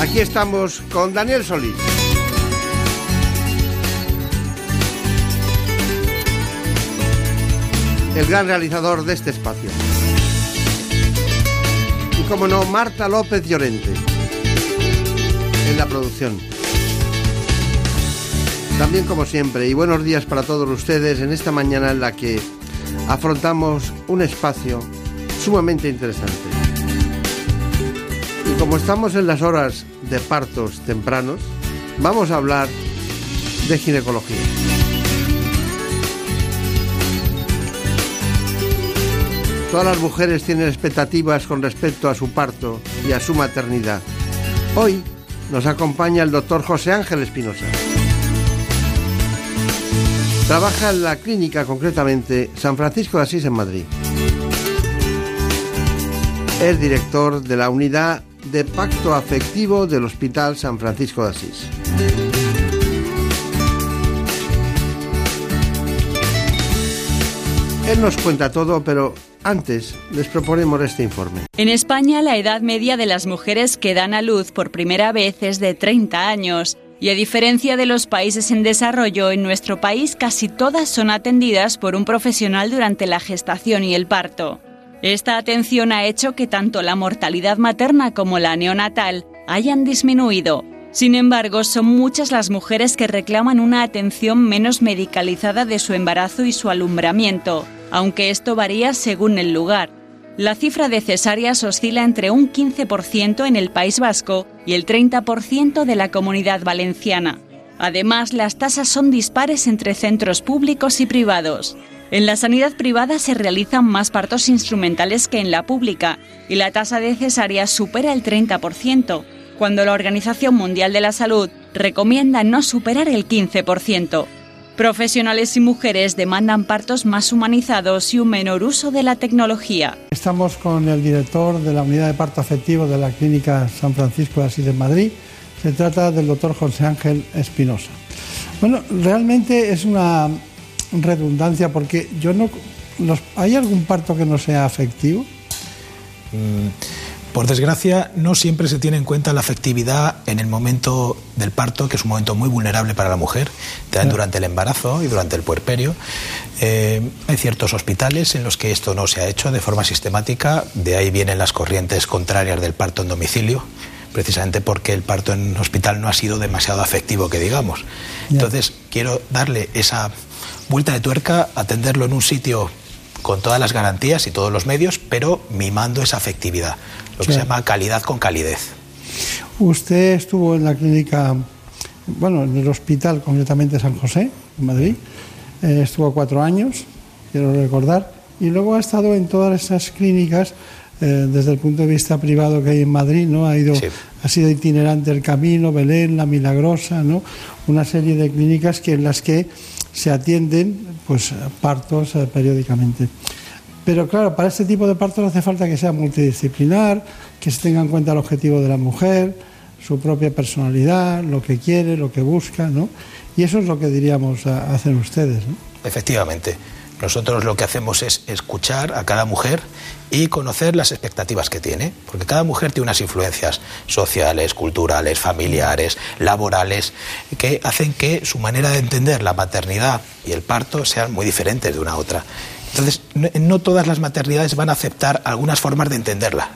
Aquí estamos con Daniel Solís. El gran realizador de este espacio. Y como no, Marta López Llorente. En la producción. También como siempre, y buenos días para todos ustedes en esta mañana en la que afrontamos un espacio sumamente interesante. Y como estamos en las horas de partos tempranos, vamos a hablar de ginecología. Todas las mujeres tienen expectativas con respecto a su parto y a su maternidad. Hoy nos acompaña el doctor José Ángel Espinosa. Trabaja en la clínica, concretamente San Francisco de Asís en Madrid. Es director de la unidad de pacto afectivo del Hospital San Francisco de Asís. Él nos cuenta todo, pero antes les proponemos este informe. En España, la edad media de las mujeres que dan a luz por primera vez es de 30 años. Y a diferencia de los países en desarrollo, en nuestro país casi todas son atendidas por un profesional durante la gestación y el parto. Esta atención ha hecho que tanto la mortalidad materna como la neonatal hayan disminuido. Sin embargo, son muchas las mujeres que reclaman una atención menos medicalizada de su embarazo y su alumbramiento, aunque esto varía según el lugar. La cifra de cesáreas oscila entre un 15% en el País Vasco y el 30% de la comunidad valenciana. Además, las tasas son dispares entre centros públicos y privados. En la sanidad privada se realizan más partos instrumentales que en la pública y la tasa de cesáreas supera el 30%, cuando la Organización Mundial de la Salud recomienda no superar el 15%. Profesionales y mujeres demandan partos más humanizados y un menor uso de la tecnología. Estamos con el director de la unidad de parto afectivo de la Clínica San Francisco de Asís de Madrid. Se trata del doctor José Ángel Espinosa. Bueno, realmente es una redundancia porque yo no... ¿Hay algún parto que no sea afectivo? Mm, por desgracia, no siempre se tiene en cuenta la afectividad en el momento del parto, que es un momento muy vulnerable para la mujer, durante el embarazo y durante el puerperio. Eh, hay ciertos hospitales en los que esto no se ha hecho de forma sistemática, de ahí vienen las corrientes contrarias del parto en domicilio precisamente porque el parto en hospital no ha sido demasiado afectivo, que digamos. Entonces, quiero darle esa vuelta de tuerca, atenderlo en un sitio con todas las garantías y todos los medios, pero mimando esa afectividad, lo que se llama calidad con calidez. Usted estuvo en la clínica, bueno, en el hospital concretamente San José, en Madrid, eh, estuvo cuatro años, quiero recordar, y luego ha estado en todas esas clínicas eh, desde el punto de vista privado que hay en Madrid, ¿no? Ha ido, ha sido itinerante el camino, Belén, La Milagrosa, ¿no? Una serie de clínicas que en las que se atienden pues partos eh, periódicamente. Pero claro, para este tipo de partos hace falta que sea multidisciplinar, que se tenga en cuenta el objetivo de la mujer, su propia personalidad, lo que quiere, lo que busca, ¿no? Y eso es lo que diríamos a, hacer ustedes, ¿no? Efectivamente. Nosotros lo que hacemos es escuchar a cada mujer y conocer las expectativas que tiene, porque cada mujer tiene unas influencias sociales, culturales, familiares, laborales, que hacen que su manera de entender la maternidad y el parto sean muy diferentes de una a otra. Entonces, no, todas las maternidades van a aceptar algunas formas de entenderla.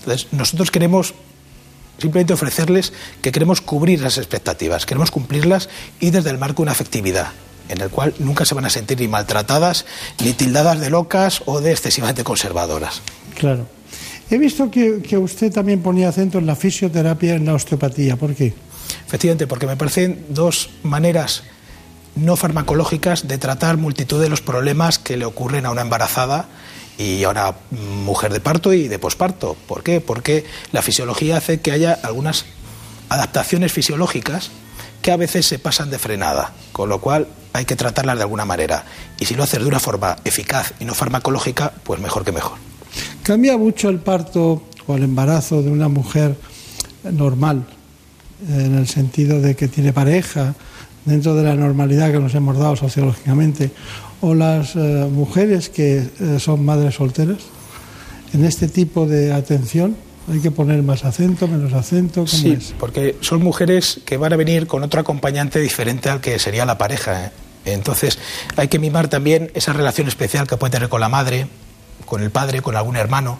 Entonces, nosotros queremos simplemente ofrecerles que queremos cubrir las expectativas, queremos cumplirlas y desde el marco una afectividad en el cual nunca se van a sentir ni maltratadas, ni tildadas de locas o de excesivamente conservadoras. Claro. He visto que, que usted también ponía acento en la fisioterapia y en la osteopatía. ¿Por qué? Efectivamente, porque me parecen dos maneras no farmacológicas de tratar multitud de los problemas que le ocurren a una embarazada y ahora mujer de parto y de posparto. ¿Por qué? Porque la fisiología hace que haya algunas adaptaciones fisiológicas que a veces se pasan de frenada, con lo cual hay que tratarlas de alguna manera. Y si lo haces de una forma eficaz y no farmacológica, pues mejor que mejor. ¿Cambia mucho el parto o el embarazo de una mujer normal, en el sentido de que tiene pareja, dentro de la normalidad que nos hemos dado sociológicamente, o las eh, mujeres que eh, son madres solteras? En este tipo de atención, ¿Hay que poner más acento, menos acento? ¿cómo sí, porque son mujeres que van a venir con otro acompañante diferente al que sería la pareja. ¿eh? Entonces hay que mimar también esa relación especial que puede tener con la madre, con el padre, con algún hermano.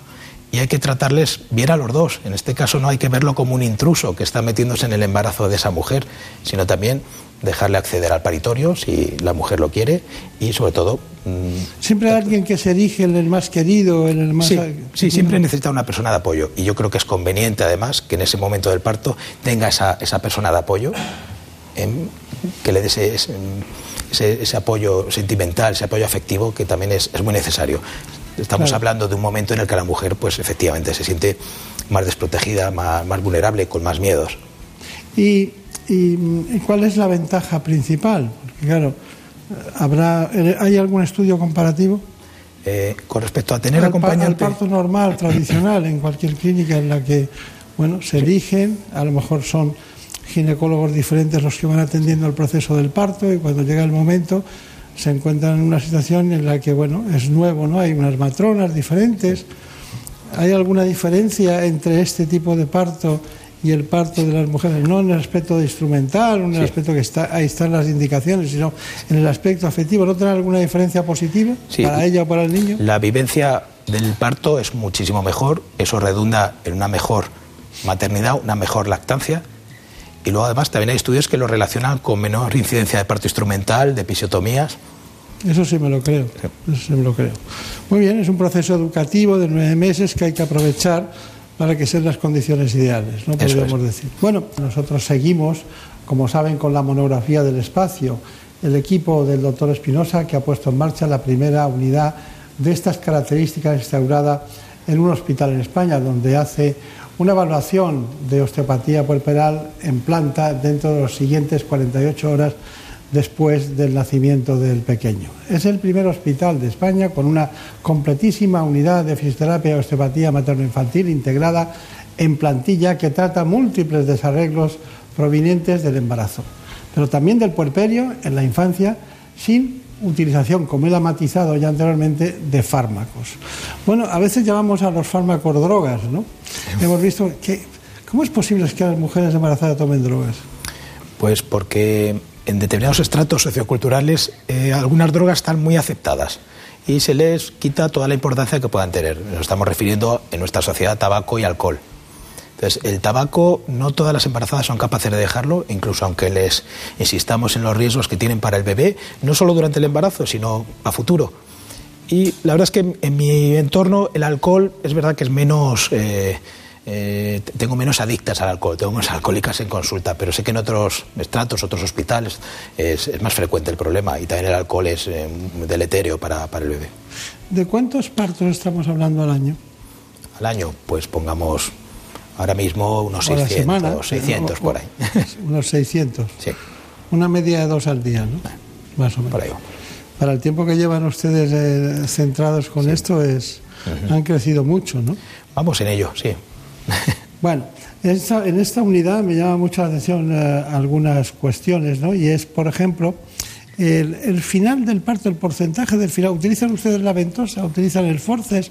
Y hay que tratarles bien a los dos. En este caso no hay que verlo como un intruso que está metiéndose en el embarazo de esa mujer, sino también dejarle acceder al paritorio si la mujer lo quiere y sobre todo... Mm, siempre hay alguien que se erige en el más querido, en el más... Sí, siempre necesita una persona de apoyo y yo creo que es conveniente además que en ese momento del parto tenga esa, esa persona de apoyo, que le dé ese, ese, apoyo sentimental, ese apoyo afectivo que también es, es muy necesario. Estamos hablando de un momento en el que la mujer pues efectivamente se siente más desprotegida, más, más vulnerable, con más miedos. Y ¿Y cuál es la ventaja principal? Porque claro, habrá, ¿hay algún estudio comparativo? Eh, con respecto a tener acompañante. Al parto normal, tradicional, en cualquier clínica en la que bueno, se eligen, a lo mejor son ginecólogos diferentes los que van atendiendo el proceso del parto y cuando llega el momento se encuentran en una situación en la que bueno, es nuevo, ¿no? Hay unas matronas diferentes. ¿Hay alguna diferencia entre este tipo de parto y el parto de las mujeres, no en el aspecto instrumental, en el aspecto que está, ahí están las indicaciones, sino en el aspecto afectivo. ¿No tiene alguna diferencia positiva para ella o para el niño? La vivencia del parto es muchísimo mejor, eso redunda en una mejor maternidad, una mejor lactancia. Y luego además también hay estudios que lo relacionan con menor incidencia de parto instrumental, de episiotomías. Eso sí me lo creo, eso sí me lo creo. Muy bien, es un proceso educativo de nueve meses que hay que aprovechar para que sean las condiciones ideales, ¿no? Podríamos decir. Bueno, nosotros seguimos, como saben, con la monografía del espacio. El equipo del doctor Espinosa que ha puesto en marcha la primera unidad de estas características instaurada en un hospital en España, donde hace una evaluación de osteopatía puerperal en planta dentro de los siguientes 48 horas después del nacimiento del pequeño. Es el primer hospital de España con una completísima unidad de fisioterapia y osteopatía materno-infantil integrada en plantilla que trata múltiples desarreglos provenientes del embarazo, pero también del puerperio en la infancia sin utilización, como él ha matizado ya anteriormente, de fármacos. Bueno, a veces llamamos a los fármacos drogas, ¿no? Hemos visto que... ¿Cómo es posible que las mujeres embarazadas tomen drogas? Pues porque en determinados estratos socioculturales eh, algunas drogas están muy aceptadas y se les quita toda la importancia que puedan tener. Nos estamos refiriendo en nuestra sociedad tabaco y alcohol. Entonces, el tabaco, no todas las embarazadas son capaces de dejarlo, incluso aunque les insistamos en los riesgos que tienen para el bebé, no solo durante el embarazo, sino a futuro. Y la verdad es que en mi entorno el alcohol es verdad que es menos... Eh, eh, tengo menos adictas al alcohol, tengo menos alcohólicas en consulta, pero sé que en otros estratos, otros hospitales, es, más frecuente el problema y también el alcohol es eh, deletéreo para, para, el bebé. ¿De cuántos partos estamos hablando al año? Al año, pues pongamos ahora mismo unos 600, 600 por ahí. Unos 600. Sí. Una media de dos al día, ¿no? Más o menos. Para el tiempo que llevan ustedes eh, centrados con esto, es, han crecido mucho, ¿no? Vamos en ello, sí. Bueno, en esta, unidad me llama mucho la atención eh, algunas cuestiones, ¿no? Y es, por ejemplo, el, final del parto, el porcentaje del final. ¿Utilizan ustedes la ventosa? ¿Utilizan el forces?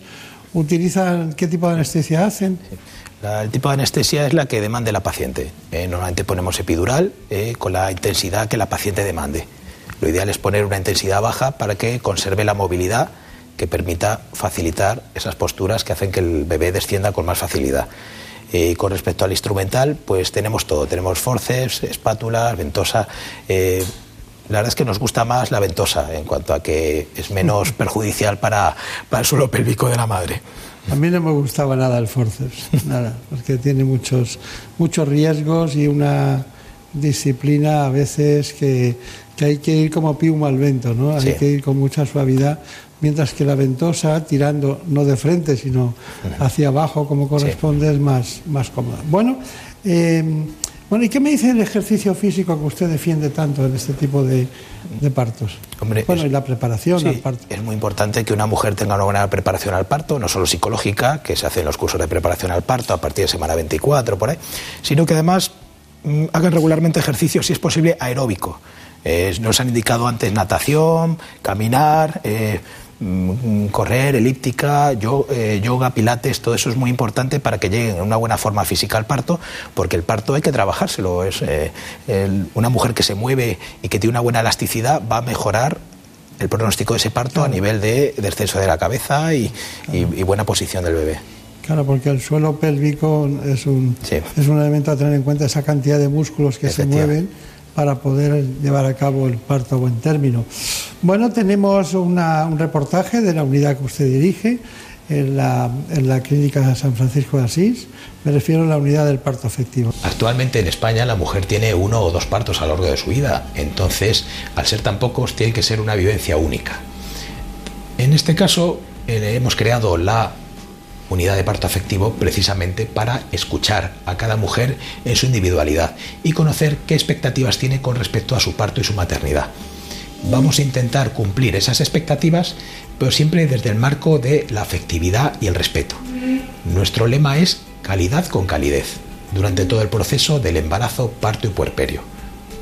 ¿Utilizan qué tipo de anestesia hacen? el tipo de anestesia es la que demande la paciente. Eh, normalmente ponemos epidural eh, con la intensidad que la paciente demande. Lo ideal es poner una intensidad baja para que conserve la movilidad que permita facilitar esas posturas que hacen que el bebé descienda con más facilidad. Y con respecto al instrumental, pues tenemos todo. Tenemos forceps, espátula, ventosa. Eh, la verdad es que nos gusta más la ventosa en cuanto a que es menos perjudicial para, para el suelo pélvico de la madre. A mí no me gustaba nada el forceps, nada, porque tiene muchos, muchos riesgos y una disciplina a veces que, hay que ir como piuma al vento, ¿no? Hay que ir con mucha suavidad, mientras que la ventosa, tirando no de frente, sino hacia abajo como corresponde, es más, más cómoda. Bueno, eh, bueno, ¿y qué me dice el ejercicio físico que usted defiende tanto en este tipo de, partos? Hombre, bueno, y la preparación al parto. Es muy importante que una mujer tenga una buena preparación al parto, no solo psicológica, que se hace en los cursos de preparación al parto a partir de semana 24, por ahí, sino que además mm, hagan regularmente ejercicio, si es posible, aeróbico. nos han indicado antes natación, caminar. Eh, correr, elíptica, eh, yoga, pilates, todo eso es muy importante para que lleguen en una buena forma física al parto, porque el parto hay que trabajárselo. Es, eh, una mujer que se mueve y que tiene una buena elasticidad va a mejorar el pronóstico de ese parto a nivel de descenso de la cabeza y, buena posición del bebé. Claro, porque el suelo pélvico es un, es un elemento a tener en cuenta, esa cantidad de músculos que se mueven para poder llevar a cabo el parto a buen término. Bueno, tenemos un reportaje de la unidad que usted dirige en la, en la Clínica San Francisco de Asís. Me refiero a la unidad del parto efectivo. Actualmente en España la mujer tiene uno o dos partos a lo largo de su vida, entonces al ser tan pocos tiene que ser una vivencia única. En este caso eh, hemos creado la unidad de parto afectivo precisamente para escuchar a cada mujer en su individualidad y conocer qué expectativas tiene con respecto a su parto y su maternidad. Vamos a intentar cumplir esas expectativas, pero siempre desde el marco de la afectividad y el respeto. Nuestro lema es calidad con calidez durante todo el proceso del embarazo, parto y puerperio.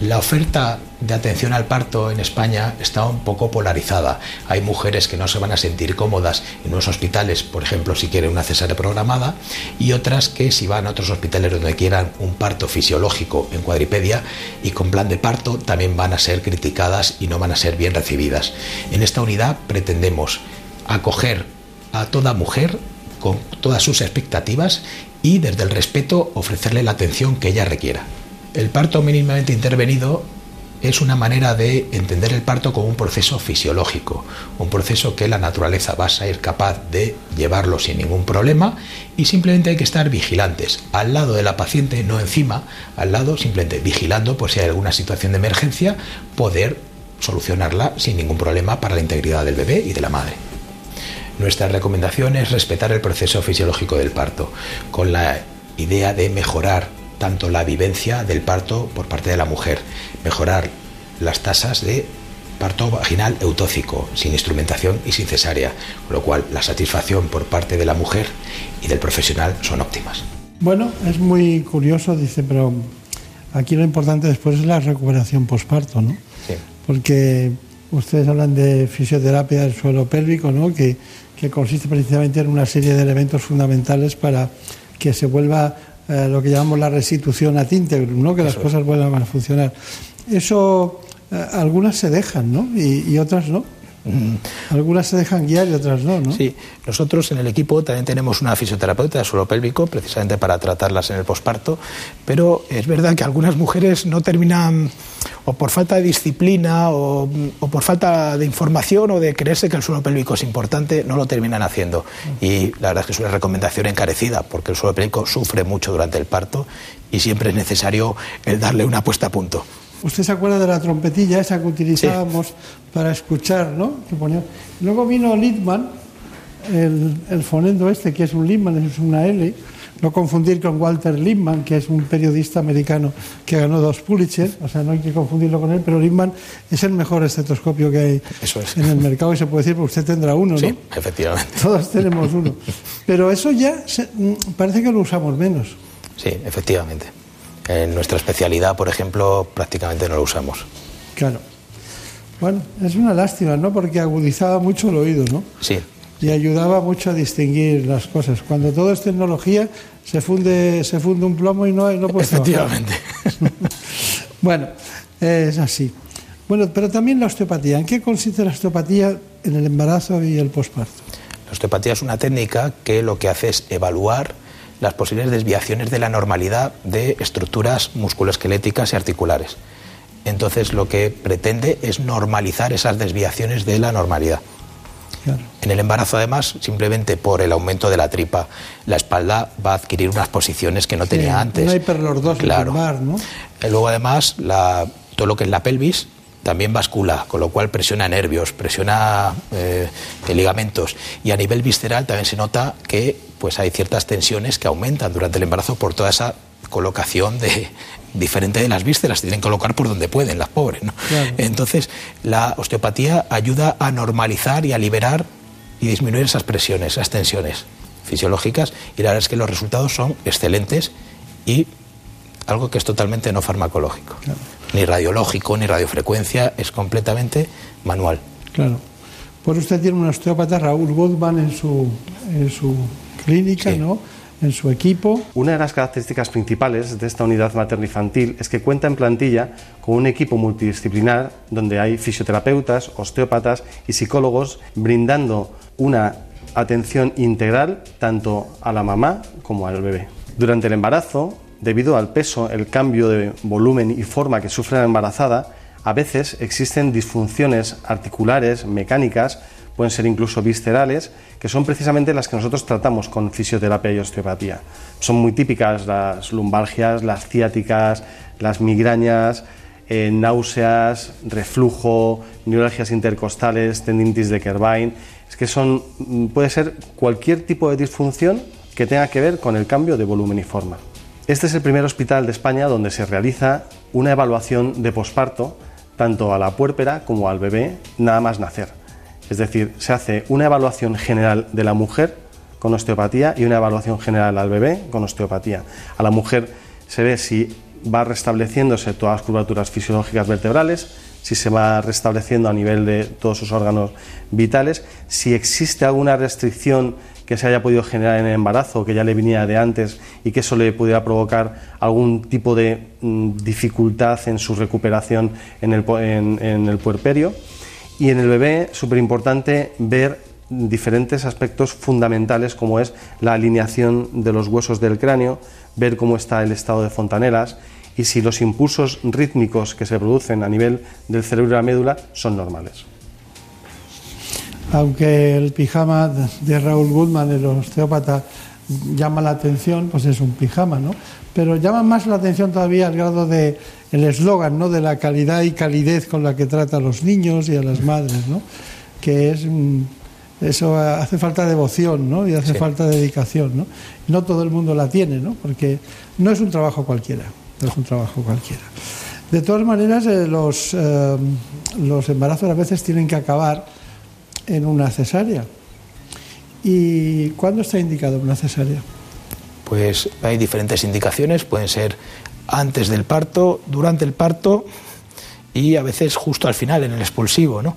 La oferta de atención al parto en España está un poco polarizada. Hay mujeres que no se van a sentir cómodas en unos hospitales, por ejemplo, si quieren una cesárea programada, y otras que si van a otros hospitales donde quieran un parto fisiológico en cuadripedia y con plan de parto, también van a ser criticadas y no van a ser bien recibidas. En esta unidad pretendemos acoger a toda mujer con todas sus expectativas y desde el respeto ofrecerle la atención que ella requiera. El parto mínimamente intervenido es una manera de entender el parto como un proceso fisiológico, un proceso que la naturaleza va a ser capaz de llevarlo sin ningún problema y simplemente hay que estar vigilantes, al lado de la paciente, no encima, al lado simplemente vigilando por si hay alguna situación de emergencia, poder solucionarla sin ningún problema para la integridad del bebé y de la madre. Nuestra recomendación es respetar el proceso fisiológico del parto, con la idea de mejorar tanto la vivencia del parto por parte de la mujer, mejorar las tasas de parto vaginal eutóxico, sin instrumentación y sin cesárea, con lo cual la satisfacción por parte de la mujer y del profesional son óptimas. Bueno, es muy curioso, dice, pero aquí lo importante después es la recuperación posparto, ¿no? Sí. Porque ustedes hablan de fisioterapia del suelo pélvico, ¿no? Que, que consiste precisamente en una serie de elementos fundamentales para que se vuelva eh, lo que llamamos la restitución a integrum, ¿no? que las cosas vuelvan a funcionar. Eso, eh, algunas se dejan, ¿no? y otras no. Algunas se dejan guiar y otras no, ¿no? Sí, nosotros en el equipo también tenemos una fisioterapeuta de suelo pélvico, precisamente para tratarlas en el posparto, pero es verdad que algunas mujeres no terminan, o por falta de disciplina, o, por falta de información, o de creerse que el suelo pélvico es importante, no lo terminan haciendo. Y la verdad es que es una recomendación encarecida, porque el suelo pélvico sufre mucho durante el parto y siempre es necesario el darle una puesta a punto. Usted se acuerda de la trompetilla esa que utilizábamos para escuchar, ¿no? Luego vino Littman, el, fonendo este, que es un Littman, es una L, no confundir con Walter Lippmann, que es un periodista americano que ganó dos Pulitzer, o sea, no hay que confundirlo con él, pero Lippmann es el mejor estetoscopio que hay en el mercado y se puede decir, porque usted tendrá uno, ¿no? Sí, efectivamente. Todos tenemos uno. Pero eso ya mm, parece que lo usamos menos. Sí, efectivamente. En nuestra especialidad, por ejemplo, prácticamente no lo usamos. Claro. Bueno, es una lástima, ¿no? Porque agudizaba mucho el oído, ¿no? Sí. Y ayudaba mucho a distinguir las cosas. Cuando todo es tecnología, se funde, se funde un plomo y no, no puede Efectivamente. bueno, es así. Bueno, pero también la osteopatía. ¿En qué consiste la osteopatía en el embarazo y el posparto? La osteopatía es una técnica que lo que hace es evaluar las posibles desviaciones de la normalidad de estructuras musculoesqueléticas y articulares. Entonces lo que pretende es normalizar esas desviaciones de la normalidad. En el embarazo, además, simplemente por el aumento de la tripa, la espalda va a adquirir unas posiciones que no tenía antes. Una hiperlordosis claro. ¿no? Eh, luego, además, la, todo lo que es la pelvis también bascula, con lo cual presiona nervios, presiona eh, ligamentos. Y a nivel visceral también se nota que pues hay ciertas tensiones que aumentan durante el embarazo por toda esa colocación de diferente de las vísceras, se tienen que colocar por donde pueden las pobres. ¿no? Entonces, la osteopatía ayuda a normalizar y a liberar y disminuir esas presiones, esas tensiones fisiológicas y la verdad es que los resultados son excelentes y algo que es totalmente no farmacológico. Ni radiológico, ni radiofrecuencia, es completamente manual. Claro. Pues usted tiene un osteópata, Raúl Goldman, en su, en su clínica, ¿no? en su equipo. Una de las características principales de esta unidad materno-infantil es que cuenta en plantilla con un equipo multidisciplinar donde hay fisioterapeutas, osteópatas y psicólogos brindando una atención integral tanto a la mamá como al bebé. Durante el embarazo, debido al peso, el cambio de volumen y forma que sufre la embarazada, a veces existen disfunciones articulares, mecánicas, pueden ser incluso viscerales, que son precisamente las que nosotros tratamos con fisioterapia y osteopatía. Son muy típicas las lumbalgias, las ciáticas, las migrañas, eh, náuseas, reflujo, neuralgias intercostales, tendinitis de Kerbein. Es que son, mm, puede ser cualquier tipo de disfunción que tenga que ver con el cambio de volumen y forma. Este es el primer hospital de España donde se realiza una evaluación de posparto tanto a la puérpera como al bebé nada más nacer. Es decir, se hace una evaluación general de la mujer con osteopatía y una evaluación general al bebé con osteopatía. A la mujer se ve si va restableciéndose todas las curvaturas fisiológicas vertebrales, si se va restableciendo a nivel de todos sus órganos vitales, si existe alguna restricción que se haya podido generar en el embarazo, que ya le venía de antes y que eso le pudiera provocar algún tipo de mm, dificultad en su recuperación en el, en el puerperio. Y en el bebé, súper importante ver diferentes aspectos fundamentales como es la alineación de los huesos del cráneo, ver cómo está el estado de fontanelas y si los impulsos rítmicos que se producen a nivel del cerebro y la médula son normales. Aunque el pijama de Raúl Goodman, el osteópata, llama la atención, pues es un pijama, ¿no? Pero llama más la atención todavía al grado de el eslogan ¿no? de la calidad y calidez con la que trata a los niños y a las madres, ¿no? que es eso hace falta devoción ¿no? y hace falta dedicación. ¿no? no todo el mundo la tiene, ¿no? porque no es un trabajo cualquiera, no es un trabajo cualquiera. De todas maneras, eh, los, eh, los embarazos a veces tienen que acabar en una cesárea. ¿Y cuándo está indicado una cesárea? Pues hay diferentes indicaciones, pueden ser antes del parto, durante el parto y a veces justo al final, en el expulsivo, ¿no?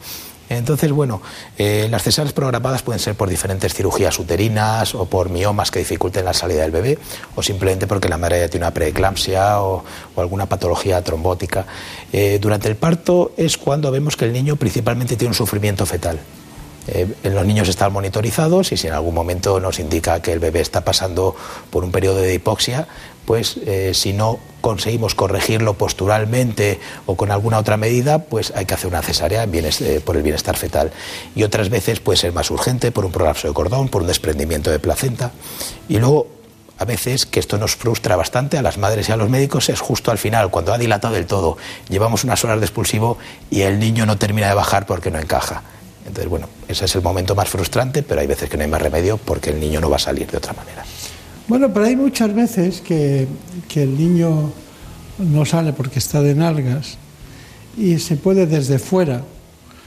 Entonces, bueno, eh, las cesáreas programadas pueden ser por diferentes cirugías uterinas o por miomas que dificulten la salida del bebé o simplemente porque la madre ya tiene una preeclampsia o, alguna patología trombótica. Eh, durante el parto es cuando vemos que el niño principalmente tiene un sufrimiento fetal. Eh, los niños están monitorizados y si en algún momento nos indica que el bebé está pasando por un periodo de hipoxia, pues eh, si no conseguimos corregirlo posturalmente o con alguna otra medida, pues hay que hacer una cesárea eh, por el bienestar fetal. Y otras veces puede ser más urgente por un prolapso de cordón, por un desprendimiento de placenta. Y luego, a veces, que esto nos frustra bastante a las madres y a los médicos, es justo al final, cuando ha dilatado del todo, llevamos unas horas de expulsivo y el niño no termina de bajar porque no encaja. Entonces, bueno, ese es el momento más frustrante, pero hay veces que no hay más remedio porque el niño no va a salir de otra manera. Bueno, pero hay muchas veces que, el niño no sale porque está de nalgas y se puede desde fuera.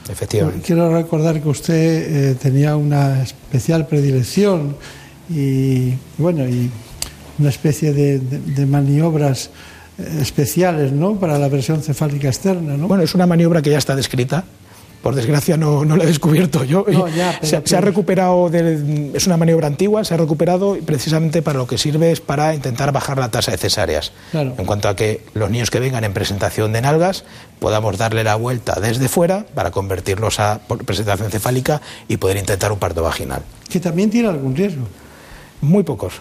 Efectivamente. Quiero recordar que usted eh, tenía una especial predilección y, bueno, y una especie de, maniobras eh, especiales, ¿no? Para la versión cefálica externa, ¿no? Bueno, es una maniobra que ya está descrita por desgracia no, no la he descubierto yo. se, ha recuperado, es una maniobra antigua, se ha recuperado y precisamente para lo que sirve es para intentar bajar la tasa de cesáreas. En cuanto a que los niños que vengan en presentación de nalgas podamos darle la vuelta desde fuera para convertirlos a presentación cefálica y poder intentar un parto vaginal. Que también tiene algún riesgo. Muy pocos,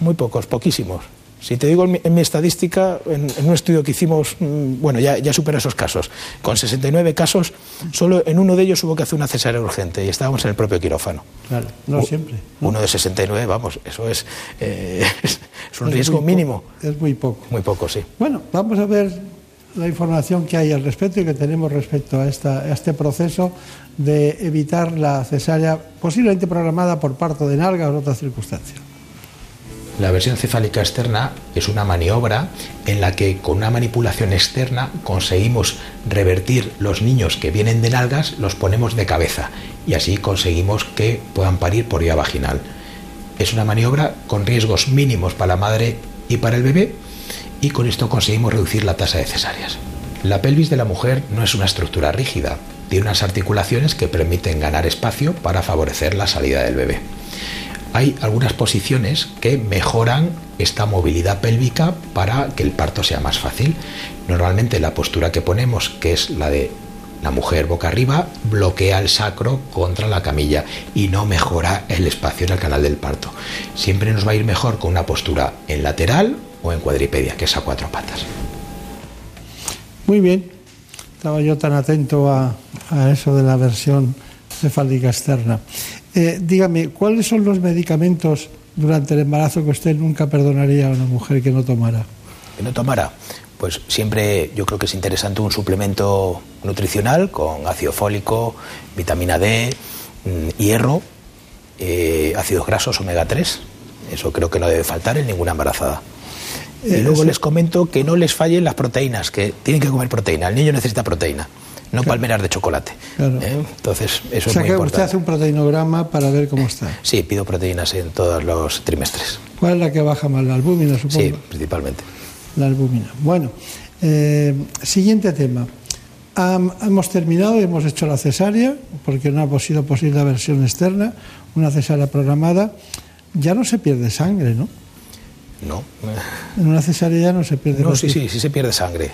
muy pocos, poquísimos. Si te digo en mi, estadística, en, un estudio que hicimos, mm, bueno, ya, ya supera esos casos. Con 69 casos, solo en uno de ellos hubo que hacer una cesárea urgente y estábamos en el propio quirófano. Claro, no siempre. Uno de 69, vamos, eso es, eh, es un riesgo mínimo. Es muy poco. Muy poco, sí. Bueno, vamos a ver la información que hay al respecto y que tenemos respecto a, esta, a este proceso de evitar la cesárea posiblemente programada por parto de nalga o otras circunstancias. La versión cefálica externa es una maniobra en la que con una manipulación externa conseguimos revertir los niños que vienen de nalgas, los ponemos de cabeza y así conseguimos que puedan parir por vía vaginal. Es una maniobra con riesgos mínimos para la madre y para el bebé y con esto conseguimos reducir la tasa de cesáreas. La pelvis de la mujer no es una estructura rígida, tiene unas articulaciones que permiten ganar espacio para favorecer la salida del bebé hay algunas posiciones que mejoran esta movilidad pélvica para que el parto sea más fácil. Normalmente la postura que ponemos, que es la de la mujer boca arriba, bloquea el sacro contra la camilla y no mejora el espacio en el canal del parto. Siempre nos va a ir mejor con una postura en lateral o en cuadripedia, que es a cuatro patas. Muy bien, estaba yo tan atento a, a eso de la versión cefálica externa. Eh, dígame, ¿cuáles son los medicamentos durante el embarazo que usted nunca perdonaría a una mujer que no tomara? Que no tomara. Pues siempre yo creo que es interesante un suplemento nutricional con ácido fólico, vitamina D, mm, hierro, eh, ácidos grasos omega 3. Eso creo que no debe faltar en ninguna embarazada. y eh, luego les comento que no les fallen las proteínas, que tienen que comer proteína. El niño necesita proteína no palmeras de chocolate. ¿eh? Entonces, eso o sea es muy que usted hace un proteinograma para ver cómo está. Sí, pido proteínas en todos los trimestres. ¿Cuál es la que baja más? ¿La albúmina, supongo? Sí, principalmente. La albúmina. Bueno, eh, siguiente tema. hemos terminado y hemos hecho la cesárea, porque no ha sido posible la versión externa, una cesárea programada. Ya no se pierde sangre, ¿no? No. En una cesárea ya no se pierde No, sí, sí, sí se pierde sangre.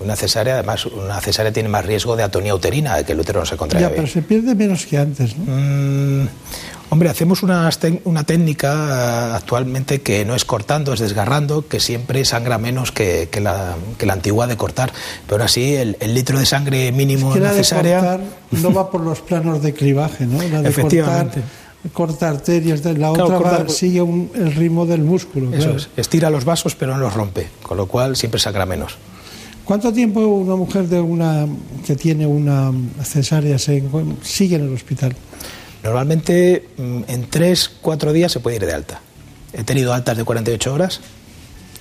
Una cesárea, además, una cesárea tiene más riesgo de atonía uterina, de que el útero no se contraiga. Ya, pero se pierde menos que antes, ¿no? Mm, hombre, hacemos una, una técnica actualmente que no es cortando, es desgarrando, que siempre sangra menos que, que, la, que la, antigua de cortar. Pero así, el, el litro de sangre mínimo en la cesárea. no va por los planos de clivaje, ¿no? La de Efectivamente. Cortar, arterias, la otra sigue el ritmo del músculo. Eso es, estira los vasos pero no los rompe, con lo cual siempre sangra menos. ¿Cuánto tiempo una mujer de una que tiene una cesárea se, sigue en el hospital? Normalmente mm, en tres, cuatro días se puede ir de alta. He tenido altas de 48 horas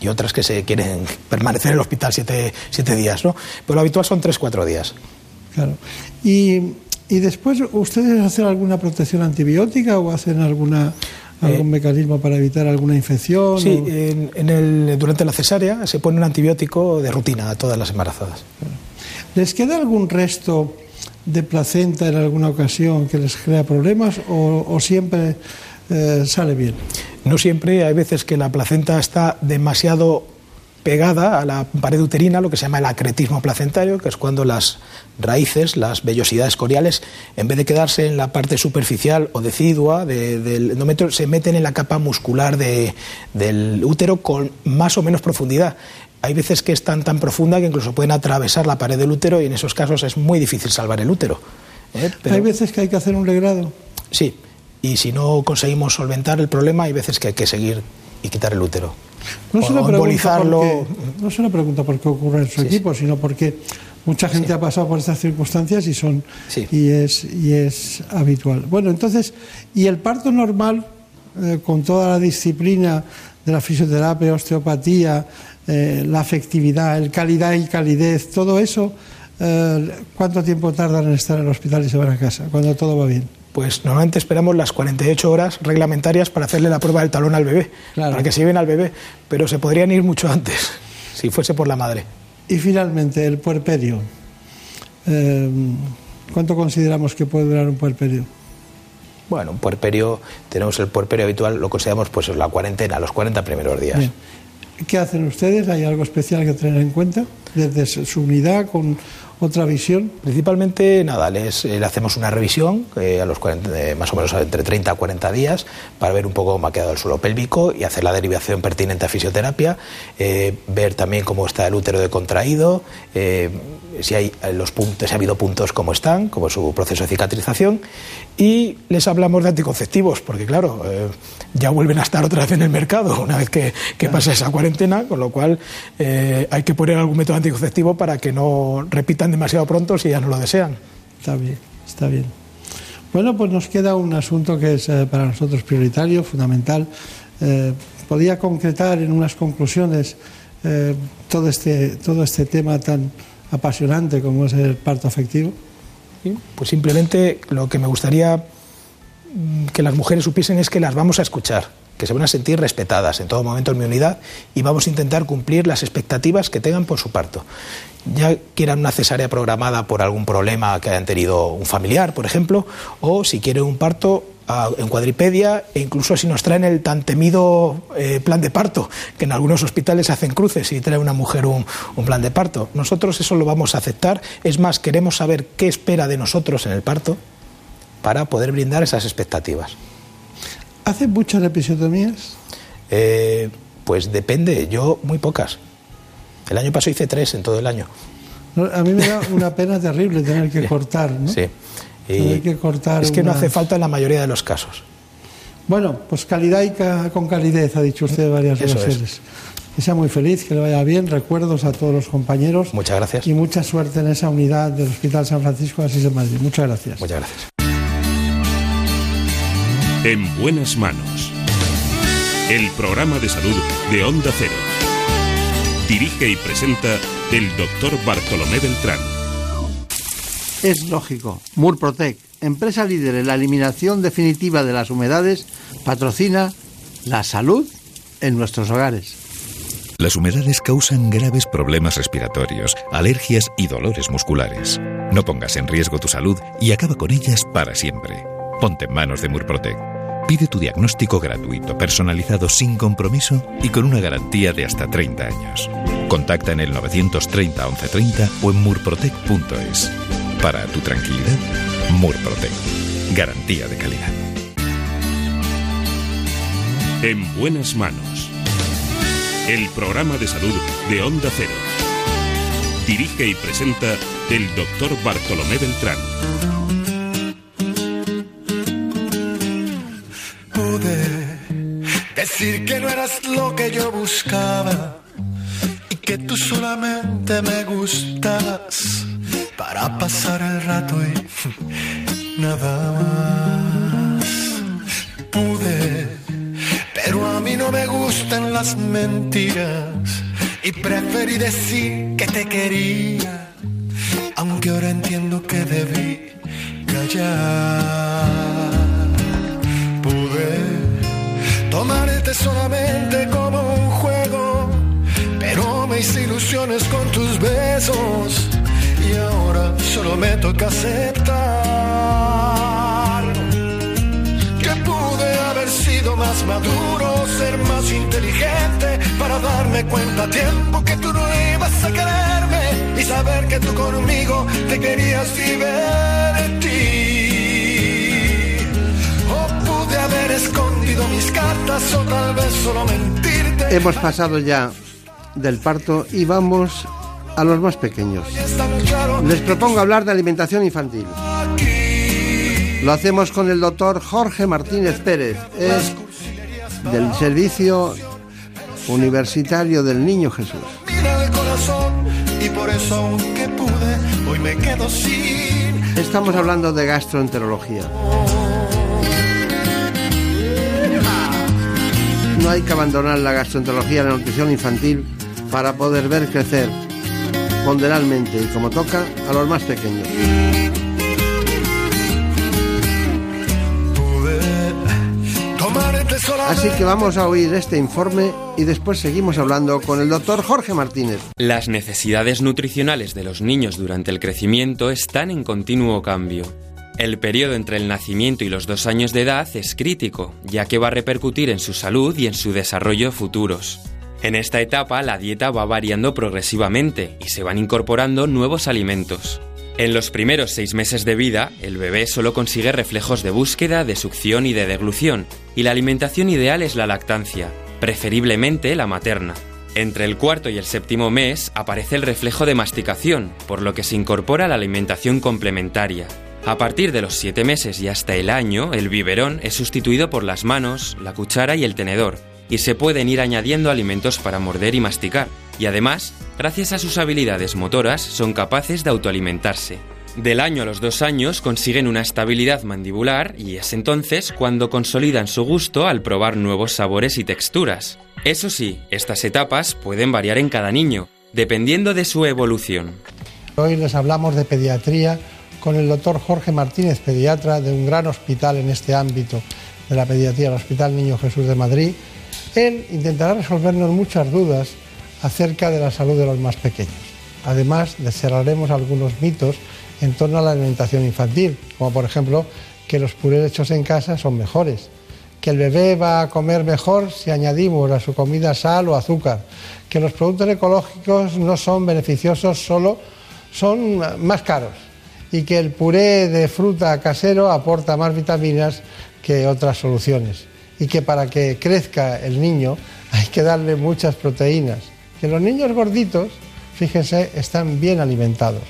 y otras que se quieren permanecer en el hospital siete, días, ¿no? Pero lo habitual son tres, cuatro días. Claro. Y, y después, ¿ustedes hacen alguna protección antibiótica o hacen alguna algún eh, mecanismo para evitar alguna infección? Sí, en, el, durante la cesárea se pone un antibiótico de rutina a todas las embarazadas. ¿Les queda algún resto de placenta en alguna ocasión que les crea problemas o, siempre eh, sale bien? No siempre, hay veces que la placenta está demasiado pegada a la pared uterina, lo que se llama el acretismo placentario, que es cuando las raíces, las vellosidades coriales, en vez de quedarse en la parte superficial o decidua del endometrio, se meten en la capa muscular del útero con más o menos profundidad. Hay veces que es tan, tan profunda que incluso pueden atravesar la pared del útero y en esos casos es muy difícil salvar el útero. ¿eh? Hay veces que hay que hacer un legrado. Sí, y si no conseguimos solventar el problema, hay veces que hay que seguir y quitar el útero. No es, una pregunta porque, no es una pregunta por qué ocurre en su equipo, sino porque mucha gente ha pasado por estas circunstancias y son y es y es habitual. Bueno, entonces, y el parto normal eh, con toda la disciplina de la fisioterapia, osteopatía, eh, la afectividad, el calidad y calidez, todo eso, eh, ¿cuánto tiempo tardan en estar en el hospital y se van a casa cuando todo va bien? Pues normalmente esperamos las 48 horas reglamentarias para hacerle la prueba del talón al bebé, para que se lleven al bebé, pero se podrían ir mucho antes, si fuese por la madre. Y finalmente, el puerperio. Eh, ¿Cuánto consideramos que puede durar un puerperio? Bueno, un puerperio, tenemos el puerperio habitual, lo consideramos pues la cuarentena, los 40 primeros días. ¿Qué hacen ustedes? ¿Hay algo especial que tener en cuenta? desde su unidad con otra visión? Principalmente, nada, les, eh, le hacemos una revisión eh, a los 40, más o menos entre 30 a 40 días para ver un poco cómo ha quedado el suelo pélvico y hacer la derivación pertinente a fisioterapia, eh, ver también cómo está el útero de contraído, si hay los puntos, si ha habido puntos como están, como su proceso de cicatrización y les hablamos de anticonceptivos, porque claro, ya vuelven a estar otra vez en el mercado una vez que, que pasa esa cuarentena, con lo cual hay que poner algún método anticonceptivo para que no repitan demasiado pronto si ya no lo desean. Está bien, está bien. Bueno, pues nos queda un asunto que es eh, para nosotros prioritario, fundamental. Eh, ¿Podría concretar en unas conclusiones eh, todo, este, todo este tema tan apasionante como es el parto afectivo? Pues simplemente lo que me gustaría mm, que las mujeres supiesen es que las vamos a escuchar, que se van a sentir respetadas en todo momento en mi unidad y vamos a intentar cumplir las expectativas que tengan por su parto. Ya quieran una cesárea programada por algún problema que hayan tenido un familiar, por ejemplo, o si quieren un parto en cuadripedia e incluso si nos traen el tan temido eh, plan de parto, que en algunos hospitales hacen cruces y trae una mujer un, un, plan de parto. Nosotros eso lo vamos a aceptar. Es más, queremos saber qué espera de nosotros en el parto para poder brindar esas expectativas. ¿Hacen muchas episiotomías? Eh, pues depende, yo muy pocas. El año pasado hice tres en todo el año. A mí me da una pena terrible tener que cortar, ¿no? Sí. Que cortar es que no hace falta en la mayoría de los casos. Bueno, pues calidad y con calidez, ha dicho usted varias veces. Que sea muy feliz, que le vaya bien. Recuerdos a todos los compañeros. Muchas gracias. Y mucha suerte en esa unidad del Hospital San Francisco de Asís de Madrid. Muchas gracias. Muchas gracias. En buenas manos. El programa de salud de Onda Cero. Dirige y presenta el doctor Bartolomé Beltrán. Es lógico. Murprotec, empresa líder en la eliminación definitiva de las humedades, patrocina la salud en nuestros hogares. Las humedades causan graves problemas respiratorios, alergias y dolores musculares. No pongas en riesgo tu salud y acaba con ellas para siempre. Ponte en manos de Murprotec. Pide tu diagnóstico gratuito, personalizado sin compromiso y con una garantía de hasta 30 años. Contacta en el 930 1130 o en murprotec.es. Para tu tranquilidad, Murprotec. Garantía de calidad. En buenas manos. El programa de salud de Onda Cero. Dirige y presenta el doctor Bartolomé Beltrán. decir que no eras lo que yo buscaba y que tú solamente me gustabas para pasar el rato y nada más. Pude, pero a mí no me gustan las mentiras y preferí decir que te quería, aunque ahora entiendo que debí callar. Pude tomarte solamente como un juego, pero me hice ilusiones con tus besos y ahora solo me toca aceptar que pude haber sido más maduro, ser más inteligente para darme cuenta a tiempo que tú no ibas a quererme y saber que tú conmigo te querías divertir haber escondido mis cartas o tal vez solo mentirte. Hemos pasado ya del parto y vamos a los más pequeños. Les propongo hablar de alimentación infantil. Lo hacemos con el doctor Jorge Martínez Pérez, es del Servicio Universitario del Niño Jesús. Estamos hablando de gastroenterología. No hay que abandonar la gastroenterología la nutrición infantil para poder ver crecer ponderalmente y como toca a los más pequeños. Así que vamos a oír este informe y después seguimos hablando con el doctor Jorge Martínez. Las necesidades nutricionales de los niños durante el crecimiento están en continuo cambio. El periodo entre el nacimiento y los dos años de edad es crítico, ya que va a repercutir en su salud y en su desarrollo futuros. En esta etapa la dieta va variando progresivamente y se van incorporando nuevos alimentos. En los primeros seis meses de vida, el bebé solo consigue reflejos de búsqueda, de succión y de deglución, y la alimentación ideal es la lactancia, preferiblemente la materna. Entre el cuarto y el séptimo mes aparece el reflejo de masticación, por lo que se incorpora la alimentación complementaria. A partir de los siete meses y hasta el año, el biberón es sustituido por las manos, la cuchara y el tenedor, y se pueden ir añadiendo alimentos para morder y masticar, y además, gracias a sus habilidades motoras, son capaces de autoalimentarse. Del año a los dos años consiguen una estabilidad mandibular y es entonces cuando consolidan su gusto al probar nuevos sabores y texturas. Eso sí, estas etapas pueden variar en cada niño, dependiendo de su evolución. Hoy les hablamos de pediatría con el doctor Jorge Martínez, pediatra de un gran hospital en este ámbito de la pediatría, el Hospital Niño Jesús de Madrid. Él intentará resolvernos muchas dudas acerca de la salud de los más pequeños. Además, cerraremos algunos mitos en torno a la alimentación infantil, como por ejemplo que los purés hechos en casa son mejores, que el bebé va a comer mejor si añadimos a su comida sal o azúcar, que los productos ecológicos no son beneficiosos, solo son más caros y que el puré de fruta casero aporta más vitaminas que otras soluciones y que para que crezca el niño hay que darle muchas proteínas que los niños gorditos, fíjense, están bien alimentados.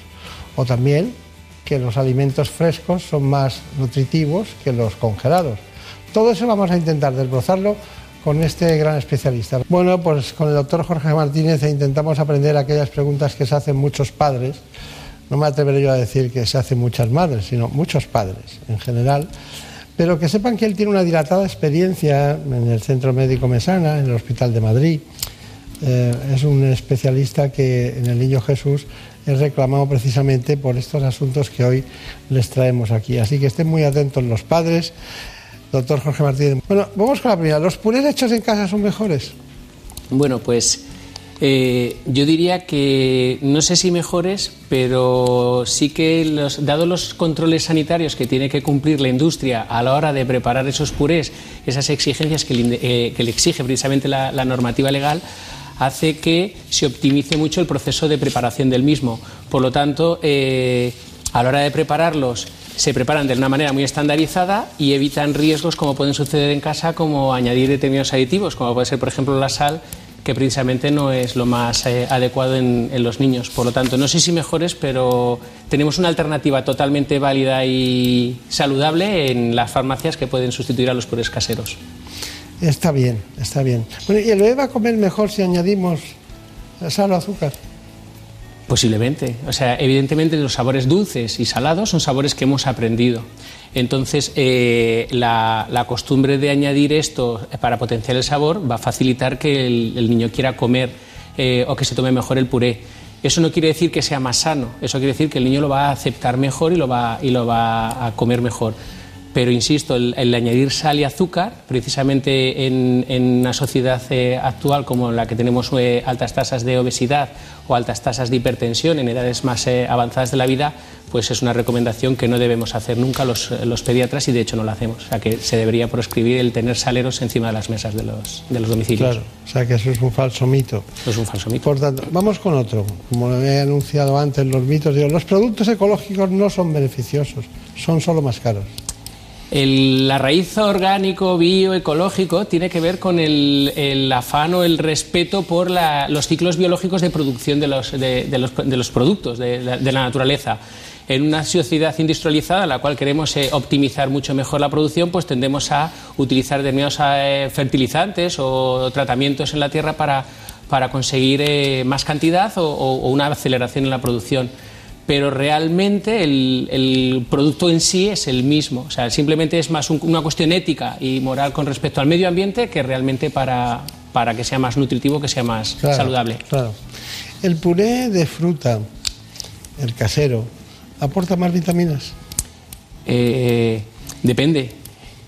O también que los alimentos frescos son más nutritivos que los congelados. Todo eso vamos a intentar desbrozarlo con este gran especialista. Bueno, pues con el doctor Jorge Martínez intentamos aprender aquellas preguntas que se hacen muchos padres. No me atreveré yo a decir que se hacen muchas madres, sino muchos padres en general. Pero que sepan que él tiene una dilatada experiencia en el Centro Médico Mesana, en el Hospital de Madrid, eh, es un especialista que en el Niño Jesús es reclamado precisamente por estos asuntos que hoy les traemos aquí. Así que estén muy atentos los padres. Doctor Jorge Martínez. Bueno, vamos con la primera. ¿Los purés hechos en casa son mejores? Bueno, pues eh, yo diría que no sé si mejores, pero sí que, los, dado los controles sanitarios que tiene que cumplir la industria a la hora de preparar esos purés, esas exigencias que le, eh, exige precisamente la normativa legal, hace que se optimice mucho el proceso de preparación del mismo. Por lo tanto, eh, a la hora de prepararlos, se preparan de una manera muy estandarizada y evitan riesgos como pueden suceder en casa, como añadir determinados aditivos, como puede ser, por ejemplo, la sal, que precisamente no es lo más eh, adecuado en, en, los niños. Por lo tanto, no sé si mejores, pero tenemos una alternativa totalmente válida y saludable en las farmacias que pueden sustituir a los purés caseros. Está bien, está bien. Bueno, ¿y el bebé va a comer mejor si añadimos sal o azúcar? Posiblemente. O sea, evidentemente los sabores dulces y salados son sabores que hemos aprendido. Entonces, eh, la, costumbre de añadir esto para potenciar el sabor va a facilitar que el, niño quiera comer eh, o que se tome mejor el puré. Eso no quiere decir que sea más sano, eso quiere decir que el niño lo va a aceptar mejor y lo va, y lo va a comer mejor pero insisto, el, añadir sal y azúcar, precisamente en, una sociedad eh, actual como la que tenemos eh, altas tasas de obesidad o altas tasas de hipertensión en edades más eh, avanzadas de la vida, pues es una recomendación que no debemos hacer nunca los, pediatras y de hecho no lo hacemos. O sea que se debería proscribir el tener saleros encima de las mesas de los, de los domicilios. Claro, o sea que eso es un falso mito. es un falso mito. Por tanto, vamos con otro. Como lo he anunciado antes, los mitos, digo, los productos ecológicos no son beneficiosos, son solo más caros. El, la raíz orgánico, bioecológico, tiene que ver con el, el afán o el respeto por los ciclos biológicos de producción de los, de, los, de los, productos de, la naturaleza. En una sociedad industrializada, la cual queremos eh, optimizar mucho mejor la producción, pues tendemos a utilizar determinados eh, fertilizantes o tratamientos en la tierra para, para conseguir eh, más cantidad o una aceleración en la producción pero realmente el, producto en sí es el mismo. O sea, simplemente es más una cuestión ética y moral con respecto al medio ambiente que realmente para, para que sea más nutritivo, que sea más saludable. Claro. El puré de fruta, el casero, ¿aporta más vitaminas? Eh, depende.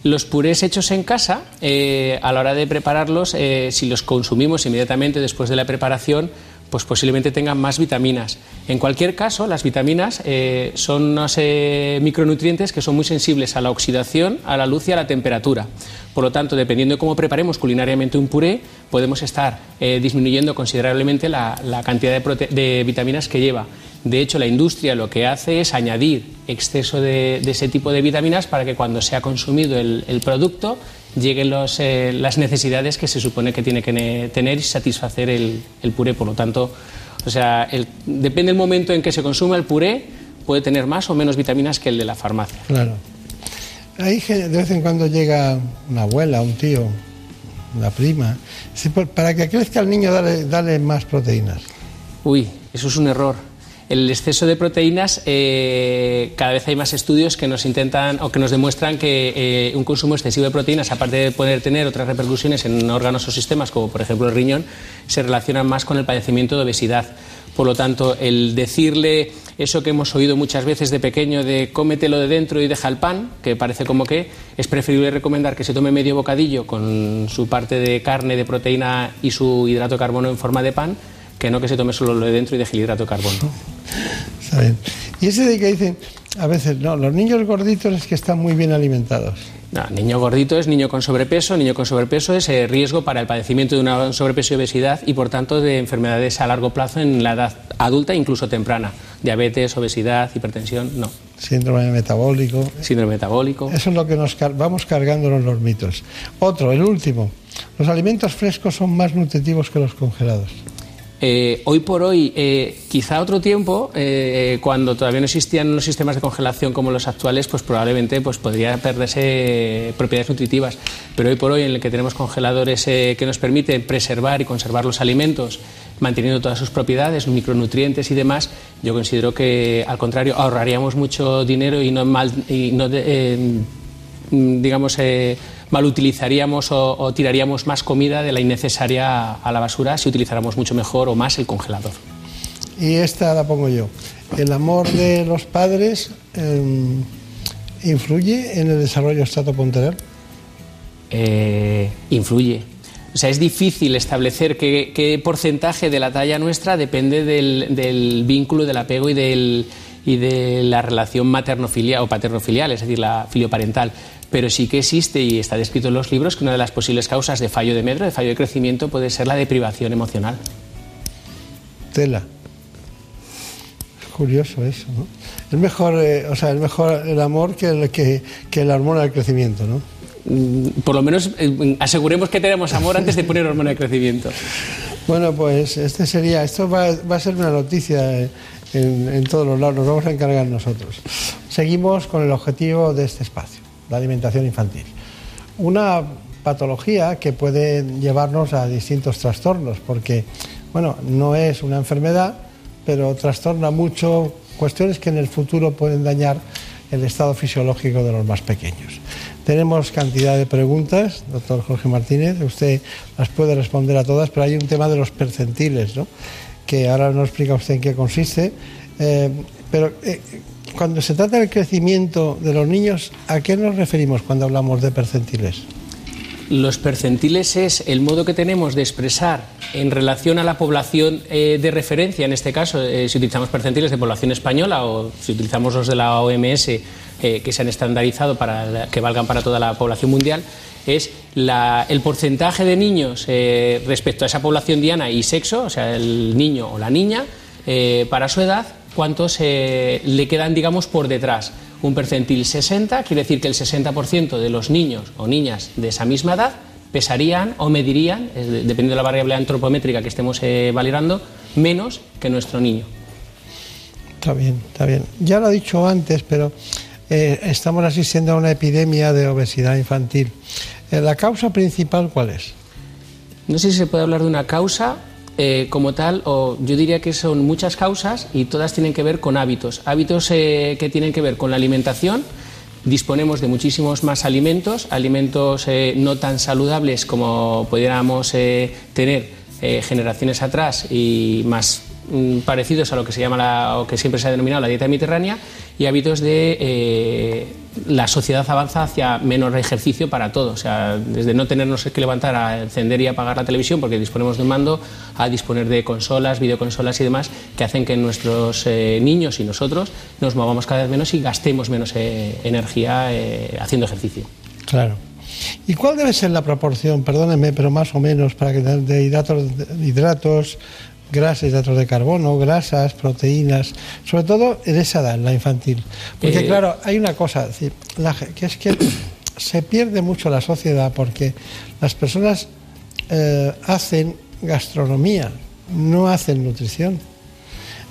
Los purés hechos en casa, eh, a la hora de prepararlos, eh, si los consumimos inmediatamente después de la preparación, pues posiblemente tengan más vitaminas. En cualquier caso, las vitaminas eh, son unos eh, micronutrientes que son muy sensibles a la oxidación, a la luz y a la temperatura. Por lo tanto, dependiendo de cómo preparemos culinariamente un puré, podemos estar eh, disminuyendo considerablemente la, cantidad de, vitaminas que lleva. De hecho, la industria lo que hace es añadir exceso de, ese tipo de vitaminas para que cuando sea consumido el, producto lleguen las necesidades que se supone que tiene que tener y satisfacer el, puré. Por lo tanto, o sea, depende del momento en que se consuma el puré, puede tener más o menos vitaminas que el de la farmacia. Claro. Ahí de vez en cuando llega una abuela, un tío, una prima. Para que crezca el niño, dale, dale más proteínas. Uy, eso es un error el exceso de proteínas, eh, cada vez hay más estudios que nos intentan o que nos demuestran que eh, un consumo excesivo de proteínas, aparte de poder tener otras repercusiones en órganos o sistemas, como por ejemplo el riñón, se relacionan más con el padecimiento de obesidad. Por lo tanto, el decirle eso que hemos oído muchas veces de pequeño de cómetelo de dentro y deja el pan, que parece como que es preferible recomendar que se tome medio bocadillo con su parte de carne, de proteína y su hidrato de carbono en forma de pan, que no que se tome solo lo de dentro y deje el hidrato de carbono. Y ese de que dicen, a veces, no, los niños gorditos es que están muy bien alimentados. No, niño gordito es niño con sobrepeso, niño con sobrepeso es eh, riesgo para el padecimiento de una sobrepeso y obesidad y por tanto de enfermedades a largo plazo en la edad adulta, incluso temprana. Diabetes, obesidad, hipertensión, no. Síndrome metabólico. Síndrome metabólico. Eso es lo que nos vamos cargándonos los mitos. Otro, el último. Los alimentos frescos son más nutritivos que los congelados. Eh, hoy por hoy, eh, quizá otro tiempo, eh, cuando todavía no existían los sistemas de congelación como los actuales, pues probablemente pues, podría perderse propiedades nutritivas. Pero hoy por hoy, en el que tenemos congeladores que nos permiten preservar y conservar los alimentos, manteniendo todas sus propiedades, micronutrientes y demás, yo considero que, al contrario, ahorraríamos mucho dinero y no, mal, y no digamos, mal utilizaríamos o, tiraríamos más comida de la innecesaria a la basura si utilizáramos mucho mejor o más el congelador. Y esta la pongo yo. ¿El amor de los padres em, influye en el desarrollo estratoponteral? Eh, influye. O sea, es difícil establecer qué, porcentaje de la talla nuestra depende del, del vínculo, del apego y, del, y de la relación materno-filial o paterno-filial, es decir, la filioparental pero sí que existe y está descrito en los libros que una de las posibles causas de fallo de medro, de fallo de crecimiento, puede ser la deprivación emocional. Tela. Es curioso eso, ¿no? Es mejor, eh, o sea, es mejor el amor que, el, que, que la hormona del crecimiento, ¿no? Mm, por lo menos eh, aseguremos que tenemos amor antes de poner hormona de crecimiento. Bueno, pues este sería, esto va, a ser una noticia en, en todos los lados, nos vamos a encargar nosotros. Seguimos con el objetivo de este espacio la alimentación infantil. Una patología que puede llevarnos a distintos trastornos, porque, bueno, no es una enfermedad, pero trastorna mucho cuestiones que en el futuro pueden dañar el estado fisiológico de los más pequeños. Tenemos cantidad de preguntas, doctor Jorge Martínez, usted las puede responder a todas, pero hay un tema de los percentiles, ¿no? que ahora no explica usted en qué consiste, eh, pero eh, cuando se trata del crecimiento de los niños, ¿a qué nos referimos cuando hablamos de percentiles? Los percentiles es el modo que tenemos de expresar en relación a la población eh, de referencia, en este caso, eh, si utilizamos percentiles de población española o si utilizamos los de la OMS eh, que se han estandarizado para que valgan para toda la población mundial, es el porcentaje de niños respecto a esa población diana y sexo, o sea, el niño o la niña, para su edad cuántos eh, le quedan, digamos, por detrás. Un percentil 60 quiere decir que el 60% de los niños o niñas de esa misma edad pesarían o medirían, dependiendo de la variable antropométrica que estemos eh, valorando, menos que nuestro niño. Está bien, está bien. Ya lo he dicho antes, pero eh, estamos asistiendo a una epidemia de obesidad infantil. ¿La causa principal cuál es? No sé si se puede hablar de una causa eh, como tal, o yo diría que son muchas causas y todas tienen que ver con hábitos. Hábitos eh, que tienen que ver con la alimentación. Disponemos de muchísimos más alimentos, alimentos eh, no tan saludables como pudiéramos tener generaciones atrás y más mm, parecidos a lo que se llama la, o que siempre se ha denominado la dieta mediterránea y hábitos de la sociedad avanza hacia menos ejercicio para todos. O sea, desde no tenernos que levantar a encender y apagar la televisión porque disponemos de un mando, a disponer de consolas, videoconsolas y demás, que hacen que nuestros eh, niños y nosotros nos movamos cada vez menos y gastemos menos eh, energía eh, haciendo ejercicio. Claro. ¿Y cuál debe ser la proporción, perdónenme, pero más o menos, para que de hidratos, hidratos grasas, hidratos de carbono, grasas, proteínas, sobre todo en esa edad, la infantil? Porque claro, hay una cosa, que es que se pierde mucho la sociedad porque las personas hacen gastronomía, no hacen nutrición.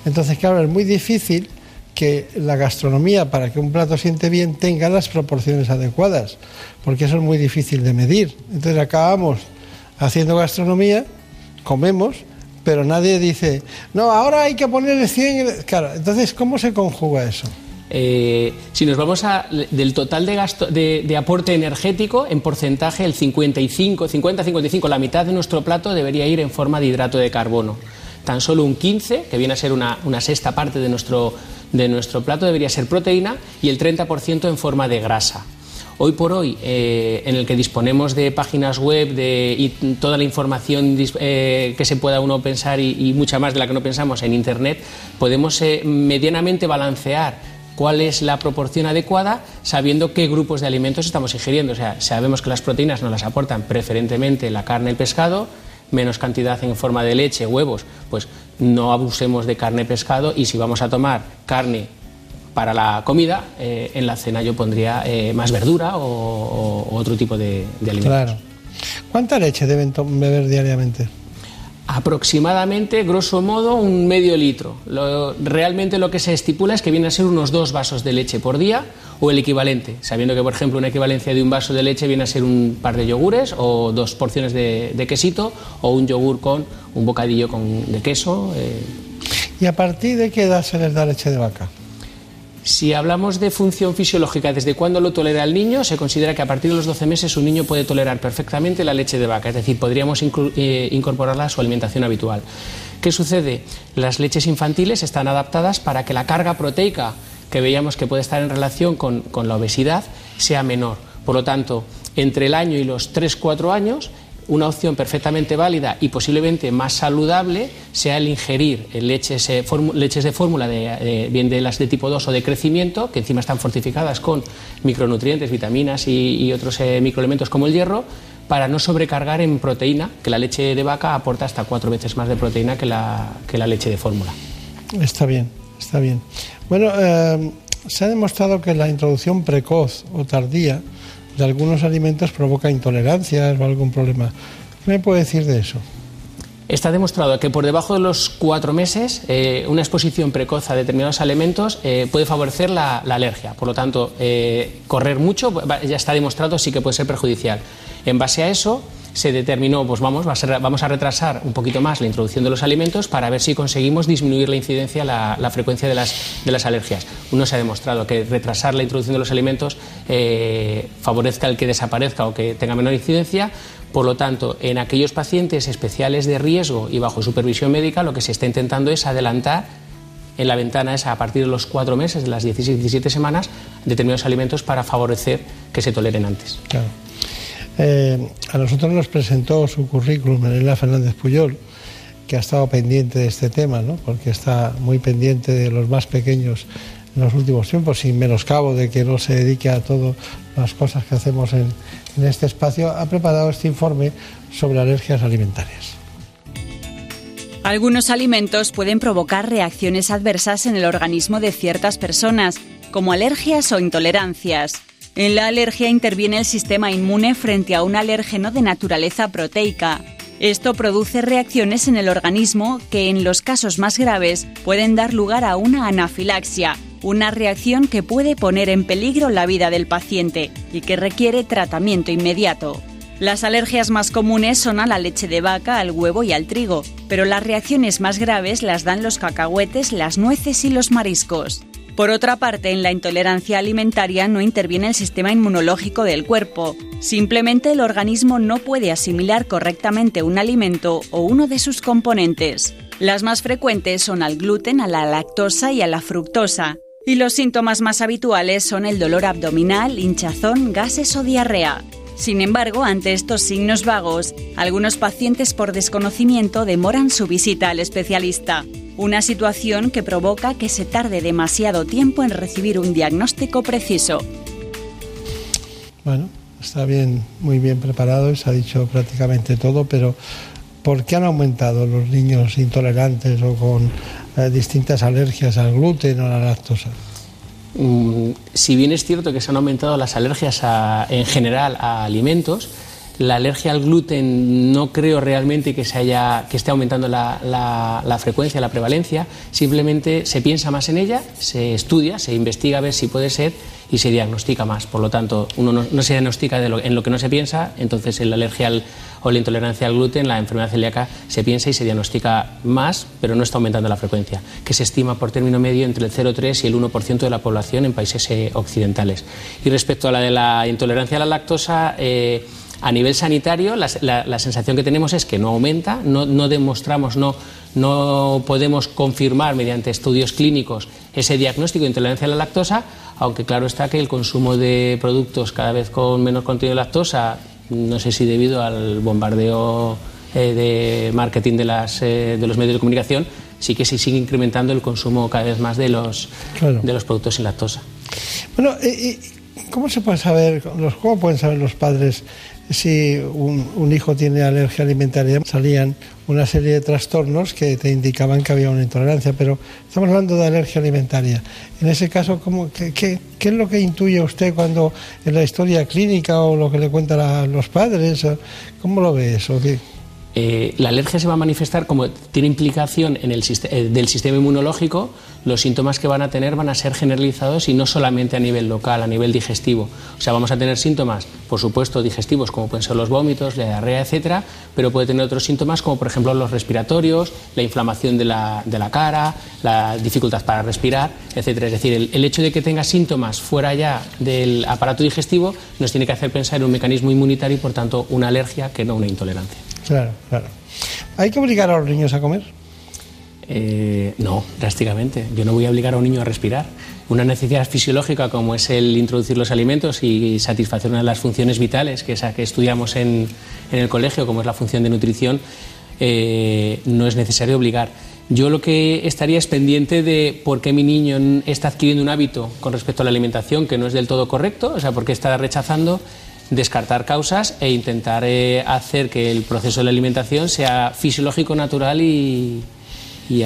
Entonces, claro, es muy difícil que la gastronomía, para que un plato siente bien, tenga las proporciones adecuadas, porque eso es muy difícil de medir. Entonces acabamos haciendo gastronomía, comemos, pero nadie dice, no, ahora hay que ponerle 100... Claro, entonces, ¿cómo se conjuga eso? Eh, si nos vamos a, del total de, gasto, de, aporte energético, en porcentaje, el 55, 50-55, la mitad de nuestro plato debería ir en forma de hidrato de carbono. Tan solo un 15, que viene a ser una, una sexta parte de nuestro de nuestro plato debería ser proteína y el 30% en forma de grasa. Hoy por hoy, eh, en el que disponemos de páginas web de, y toda la información eh, que se pueda uno pensar y, mucha más de la que no pensamos en Internet, podemos eh, medianamente balancear cuál es la proporción adecuada sabiendo qué grupos de alimentos estamos ingiriendo. O sea, sabemos que las proteínas nos las aportan preferentemente la carne, el pescado, menos cantidad en forma de leche, huevos, pues no abusemos de carne, pescado y si vamos a tomar carne para la comida, eh, en la cena yo pondría eh, más verdura o, otro tipo de, de alimentos. Claro. ¿Cuánta leche deben beber diariamente? Aproximadamente, grosso modo, un medio litro. realmente lo que se estipula es que viene a ser unos dos vasos de leche por día o el equivalente, sabiendo que, por ejemplo, una equivalencia de un vaso de leche viene a ser un par de yogures o dos porciones de, quesito o un yogur con un bocadillo con, de queso. Eh. ¿Y a partir de qué edad se les da leche de vaca? Si hablamos de función fisiológica, desde cuándo lo tolera el niño, se considera que a partir de los 12 meses un niño puede tolerar perfectamente la leche de vaca, es decir, podríamos eh, incorporarla a su alimentación habitual. ¿Qué sucede? Las leches infantiles están adaptadas para que la carga proteica que veíamos que puede estar en relación con, con la obesidad sea menor. Por lo tanto, entre el año y los 3-4 años una opción perfectamente válida y posiblemente más saludable sea el ingerir leches, eh, leches de fórmula, de, bien de las de tipo 2 o de crecimiento, que encima están fortificadas con micronutrientes, vitaminas y, otros eh, microelementos como el hierro, para no sobrecargar en proteína, que la leche de vaca aporta hasta cuatro veces más de proteína que la, que la leche de fórmula. Está bien, está bien. Bueno, eh, se ha demostrado que la introducción precoz o tardía de algunos alimentos provoca intolerancias o algún problema. ¿Qué me puede decir de eso? Está demostrado que por debajo de los cuatro meses eh, una exposición precoz a determinados alimentos eh, puede favorecer la, alergia. Por lo tanto, eh, correr mucho ya está demostrado sí que puede ser perjudicial. En base a eso, se determinó, pues vamos, vamos a retrasar un poquito más la introducción de los alimentos para ver si conseguimos disminuir la incidencia, la, frecuencia de las, de las alergias. Uno se ha demostrado que retrasar la introducción de los alimentos eh, favorezca el que desaparezca o que tenga menor incidencia. Por lo tanto, en aquellos pacientes especiales de riesgo y bajo supervisión médica, lo que se está intentando es adelantar en la ventana esa a partir de los cuatro meses, de las 16-17 semanas, determinados alimentos para favorecer que se toleren antes. Claro. Eh, a nosotros nos presentó su currículum Elena Fernández Puyol, que ha estado pendiente de este tema, ¿no? porque está muy pendiente de los más pequeños en los últimos tiempos, sin menoscabo de que no se dedique a todas las cosas que hacemos en, en este espacio, ha preparado este informe sobre alergias alimentarias. Algunos alimentos pueden provocar reacciones adversas en el organismo de ciertas personas, como alergias o intolerancias. En la alergia interviene el sistema inmune frente a un alérgeno de naturaleza proteica. Esto produce reacciones en el organismo que en los casos más graves pueden dar lugar a una anafilaxia, una reacción que puede poner en peligro la vida del paciente y que requiere tratamiento inmediato. Las alergias más comunes son a la leche de vaca, al huevo y al trigo, pero las reacciones más graves las dan los cacahuetes, las nueces y los mariscos. Por otra parte, en la intolerancia alimentaria no interviene el sistema inmunológico del cuerpo. Simplemente el organismo no puede asimilar correctamente un alimento o uno de sus componentes. Las más frecuentes son al gluten, a la lactosa y a la fructosa. Y los síntomas más habituales son el dolor abdominal, hinchazón, gases o diarrea. Sin embargo, ante estos signos vagos, algunos pacientes por desconocimiento demoran su visita al especialista, una situación que provoca que se tarde demasiado tiempo en recibir un diagnóstico preciso. Bueno, está bien, muy bien preparado, se ha dicho prácticamente todo, pero ¿por qué han aumentado los niños intolerantes o con eh, distintas alergias al gluten o a la lactosa? Mm, si bien es cierto que se han aumentado las alergias en general a alimentos, la alergia al gluten no creo realmente que, se haya, que esté aumentando la, frecuencia, la prevalencia, simplemente se piensa más en ella, se estudia, se investiga a ver si puede ser y se diagnostica más. Por lo tanto, uno no, se diagnostica en lo que no se piensa, entonces en la alergia o la intolerancia al gluten, la enfermedad celíaca, se piensa y se diagnostica más, pero no está aumentando la frecuencia, que se estima por término medio entre el 0,3 y el 1% de la población en países eh, occidentales. Y respecto a la de la intolerancia a la lactosa, eh, a nivel sanitario, la, sensación que tenemos es que no aumenta, no, demostramos, no, no podemos confirmar mediante estudios clínicos ese diagnóstico de intolerancia a la lactosa, aunque claro está que el consumo de productos cada vez con menor contenido de lactosa, no sé si debido al bombardeo eh, de marketing de, las, eh, de los medios de comunicación, sí que se sigue incrementando el consumo cada vez más de los, de los productos sin lactosa. Bueno, ¿cómo se puede saber, cómo pueden saber los padres si un, hijo tiene alergia alimentaria, salían una serie de trastornos que te indicaban que había una intolerancia, pero estamos hablando de alergia alimentaria. En ese caso, ¿cómo, qué, es lo que intuye usted cuando en la historia clínica o lo que le cuentan los padres? ¿Cómo lo ve eso? Eh, la alergia se va a manifestar como tiene implicación en el eh, del sistema inmunológico, los síntomas que van a tener van a ser generalizados y no solamente a nivel local, a nivel digestivo. O sea, vamos a tener síntomas, por supuesto, digestivos, como pueden ser los vómitos, la diarrea, etcétera, pero puede tener otros síntomas, como por ejemplo los respiratorios, la inflamación de la, de la cara, la dificultad para respirar, etcétera. Es decir, el, el hecho de que tenga síntomas fuera ya del aparato digestivo nos tiene que hacer pensar en un mecanismo inmunitario y, por tanto, una alergia que no una intolerancia. Claro, claro. ¿Hay que obligar a los niños a comer? Eh, no, drásticamente. Yo no voy a obligar a un niño a respirar. Una necesidad fisiológica como es el introducir los alimentos y satisfacer una de las funciones vitales, que es la que estudiamos en, el colegio, como es la función de nutrición, eh, no es necesario obligar. Yo lo que estaría es pendiente de por qué mi niño está adquiriendo un hábito con respecto a la alimentación que no es del todo correcto, o sea, por qué está rechazando descartar causas e intentar eh, hacer que el proceso de la alimentación sea fisiológico, natural y,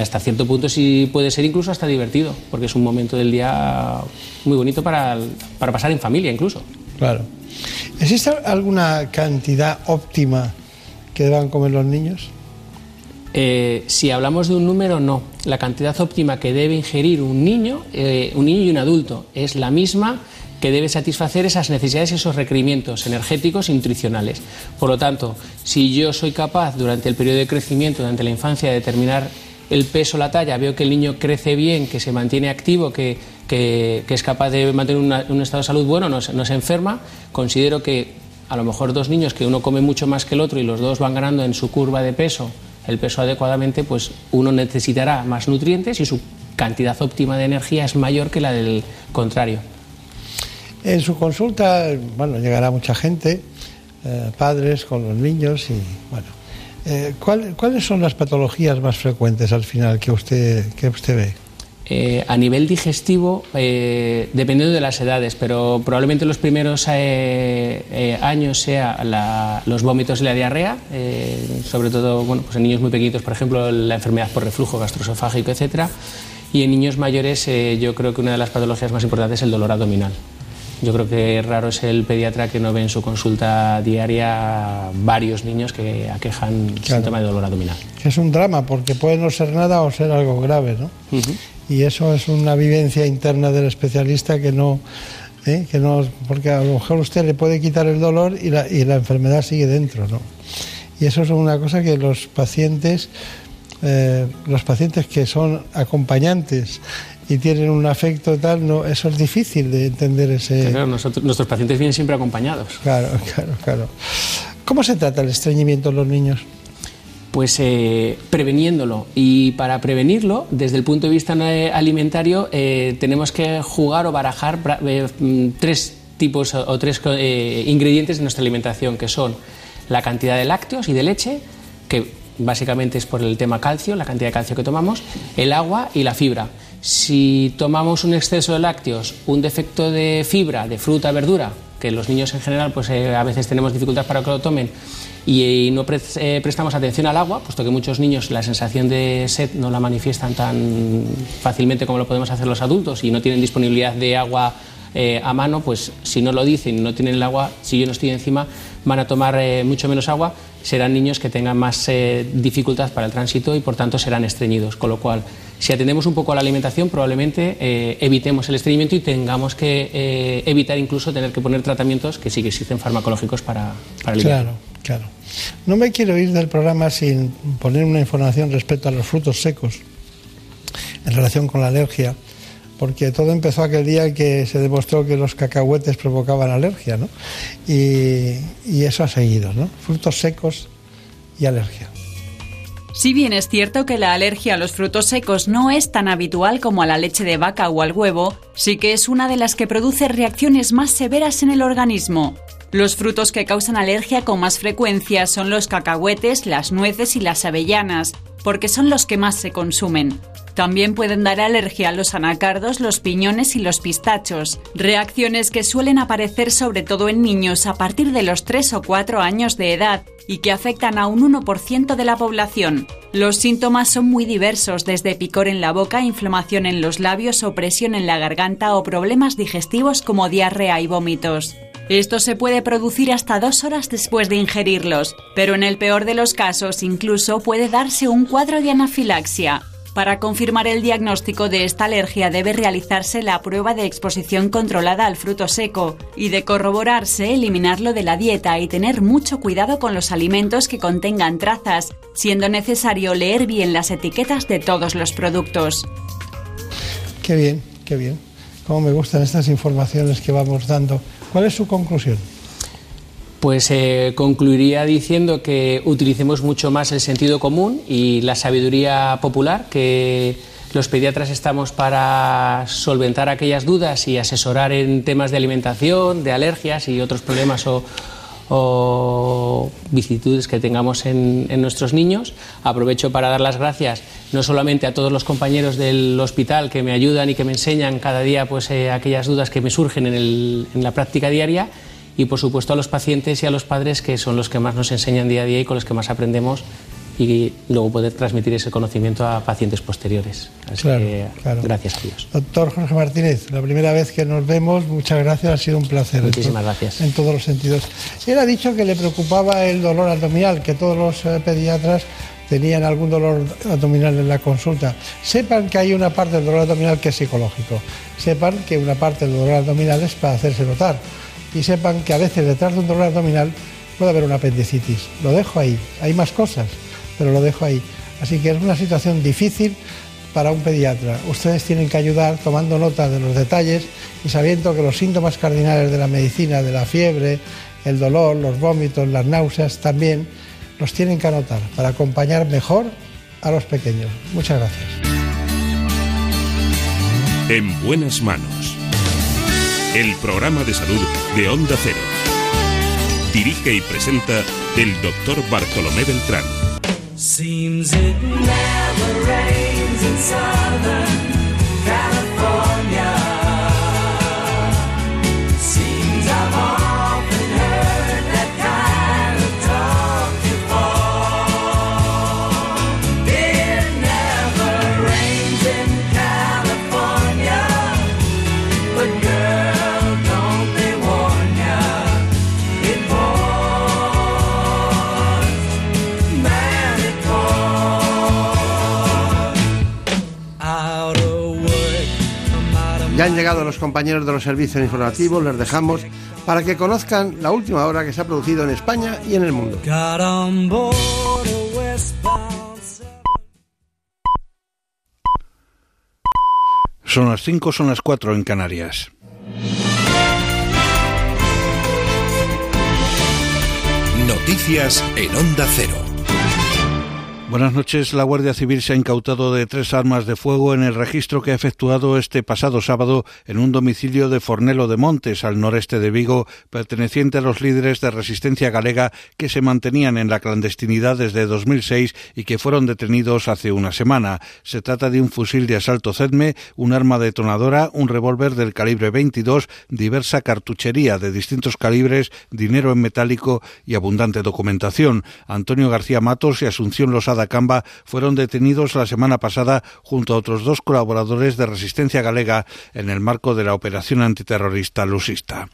hasta cierto punto si puede ser incluso hasta divertido, porque es un momento del día muy bonito para, pasar en familia incluso. Claro. ¿Existe alguna cantidad óptima que deban comer los niños? Eh, si hablamos de un número, no. La cantidad óptima que debe ingerir un niño, eh, un niño y un adulto es la misma que debe satisfacer esas necesidades y esos requerimientos energéticos y nutricionales. Por lo tanto, si yo soy capaz durante el periodo de crecimiento, durante la infancia, de determinar el peso, la talla, veo que el niño crece bien, que se mantiene activo, que, es capaz de mantener un estado de salud bueno, no, no se enferma, considero que a lo mejor dos niños que uno come mucho más que el otro y los dos van ganando en su curva de peso el peso adecuadamente, pues uno necesitará más nutrientes y su cantidad óptima de energía es mayor que la del contrario. En su consulta, bueno, llegará mucha gente, eh, padres con los niños y, bueno, eh, ¿cuáles son las patologías más frecuentes al final que usted, que usted ve? Eh, a nivel digestivo, dependiendo de las edades, pero probablemente los primeros años sea los vómitos y la diarrea, sobre todo bueno, pues en niños muy pequeñitos, por ejemplo, la enfermedad por reflujo gastroesofágico, etcétera, y en niños mayores yo creo que una de las patologías más importantes es el dolor abdominal. Yo creo que raro es el pediatra que no ve en su consulta diaria varios niños que aquejan síntoma de dolor abdominal. Es un drama porque puede no ser nada o ser algo grave, ¿no? Y eso es una vivencia interna del especialista que no, ¿eh? que no, porque a lo mejor usted le puede quitar el dolor y la, y la enfermedad sigue dentro, ¿no? Y eso es una cosa que los pacientes, eh, los pacientes que son acompañantes y tienen un afecto tal, no, eso es difícil de entender ese... Claro, nosotros, nuestros pacientes vienen siempre acompañados. Claro, claro, claro. ¿Cómo se trata el estreñimiento en los niños? pues eh, preveniéndolo. Y para prevenirlo, desde el punto de vista alimentario, eh, tenemos que jugar o barajar mm, tres tipos o, tres ingredientes de nuestra alimentación, que son la cantidad de lácteos y de leche, que básicamente es por el tema calcio, la cantidad de calcio que tomamos, el agua y la fibra. Si tomamos un exceso de lácteos, un defecto de fibra, de fruta, verdura, que los niños en general pues a veces tenemos dificultad para que lo tomen, y, no eh, prestamos atención al agua, puesto que muchos niños la sensación de sed no la manifiestan tan fácilmente como lo podemos hacer los adultos y no tienen disponibilidad de agua eh, a mano, pues si no lo dicen no tienen el agua, si yo no estoy encima, van a tomar eh, mucho menos agua, serán niños que tengan más dificultad para el tránsito y por tanto serán estreñidos. Con lo cual, si atendemos un poco a la alimentación, probablemente evitemos el estreñimiento y tengamos que evitar incluso tener que poner tratamientos que sí que existen farmacológicos para, para Claro, claro. No me quiero ir del programa sin poner una información respecto a los frutos secos en relación con la alergia, porque todo empezó aquel día que se demostró que los cacahuetes provocaban alergia, ¿no? Y, eso ha seguido, ¿no? Frutos secos y alergia. Si bien es cierto que la alergia a los frutos secos no es tan habitual como a la leche de vaca o al huevo, sí que es una de las que produce reacciones más severas en el organismo. Los frutos que causan alergia con más frecuencia son los cacahuetes, las nueces y las avellanas, porque son los que más se consumen. También pueden dar alergia a los anacardos, los piñones y los pistachos, reacciones que suelen aparecer sobre todo en niños a partir de los 3 o 4 años de edad y que afectan a un 1% de la población. Los síntomas son muy diversos, desde picor en la boca, inflamación en los labios, opresión en la garganta o problemas digestivos como diarrea y vómitos. Esto se puede producir hasta dos horas después de ingerirlos, pero en el peor de los casos incluso puede darse un cuadro de anafilaxia. Para confirmar el diagnóstico de esta alergia debe realizarse la prueba de exposición controlada al fruto seco y de corroborarse eliminarlo de la dieta y tener mucho cuidado con los alimentos que contengan trazas, siendo necesario leer bien las etiquetas de todos los productos. Qué bien, qué bien. Cómo me gustan estas informaciones que vamos dando ¿Cuál es su conclusión? Pues eh, concluiría diciendo que utilicemos mucho más el sentido común y la sabiduría popular, que los pediatras estamos para solventar aquellas dudas y asesorar en temas de alimentación, de alergias y otros problemas o, o vicisitudes que tengamos en, nuestros niños. Aprovecho para dar las gracias no solamente a todos los compañeros del hospital que me ayudan y que me enseñan cada día pues, eh, aquellas dudas que me surgen en, en la práctica diaria, y por supuesto a los pacientes y a los padres que son los que más nos enseñan día a día y con los que más aprendemos y luego poder transmitir ese conocimiento a pacientes posteriores. claro, gracias a Dios. Doctor Jorge Martínez, la primera vez que nos vemos, muchas gracias, ha sido un placer. Muchísimas gracias. En todos los sentidos. Él ha dicho que le preocupaba el dolor abdominal, que todos los eh, pediatras tenían algún dolor abdominal en la consulta. Sepan que hay una parte del dolor abdominal que es psicológico. Sepan que una parte del dolor abdominal es para hacerse notar. Y sepan que a veces detrás de un dolor abdominal puede haber una apendicitis. Lo dejo ahí. Hay más cosas pero lo dejo ahí. Así que es una situación difícil para un pediatra. Ustedes tienen que ayudar tomando nota de los detalles y sabiendo que los síntomas cardinales de la medicina, de la fiebre, el dolor, los vómitos, las náuseas, también los tienen que anotar para acompañar mejor a los pequeños. Muchas gracias. En buenas manos. El programa de salud de Onda Cero. Dirige y presenta el doctor Bartolomé Beltrán. Seems it never rains in southern llegado los compañeros de los servicios informativos, les dejamos para que conozcan la última hora que se ha producido en España y en el mundo. Son las 5, son las 4 en Canarias. Noticias en Onda Cero. Buenas noches. La Guardia Civil se ha incautado de tres armas de fuego en el registro que ha efectuado este pasado sábado en un domicilio de Fornelo de Montes, al noreste de Vigo, perteneciente a los líderes de resistencia galega que se mantenían en la clandestinidad desde 2006 y que fueron detenidos hace una semana. Se trata de un fusil de asalto CEDME, un arma detonadora, un revólver del calibre 22, diversa cartuchería de distintos calibres, dinero en metálico y abundante documentación. Antonio García Matos y Asunción Los Camba fueron detenidos la semana pasada junto a otros dos colaboradores de Resistencia Galega en el marco de la operación antiterrorista lusista.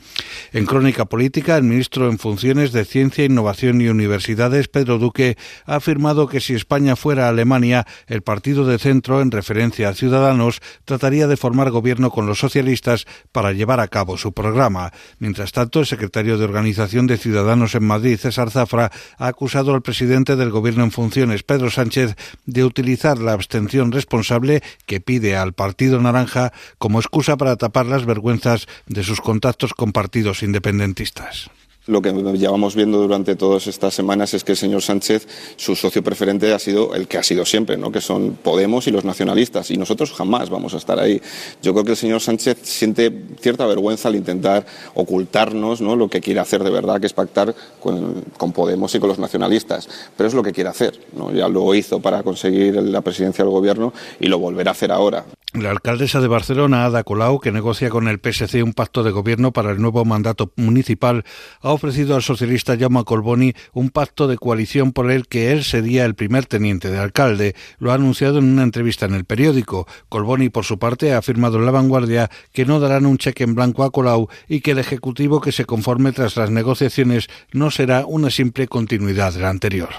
En crónica política, el ministro en funciones de Ciencia, Innovación y Universidades, Pedro Duque, ha afirmado que si España fuera Alemania, el partido de centro, en referencia a Ciudadanos, trataría de formar gobierno con los socialistas para llevar a cabo su programa. Mientras tanto, el secretario de Organización de Ciudadanos en Madrid, César Zafra, ha acusado al presidente del gobierno en funciones, Pedro Sánchez de utilizar la abstención responsable que pide al Partido Naranja como excusa para tapar las vergüenzas de sus contactos con partidos independentistas lo que llevamos viendo durante todas estas semanas es que el señor Sánchez, su socio preferente ha sido el que ha sido siempre, ¿no? que son Podemos y los nacionalistas, y nosotros jamás vamos a estar ahí. Yo creo que el señor Sánchez siente cierta vergüenza al intentar ocultarnos ¿no? lo que quiere hacer de verdad, que es pactar con, Podemos y con los nacionalistas. Pero es lo que quiere hacer. ¿no? Ya lo hizo para conseguir la presidencia del gobierno y lo volverá a hacer ahora. La alcaldesa de Barcelona, Ada Colau, que negocia con el PSC un pacto de gobierno para el nuevo mandato municipal, ha ofrecido al socialista Jaume Colboni un pacto de coalición por el que él sería el primer teniente de alcalde. Lo ha anunciado en una entrevista en el periódico. Colboni, por su parte, ha afirmado en La Vanguardia que no darán un cheque en blanco a Colau y que el Ejecutivo que se conforme tras las negociaciones no será una simple continuidad de la anterior.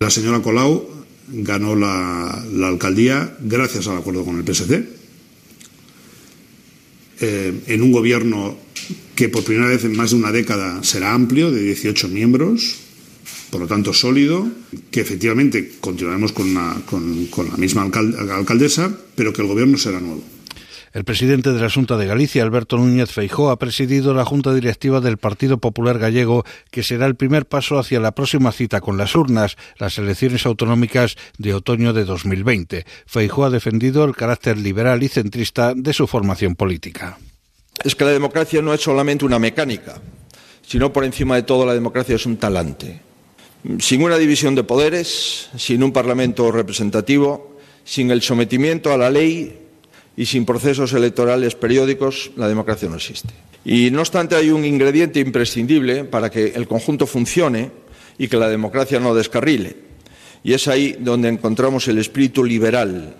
La señora Colau ganó la, alcaldía gracias al acuerdo con el PSD, eh, en un gobierno que por primera vez en más de una década será amplio, de 18 miembros, por lo tanto sólido, que efectivamente continuaremos con, con la misma alcaldesa, pero que el gobierno será nuevo. El presidente de la Junta de Galicia, Alberto Núñez Feijó, ha presidido la Junta Directiva del Partido Popular Gallego, que será el primer paso hacia la próxima cita con las urnas, las elecciones autonómicas de otoño de 2020. Feijó ha defendido el carácter liberal y centrista de su formación política. Es que la democracia no es solamente una mecánica, sino por encima de todo la democracia es un talante. Sin una división de poderes, sin un parlamento representativo, sin el sometimiento a la ley y sin procesos electorales periódicos la democracia no existe. Y no obstante hay un ingrediente imprescindible para que el conjunto funcione y que la democracia no descarrile. Y es ahí donde encontramos el espíritu liberal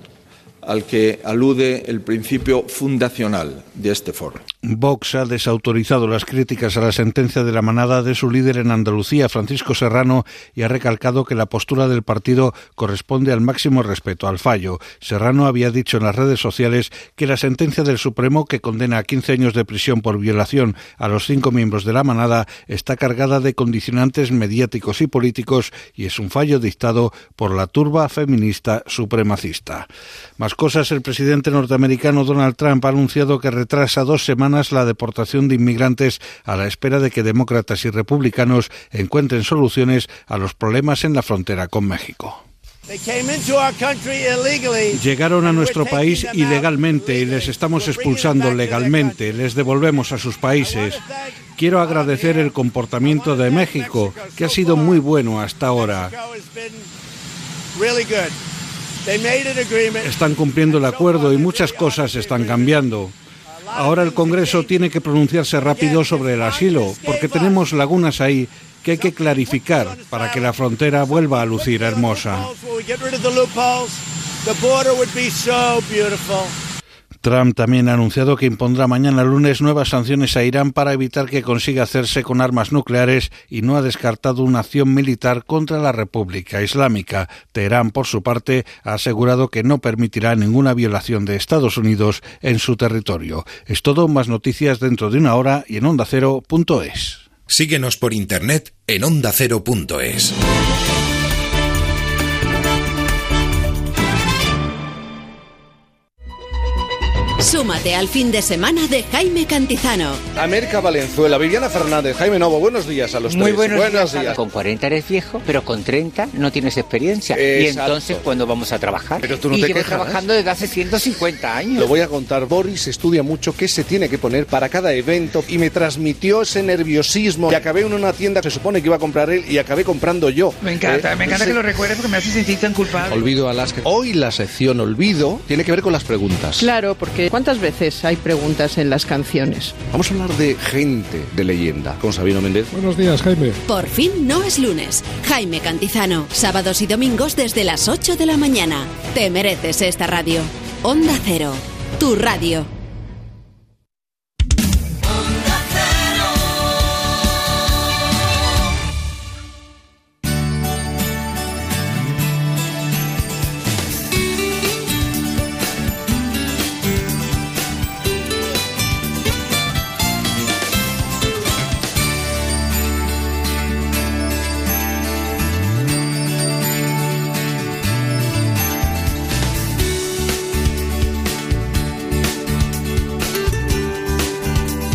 al que alude el principio fundacional de este foro. Vox ha desautorizado las críticas a la sentencia de la manada de su líder en Andalucía, Francisco Serrano, y ha recalcado que la postura del partido corresponde al máximo respeto al fallo. Serrano había dicho en las redes sociales que la sentencia del Supremo, que condena a 15 años de prisión por violación a los cinco miembros de la manada, está cargada de condicionantes mediáticos y políticos y es un fallo dictado por la turba feminista supremacista. Más cosas, el presidente norteamericano Donald Trump ha anunciado que retrasa dos semanas la deportación de inmigrantes a la espera de que demócratas y republicanos encuentren soluciones a los problemas en la frontera con México. Llegaron a nuestro país ilegalmente y les estamos expulsando legalmente, les devolvemos a sus países. Quiero agradecer el comportamiento de México, que ha sido muy bueno hasta ahora. Están cumpliendo el acuerdo y muchas cosas están cambiando. Ahora el Congreso tiene que pronunciarse rápido sobre el asilo, porque tenemos lagunas ahí que hay que clarificar para que la frontera vuelva a lucir hermosa. Trump también ha anunciado que impondrá mañana lunes nuevas sanciones a Irán para evitar que consiga hacerse con armas nucleares y no ha descartado una acción militar contra la República Islámica. Teherán, por su parte, ha asegurado que no permitirá ninguna violación de Estados Unidos en su territorio. Es todo, más noticias dentro de una hora y en ondacero.es. Síguenos por internet en ondacero.es. Súmate al fin de semana de Jaime Cantizano. América Valenzuela, Viviana Fernández, Jaime Novo, buenos días a los Muy tres. buenos, días. Con 40 eres viejo, pero con 30 no tienes experiencia. Y entonces, ¿cuándo vamos a trabajar? Pero tú no y te llevo quejas. trabajando desde hace 150 años. Lo voy a contar. Boris estudia mucho qué se tiene que poner para cada evento y me transmitió ese nerviosismo. Y acabé en una tienda que se supone que iba a comprar él y acabé comprando yo. Me encanta, ¿Eh? me encanta que lo recuerdes porque me hace sentir tan culpable. Olvido Alaska. Hoy la sección Olvido tiene que ver con las preguntas. Claro, porque ¿cuántas veces hay preguntas en las canciones? Vamos a hablar de gente de leyenda con Sabino Méndez. Buenos días, Jaime. Por fin no es lunes. Jaime Cantizano, sábados y domingos desde las 8 de la mañana. Te mereces esta radio. Onda Cero, tu radio.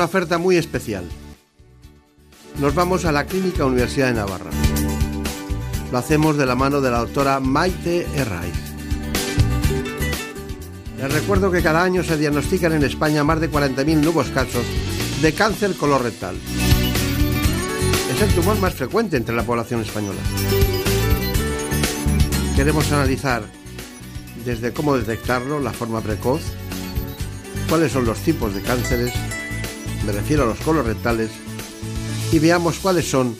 Una oferta muy especial. Nos vamos a la Clínica Universidad de Navarra. Lo hacemos de la mano de la doctora Maite Herraiz. Les recuerdo que cada año se diagnostican en España más de 40.000 nuevos casos de cáncer colorectal. Es el tumor más frecuente entre la población española. Queremos analizar desde cómo detectarlo, la forma precoz, cuáles son los tipos de cánceres, me refiero a los colorectales, y veamos cuáles son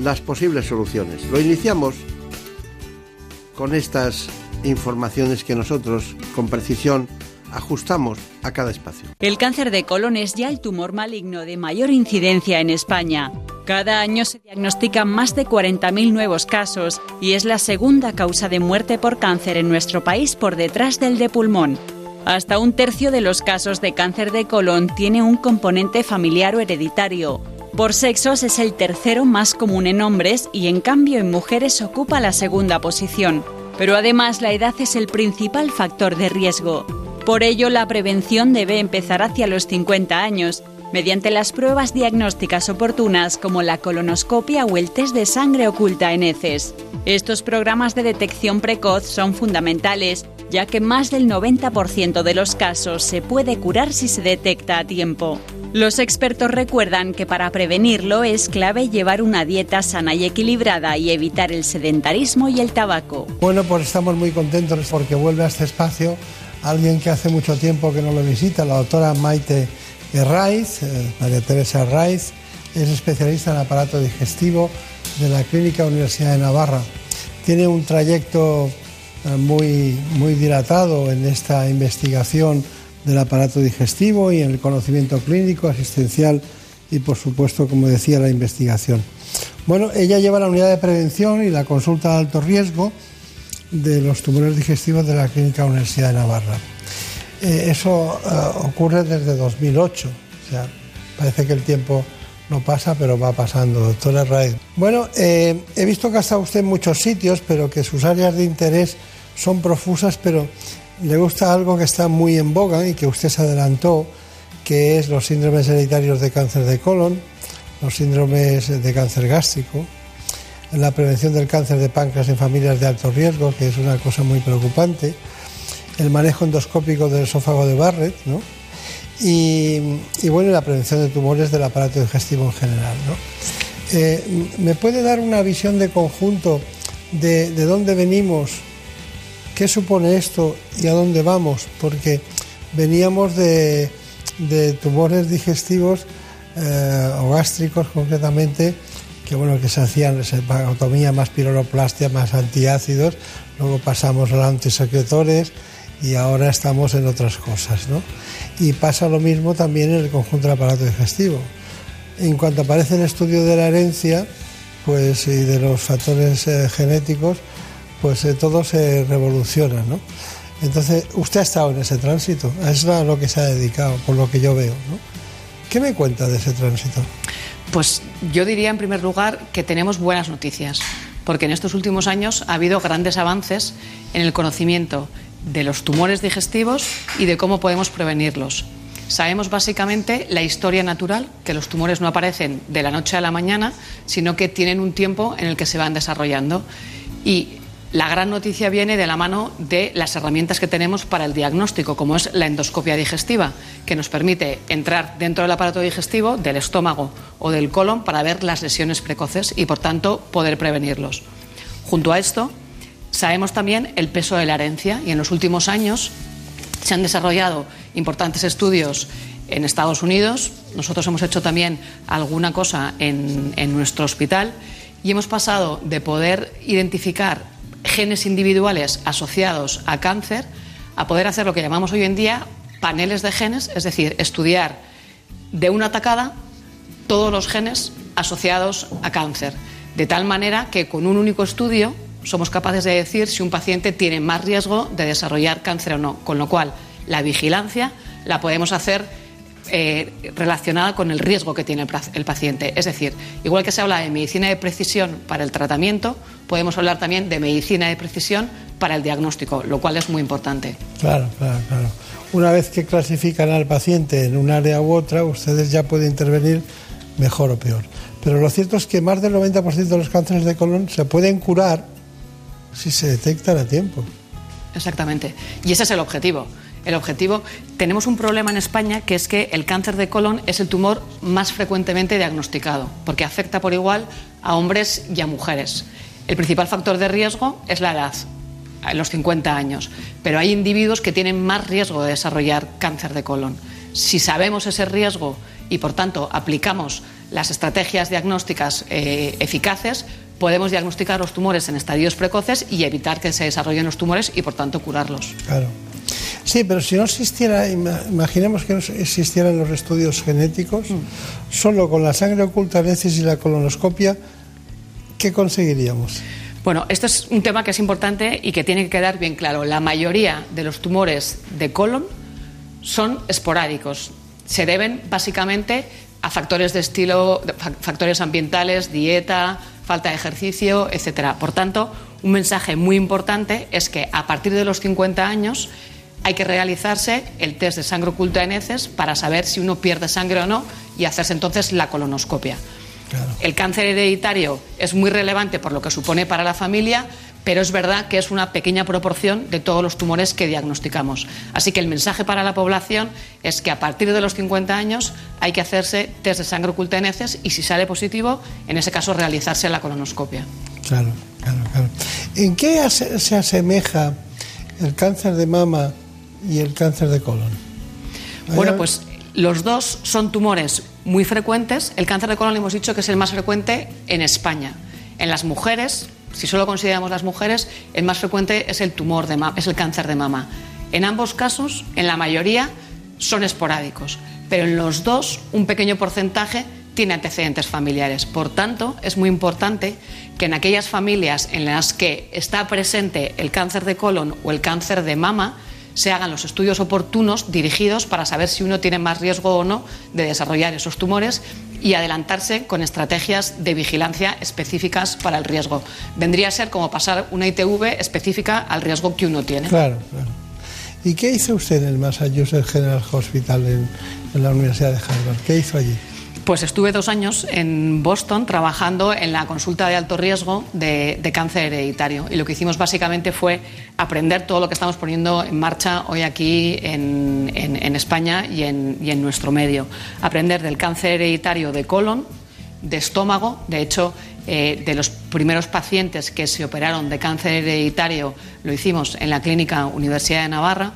las posibles soluciones. Lo iniciamos con estas informaciones que nosotros, con precisión, ajustamos a cada espacio. El cáncer de colon es ya el tumor maligno de mayor incidencia en España. Cada año se diagnostican más de 40.000 nuevos casos y es la segunda causa de muerte por cáncer en nuestro país por detrás del de pulmón. Hasta un tercio de los casos de cáncer de colon tiene un componente familiar o hereditario. Por sexos es el tercero más común en hombres y en cambio en mujeres ocupa la segunda posición. Pero además la edad es el principal factor de riesgo. Por ello la prevención debe empezar hacia los 50 años, mediante las pruebas diagnósticas oportunas como la colonoscopia o el test de sangre oculta en heces. Estos programas de detección precoz son fundamentales, ya que más del 90% de los casos se puede curar si se detecta a tiempo. Los expertos recuerdan que para prevenirlo es clave llevar una dieta sana y equilibrada y evitar el sedentarismo y el tabaco. Bueno, pues estamos muy contentos porque vuelve a este espacio alguien que hace mucho tiempo que no lo visita, la doctora Maite Herraiz, eh, María Teresa Herraiz, es especialista en aparato digestivo de la Clínica Universidad de Navarra. Tiene un trayecto muy, muy dilatado en esta investigación del aparato digestivo y en el conocimiento clínico, asistencial y, por supuesto, como decía, la investigación. Bueno, ella lleva la unidad de prevención y la consulta de alto riesgo de los tumores digestivos de la Clínica Universidad de Navarra. Eh, eso eh, ocurre desde 2008, o sea, parece que el tiempo no pasa, pero va pasando, doctora Raez. Bueno, eh, he visto que ha estado usted en muchos sitios, pero que sus áreas de interés son profusas, pero le gusta algo que está muy en boga y que usted se adelantó, que es los síndromes hereditarios de cáncer de colon, los síndromes de cáncer gástrico, la prevención del cáncer de páncreas en familias de alto riesgo, que es una cosa muy preocupante, el manejo endoscópico del esófago de Barrett, ¿no? Y, y, bueno, la prevención de tumores del aparato digestivo en general. ¿no? Eh, ¿Me puede dar una visión de conjunto de, de dónde venimos, qué supone esto y a dónde vamos, porque veníamos de, tumores digestivos eh, o gástricos concretamente, que bueno, que se hacían reservatomía más piroroplastia, más antiácidos, luego pasamos a los antisecretores y ahora estamos en otras cosas, ¿no? Y pasa lo mismo también en el conjunto del aparato digestivo. En cuanto aparece el estudio de la herencia, pues y de los factores eh, genéticos, pues eh, todo se revoluciona, ¿no? Entonces, usted ha estado en ese tránsito, es a lo que se ha dedicado, por lo que yo veo, ¿no? ¿Qué me cuenta de ese tránsito? Pues yo diría en primer lugar que tenemos buenas noticias, porque en estos últimos años ha habido grandes avances en el conocimiento de los tumores digestivos y de cómo podemos prevenirlos. Sabemos básicamente la historia natural, que los tumores no aparecen de la noche a la mañana, sino que tienen un tiempo en el que se van desarrollando. Y la gran noticia viene de la mano de las herramientas que tenemos para el diagnóstico, como es la endoscopia digestiva, que nos permite entrar dentro del aparato digestivo, del estómago o del colon para ver las lesiones precoces y, por tanto, poder prevenirlos. Junto a esto, sabemos también el peso de la herencia y en los últimos años se han desarrollado importantes estudios en Estados Unidos. Nosotros hemos hecho también alguna cosa en, en nuestro hospital y hemos pasado de poder identificar genes individuales asociados a cáncer a poder hacer lo que llamamos hoy en día paneles de genes, es decir, estudiar de una atacada todos los genes asociados a cáncer, de tal manera que con un único estudio somos capaces de decir si un paciente tiene más riesgo de desarrollar cáncer o no, con lo cual la vigilancia la podemos hacer eh, relacionada con el riesgo que tiene el, paciente. Es decir, igual que se habla de medicina de precisión para el tratamiento, podemos hablar también de medicina de precisión para el diagnóstico, lo cual es muy importante. Claro, claro, claro. Una vez que clasifican al paciente en un área u otra, ustedes ya pueden intervenir mejor o peor. Pero lo cierto es que más del 90% de los cánceres de colon se pueden curar si se detectan a tiempo. Exactamente. Y ese es el objetivo el objetivo. Tenemos un problema en España que es que el cáncer de colon es el tumor más frecuentemente diagnosticado, porque afecta por igual a hombres y a mujeres. El principal factor de riesgo es la edad, los 50 años, pero hay individuos que tienen más riesgo de desarrollar cáncer de colon. Si sabemos ese riesgo y, por tanto, aplicamos las estrategias diagnósticas eh, eficaces, podemos diagnosticar los tumores en estadios precoces y evitar que se desarrollen los tumores y, por tanto, curarlos. Claro. Sí, pero si no existiera, imaginemos que no existieran los estudios genéticos, mm. solo con la sangre oculta necis y la colonoscopia, ¿qué conseguiríamos? Bueno, este es un tema que es importante y que tiene que quedar bien claro. La mayoría de los tumores de colon son esporádicos. Se deben básicamente a factores de estilo, factores ambientales, dieta, falta de ejercicio, etcétera. Por tanto, un mensaje muy importante es que a partir de los 50 años hay que realizarse el test de sangre oculta en heces para saber si uno pierde sangre o no y hacerse entonces la colonoscopia. El cáncer hereditario es muy relevante por lo que supone para la familia, pero es verdad que es una pequeña proporción de todos los tumores que diagnosticamos. Así que el mensaje para la población es que a partir de los 50 años hay que hacerse test de sangre oculta en heces y si sale positivo, en ese caso realizarse la colonoscopia. Claro, claro, claro. ¿En qué se asemeja el cáncer de mama y el cáncer de colon? Bueno, pues los dos son tumores muy frecuentes. El cáncer de colon hemos dicho que es el más frecuente en España. En las mujeres, si solo consideramos las mujeres, el más frecuente es el tumor de mama, es el cáncer de mama. En ambos casos, en la mayoría, son esporádicos, pero en los dos un pequeño porcentaje tiene antecedentes familiares. Por tanto, es muy importante que en aquellas familias en las que está presente el cáncer de colon o el cáncer de mama, se hagan los estudios oportunos dirigidos para saber si uno tiene más riesgo o no de desarrollar esos tumores y adelantarse con estrategias de vigilancia específicas para el riesgo. Vendría a ser como pasar una ITV específica al riesgo que uno tiene. Claro, claro. ¿Y qué hizo usted en el Massachusetts General Hospital en, la Universidad de Harvard? ¿Qué hizo allí? Pues estuve dos años en Boston trabajando en la consulta de alto riesgo de, cáncer hereditario. Y lo que hicimos básicamente fue aprender todo lo que estamos poniendo en marcha hoy aquí en, España y en, nuestro medio. Aprender del cáncer hereditario de colon, de estómago. De hecho, eh, de los primeros pacientes que se operaron de cáncer hereditario lo hicimos en la Clínica Universidad de Navarra.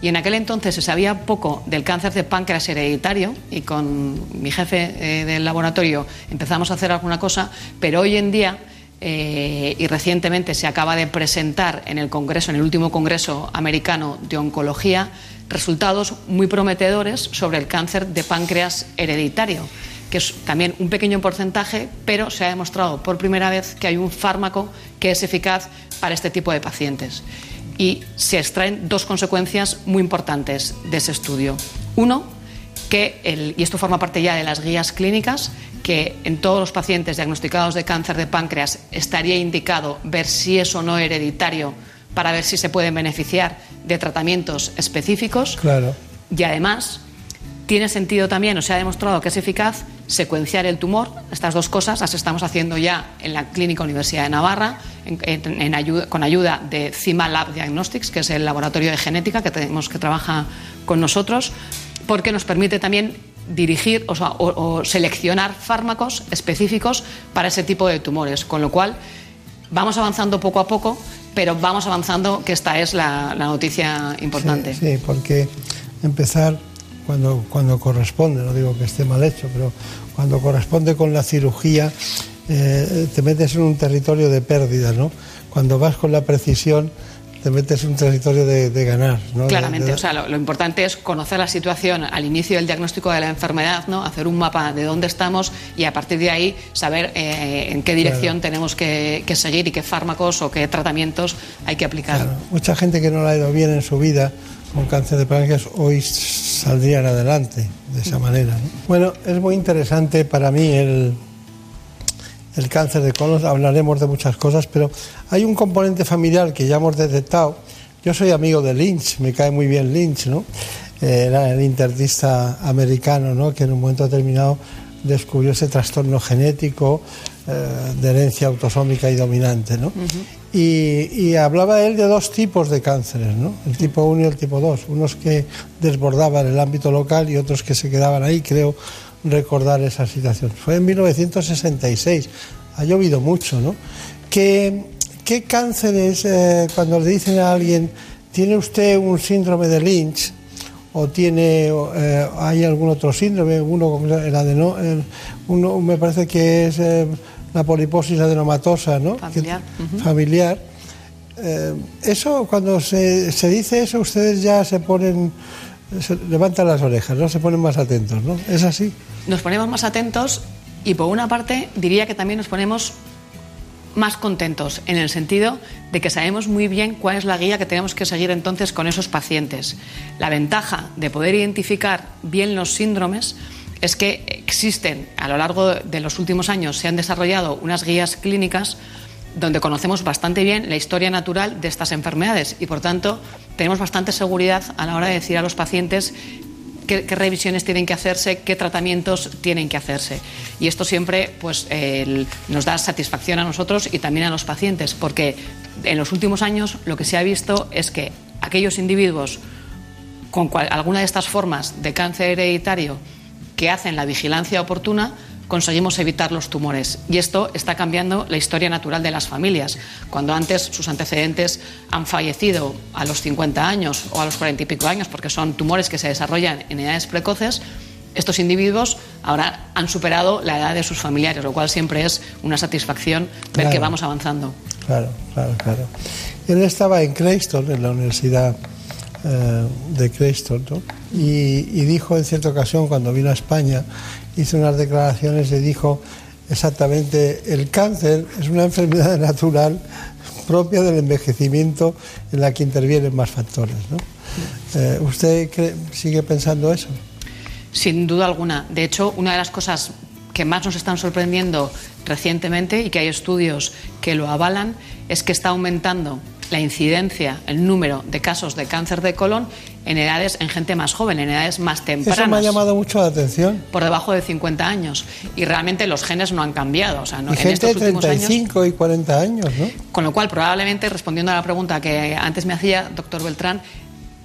Y en aquel entonces se sabía poco del cáncer de páncreas hereditario. Y con mi jefe eh, del laboratorio empezamos a hacer alguna cosa, pero hoy en día eh, y recientemente se acaba de presentar en el Congreso, en el último Congreso americano de Oncología, resultados muy prometedores sobre el cáncer de páncreas hereditario que es también un pequeño porcentaje, pero se ha demostrado por primera vez que hay un fármaco que es eficaz para este tipo de pacientes. Y se extraen dos consecuencias muy importantes de ese estudio. Uno, que, el, y esto forma parte ya de las guías clínicas, que en todos los pacientes diagnosticados de cáncer de páncreas estaría indicado ver si es o no hereditario para ver si se pueden beneficiar de tratamientos específicos. Claro. Y además, tiene sentido también, o se ha demostrado que es eficaz, secuenciar el tumor. Estas dos cosas las estamos haciendo ya en la Clínica Universidad de Navarra, con ayuda de CIMA Lab Diagnostics, que es el laboratorio de genética que tenemos que trabaja con nosotros, porque nos permite también dirigir o, seleccionar fármacos específicos para ese tipo de tumores. Con lo cual, vamos avanzando poco a poco, pero vamos avanzando, que esta es la, noticia importante. sí, porque empezar cuando, cuando corresponde, no digo que esté mal hecho, pero cuando corresponde con la cirugía, eh, te metes en un territorio de pérdida, ¿no? Cuando vas con la precisión, te metes en un territorio de, ganar. ¿no? Claramente, o sea, lo, importante es conocer la situación al inicio del diagnóstico de la enfermedad, ¿no? hacer un mapa de dónde estamos y a partir de ahí saber eh, en qué dirección tenemos que, seguir y qué fármacos o qué tratamientos hay que aplicar. Mucha gente que no le ha ido bien en su vida con cáncer de páncreas hoy saldrían adelante de esa manera. Bueno, es muy interesante para mí el, el cáncer de colon, hablaremos de muchas cosas, pero hay un componente familiar que ya hemos detectado. Yo soy amigo de Lynch, me cae muy bien Lynch, ¿no? Eh, era el internista americano, ¿no? Que en un momento determinado descubrió ese trastorno genético eh, de herencia autosómica y dominante, ¿no? Y, hablaba él de dos tipos de cánceres, ¿no? el tipo 1 y el tipo 2, unos que desbordaban el ámbito local y otros que se quedaban ahí, creo recordar esa situación. Fue en 1966, ha llovido mucho, ¿no? ¿Qué, qué cánceres, eh, cuando le dicen a alguien, tiene usted un síndrome de Lynch, o tiene, eh, hay algún otro síndrome, uno, el adeno, uno me parece que es eh, la poliposis adenomatosa, ¿no? Familiar. Familiar. Eh, eso, cuando se, se, dice eso, ustedes ya se ponen, se levantan las orejas, ¿no? Se ponen más atentos, ¿no? ¿Es así? Nos ponemos más atentos y por una parte diría que también nos ponemos más contentos en el sentido de que sabemos muy bien cuál es la guía que tenemos que seguir entonces con esos pacientes. La ventaja de poder identificar bien los síndromes es que existen, a lo largo de los últimos años, se han desarrollado unas guías clínicas donde conocemos bastante bien la historia natural de estas enfermedades y, por tanto, tenemos bastante seguridad a la hora de decir a los pacientes qué, revisiones tienen que hacerse, qué tratamientos tienen que hacerse. Y esto siempre pues, nos da satisfacción a nosotros y también a los pacientes, porque en los últimos años lo que se ha visto es que aquellos individuos con alguna de estas formas de cáncer hereditario que hacen la vigilancia oportuna, conseguimos evitar los tumores. Y esto está cambiando la historia natural de las familias. Cuando antes sus antecedentes han fallecido a los 50 años o a los 40 y pico años, porque son tumores que se desarrollan en edades precoces, estos individuos ahora han superado la edad de sus familiares, lo cual siempre es una satisfacción ver que vamos avanzando. Claro, claro, claro. Él estaba en Crayston, en la Universidad eh, de Creston, y, dijo en cierta ocasión, cuando vino a España, hizo unas declaraciones y dijo exactamente, el cáncer es una enfermedad natural propia del envejecimiento en la que intervienen más factores. Eh, ¿Usted sigue pensando eso? Sin duda alguna. De hecho, una de las cosas que más nos están sorprendiendo recientemente y que hay estudios que lo avalan es que está aumentando la incidencia, el número de casos de cáncer de colon en edades, en gente más joven, en edades más tempranas. Eso me ha llamado mucho la atención. Por debajo de 50 años. Y realmente los genes no han cambiado. O sea, no, y gente de 35 y 40 años, ¿no? Con lo cual, probablemente, respondiendo a la pregunta que antes me hacía, doctor Beltrán,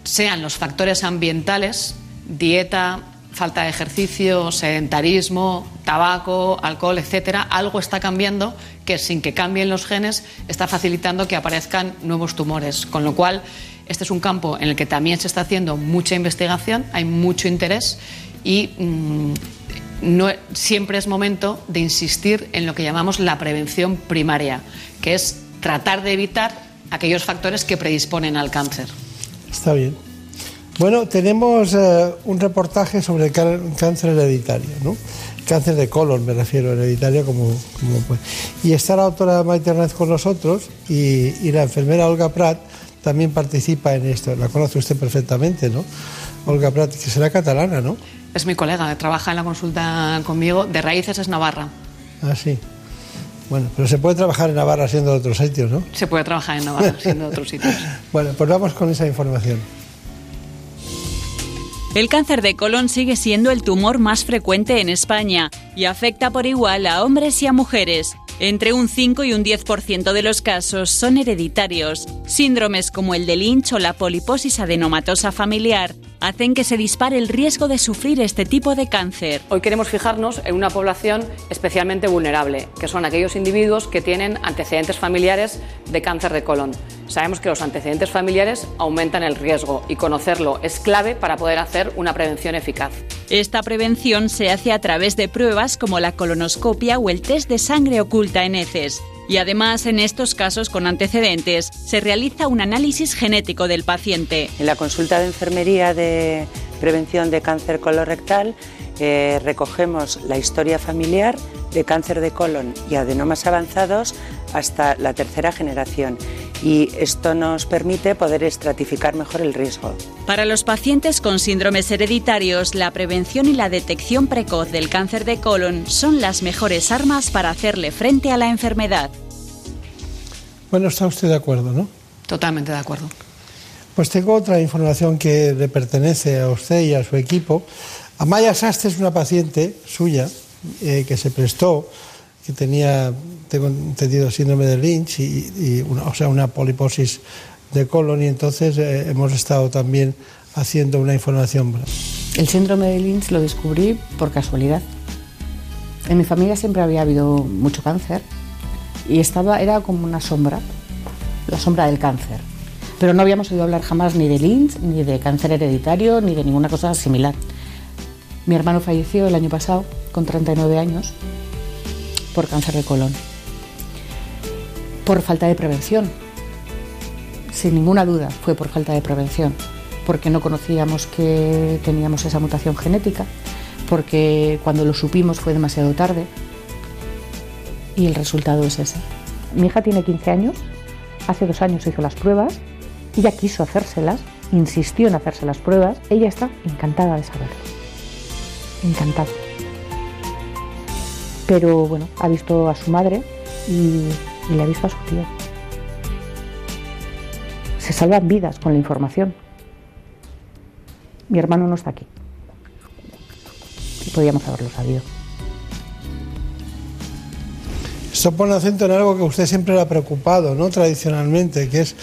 sean los factores ambientales, dieta, falta de ejercicio, sedentarismo, tabaco, alcohol, etcétera, algo está cambiando que sin que cambien los genes está facilitando que aparezcan nuevos tumores. Con lo cual, este es un campo en el que también se está haciendo mucha investigación, hay mucho interés y mm, no, siempre es momento de insistir en lo que llamamos la prevención primaria, que es tratar de evitar aquellos factores que predisponen al cáncer. Está bien. Bueno, tenemos eh, un reportaje sobre el cáncer hereditario, ¿no? Cáncer de colon, me refiero, hereditario, como, como pues. Y está la doctora Maite Hernández con nosotros y, la enfermera Olga Prat también participa en esto. La conoce usted perfectamente, ¿no? Olga Prat, que será catalana, ¿no? Es mi colega, trabaja en la consulta conmigo. De raíces es Navarra. Ah, sí. Bueno, pero se puede trabajar en Navarra siendo de otros sitios, ¿no? Se puede trabajar en Navarra siendo de otros sitios. bueno, pues vamos con esa información. El cáncer de colon sigue siendo el tumor más frecuente en España y afecta por igual a hombres y a mujeres. Entre un 5 y un 10% de los casos son hereditarios. Síndromes como el de Lynch o la poliposis adenomatosa familiar hacen que se dispare el riesgo de sufrir este tipo de cáncer. Hoy queremos fijarnos en una población especialmente vulnerable, que son aquellos individuos que tienen antecedentes familiares de cáncer de colon. Sabemos que los antecedentes familiares aumentan el riesgo y conocerlo es clave para poder hacer una prevención eficaz. Esta prevención se hace a través de pruebas como la colonoscopia o el test de sangre oculta en heces. Y además, en estos casos con antecedentes, se realiza un análisis genético del paciente. En la consulta de enfermería de prevención de cáncer colorectal eh, recogemos la historia familiar de cáncer de colon y adenomas avanzados hasta la tercera generación y esto nos permite poder estratificar mejor el riesgo. Para los pacientes con síndromes hereditarios, la prevención y la detección precoz del cáncer de colon son las mejores armas para hacerle frente a la enfermedad. Bueno, está usted de acuerdo, ¿no? Totalmente de acuerdo. Pues tengo otra información que le pertenece a usted y a su equipo. Amaya Sastre es una paciente suya eh, que se prestó, que tenía tengo entendido síndrome de Lynch y, una, o sea, una poliposis de colon y entonces eh, hemos estado también haciendo una información. El síndrome de Lynch lo descubrí por casualidad. En mi familia siempre había habido mucho cáncer y estaba, era como una sombra, la sombra del cáncer. Pero no habíamos oído hablar jamás ni de Lynch, ni de cáncer hereditario, ni de ninguna cosa similar. Mi hermano falleció el año pasado, con 39 años, por cáncer de colon por falta de prevención. Sin ninguna duda fue por falta de prevención, porque no conocíamos que teníamos esa mutación genética, porque cuando lo supimos fue demasiado tarde y el resultado es ese. Mi hija tiene 15 años, hace dos años hizo las pruebas, ella quiso hacérselas, insistió en hacerse las pruebas, ella está encantada de saberlo, encantada. Pero bueno, ha visto a su madre y le ha visto a su tío. Se salvan vidas con la información. Mi hermano no está aquí. Y podíamos haberlo sabido. Esto pone acento en algo que usted siempre le ha preocupado, ¿no? Tradicionalmente, que es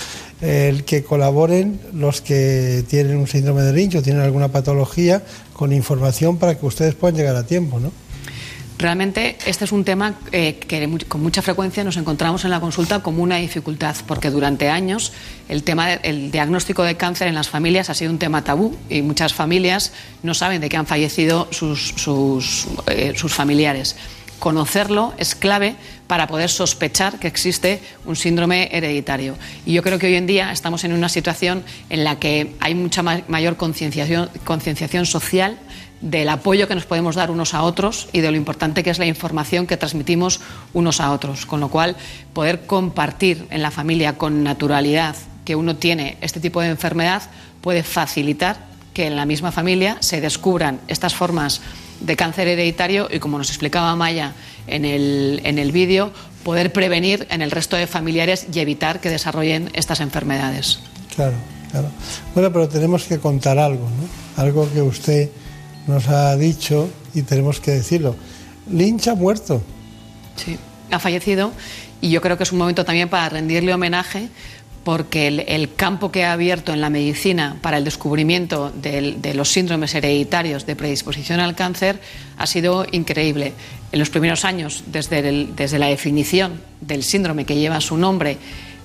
el que colaboren los que tienen un síndrome de Lynch o tienen alguna patología con información para que ustedes puedan llegar a tiempo, ¿no? Realmente este es un tema eh, que con mucha frecuencia nos encontramos en la consulta como una dificultad, porque durante años el tema del diagnóstico de cáncer en las familias ha sido un tema tabú y muchas familias no saben de qué han fallecido sus, eh, sus familiares. Conocerlo es clave para poder sospechar que existe un síndrome hereditario. Y yo creo que hoy en día estamos en una situación en la que hay mucha mayor concienciación social del apoyo que nos podemos dar unos a otros y de lo importante que es la información que transmitimos unos a otros. Con lo cual, poder compartir en la familia con naturalidad que uno tiene este tipo de enfermedad puede facilitar que en la misma familia se descubran estas formas de cáncer hereditario y, como nos explicaba Maya en el, en el vídeo, poder prevenir en el resto de familiares y evitar que desarrollen estas enfermedades. Claro, claro. Bueno, pero tenemos que contar algo, ¿no? Algo que usted nos ha dicho y tenemos que decirlo. Lynch ha muerto. Sí, ha fallecido y yo creo que es un momento también para rendirle homenaje porque el, campo que ha abierto en la medicina para el descubrimiento de los síndromes hereditarios de predisposición al cáncer ha sido increíble. En los primeros años, desde, desde la definición del síndrome que lleva su nombre,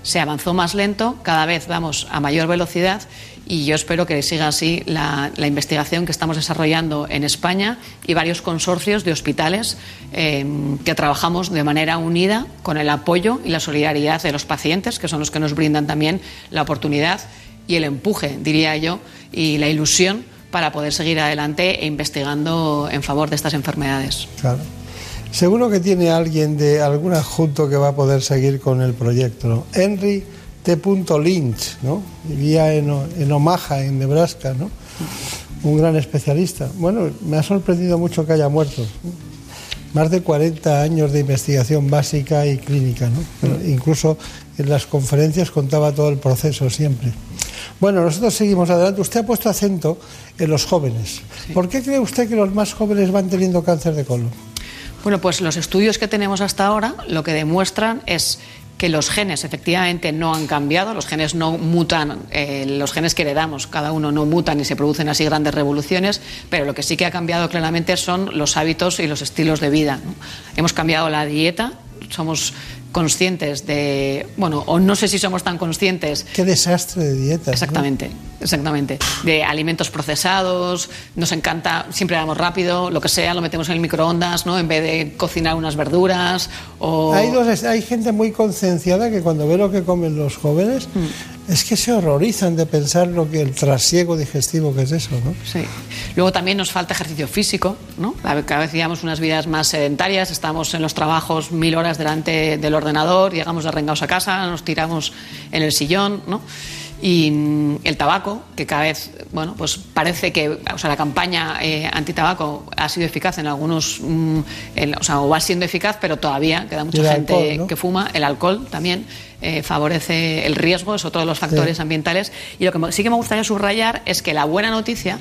se avanzó más lento, cada vez vamos a mayor velocidad y yo espero que siga así la, investigación que estamos desarrollando en España y varios consorcios de hospitales em, que trabajamos de manera unida con el apoyo y la solidaridad de los pacientes, que son los que nos brindan también la oportunidad y el empuje, diría yo, y la ilusión para poder seguir adelante e investigando en favor de estas enfermedades. Claro. Seguro que tiene alguien de algún adjunto que va a poder seguir con el proyecto. Henry T. Lynch, ¿no? Vivía en, en, Omaha, en Nebraska, ¿no? Un gran especialista. Bueno, me ha sorprendido mucho que haya muerto. Más de 40 años de investigación básica y clínica, ¿no? incluso en las conferencias contaba todo el proceso siempre. Bueno, nosotros seguimos adelante. Usted ha puesto acento en los jóvenes. ¿Por qué cree usted que los más jóvenes van teniendo cáncer de colon? Bueno, pues los estudios que tenemos hasta ahora lo que demuestran es que los genes efectivamente no han cambiado, los genes no mutan, eh, los genes que heredamos, cada uno no mutan y se producen así grandes revoluciones, pero lo que sí que ha cambiado claramente son los hábitos y los estilos de vida. Hemos cambiado la dieta, somos conscientes de, bueno, o no sé si somos tan conscientes. Qué desastre de dieta. Exactamente, exactamente. De alimentos procesados, nos encanta, siempre vamos rápido, lo que sea, lo metemos en el microondas, ¿no? En vez de cocinar unas verduras o... Hay, hay gente muy concienciada que cuando ve lo que comen los jóvenes, mm. Es que se horrorizan de pensar lo que el trasiego digestivo que es eso, ¿no? Sí. Luego también nos falta ejercicio físico, ¿no? Cada vez llevamos unas vidas más sedentarias, estamos en los trabajos mil horas delante del ordenador, llegamos arrengados a casa, nos tiramos en el sillón, ¿no? Y mm, el tabaco, que cada vez, bueno, pues parece que, o sea, la campaña eh, antitabaco ha sido eficaz en algunos, mm, o sea, o va siendo eficaz, pero todavía queda mucha gente que fuma. El alcohol también eh, favorece el riesgo, es otro de los factores ambientales. Y lo que sí que me gustaría subrayar es que la buena noticia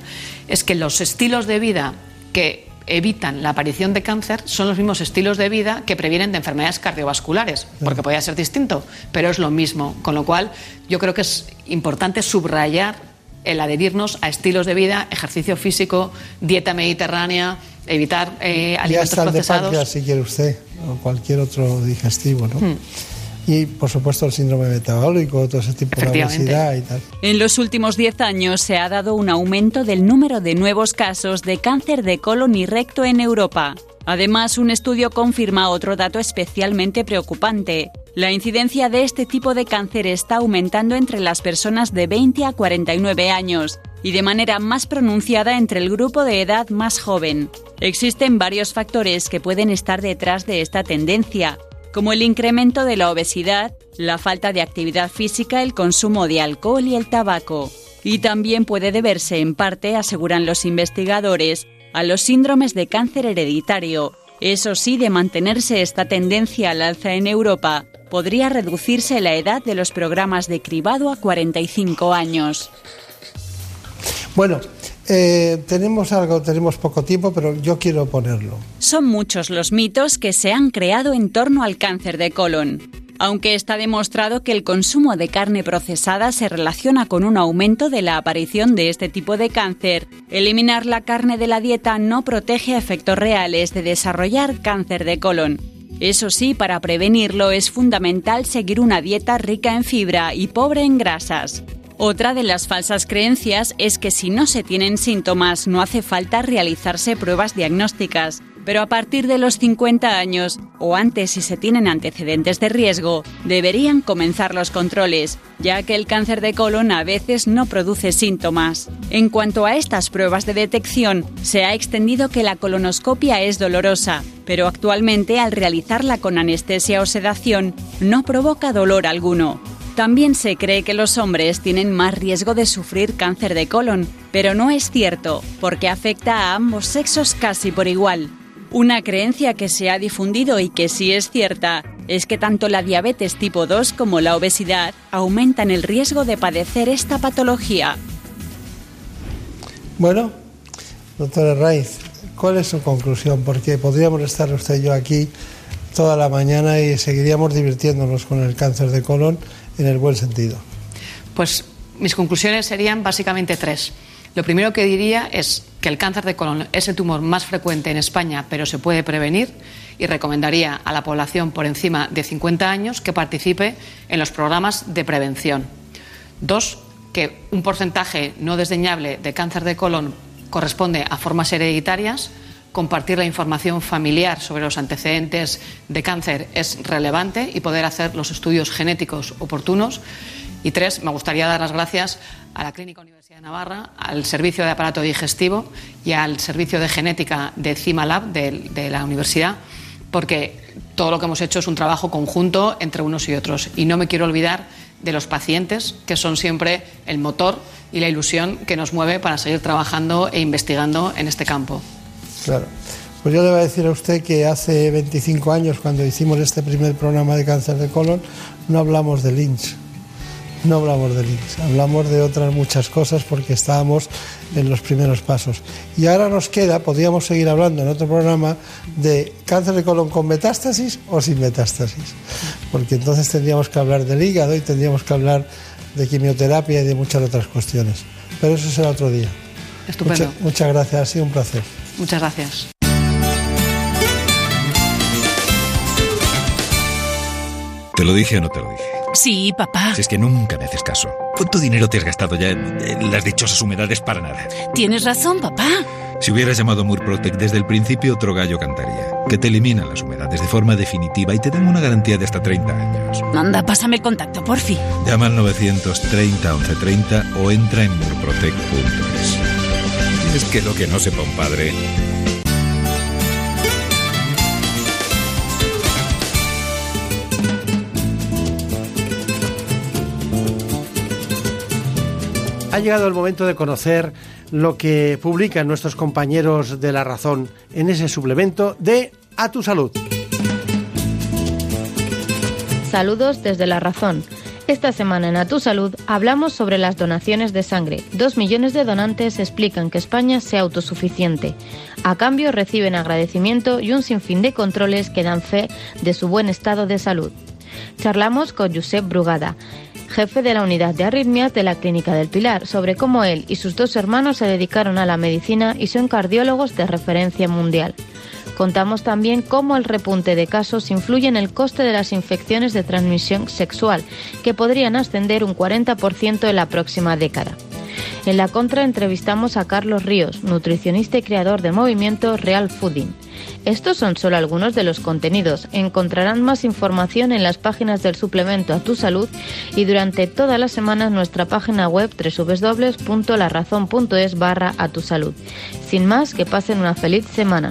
es que los estilos de vida que evitan la aparición de cáncer son los mismos estilos de vida que previenen de enfermedades cardiovasculares, porque podría ser distinto, pero es lo mismo. Con lo cual, yo creo que es importante subrayar el adherirnos a estilos de vida, ejercicio físico, dieta mediterránea, evitar eh, alimentos ya procesados. De si quiere usted, o cualquier otro digestivo, ¿no? Hmm y por supuesto el síndrome metabólico, todo ese tipo de obesidad y tal. En los últimos 10 años se ha dado un aumento del número de nuevos casos de cáncer de colon y recto en Europa. Además, un estudio confirma otro dato especialmente preocupante. La incidencia de este tipo de cáncer está aumentando entre las personas de 20 a 49 años y de manera más pronunciada entre el grupo de edad más joven. Existen varios factores que pueden estar detrás de esta tendencia, como el incremento de la obesidad, la falta de actividad física, el consumo de alcohol y el tabaco. Y también puede deberse en parte, aseguran los investigadores, a los síndromes de cáncer hereditario. Eso sí, de mantenerse esta tendencia al alza en Europa, podría reducirse la edad de los programas de cribado a 45 años. Bueno, eh, tenemos algo, tenemos poco tiempo, pero yo quiero ponerlo. Son muchos los mitos que se han creado en torno al cáncer de colon. Aunque está demostrado que el consumo de carne procesada se relaciona con un aumento de la aparición de este tipo de cáncer, eliminar la carne de la dieta no protege efectos reales de desarrollar cáncer de colon. Eso sí, para prevenirlo es fundamental seguir una dieta rica en fibra y pobre en grasas. Otra de las falsas creencias es que si no se tienen síntomas no hace falta realizarse pruebas diagnósticas, pero a partir de los 50 años o antes si se tienen antecedentes de riesgo, deberían comenzar los controles, ya que el cáncer de colon a veces no produce síntomas. En cuanto a estas pruebas de detección, se ha extendido que la colonoscopia es dolorosa, pero actualmente al realizarla con anestesia o sedación no provoca dolor alguno. También se cree que los hombres tienen más riesgo de sufrir cáncer de colon, pero no es cierto, porque afecta a ambos sexos casi por igual. Una creencia que se ha difundido y que sí es cierta es que tanto la diabetes tipo 2 como la obesidad aumentan el riesgo de padecer esta patología. Bueno, doctora Raiz, ¿cuál es su conclusión? Porque podríamos estar usted y yo aquí toda la mañana y seguiríamos divirtiéndonos con el cáncer de colon en el buen sentido. Pues mis conclusiones serían básicamente tres. Lo primero que diría es que el cáncer de colon es el tumor más frecuente en España, pero se puede prevenir y recomendaría a la población por encima de 50 años que participe en los programas de prevención. Dos, que un porcentaje no desdeñable de cáncer de colon corresponde a formas hereditarias. Compartir la información familiar sobre los antecedentes de cáncer es relevante y poder hacer los estudios genéticos oportunos. Y tres, me gustaría dar las gracias a la Clínica Universidad de Navarra, al Servicio de Aparato Digestivo y al Servicio de Genética de CIMALAB de, de la Universidad, porque todo lo que hemos hecho es un trabajo conjunto entre unos y otros. Y no me quiero olvidar de los pacientes, que son siempre el motor y la ilusión que nos mueve para seguir trabajando e investigando en este campo. Claro. Pues yo le voy a decir a usted que hace 25 años, cuando hicimos este primer programa de cáncer de colon, no hablamos de Lynch no hablamos de links, hablamos de otras muchas cosas porque estábamos en los primeros pasos. Y ahora nos queda, podríamos seguir hablando en otro programa, de cáncer de colon con metástasis o sin metástasis, porque entonces tendríamos que hablar del hígado y tendríamos que hablar de quimioterapia y de muchas otras cuestiones. Pero eso será otro día. Estupendo. muchas gracias, ha sido un placer. Muchas gracias. ¿Te lo dije o no te lo dije? Sí, papá. Si es que nunca me haces caso. ¿Cuánto dinero te has gastado ya en, las dichosas humedades para nada? Tienes razón, papá. Si hubieras llamado Murprotec desde el principio, otro gallo cantaría. Que te eliminan las humedades de forma definitiva y te dan una garantía de hasta 30 años. Anda, pásame el contacto, porfi. Llama al 930 1130 o entra en murprotec.es. Es que lo que no sepa un padre Ha llegado el momento de conocer lo que publican nuestros compañeros de La Razón en ese suplemento de A tu Salud. Saludos desde La Razón. Esta semana en A Tu Salud hablamos sobre las donaciones de sangre. Dos millones de donantes explican que España sea autosuficiente. A cambio reciben agradecimiento y un sinfín de controles que dan fe de su buen estado de salud. Charlamos con Josep Brugada, jefe de la unidad de arritmias de la Clínica del Pilar, sobre cómo él y sus dos hermanos se dedicaron a la medicina y son cardiólogos de referencia mundial. Contamos también cómo el repunte de casos influye en el coste de las infecciones de transmisión sexual, que podrían ascender un 40% en la próxima década. En la contra entrevistamos a Carlos Ríos, nutricionista y creador de movimiento Real Fooding. Estos son solo algunos de los contenidos. Encontrarán más información en las páginas del suplemento a tu salud y durante toda la semana en nuestra página web www.larazón.es barra a tu salud. Sin más, que pasen una feliz semana.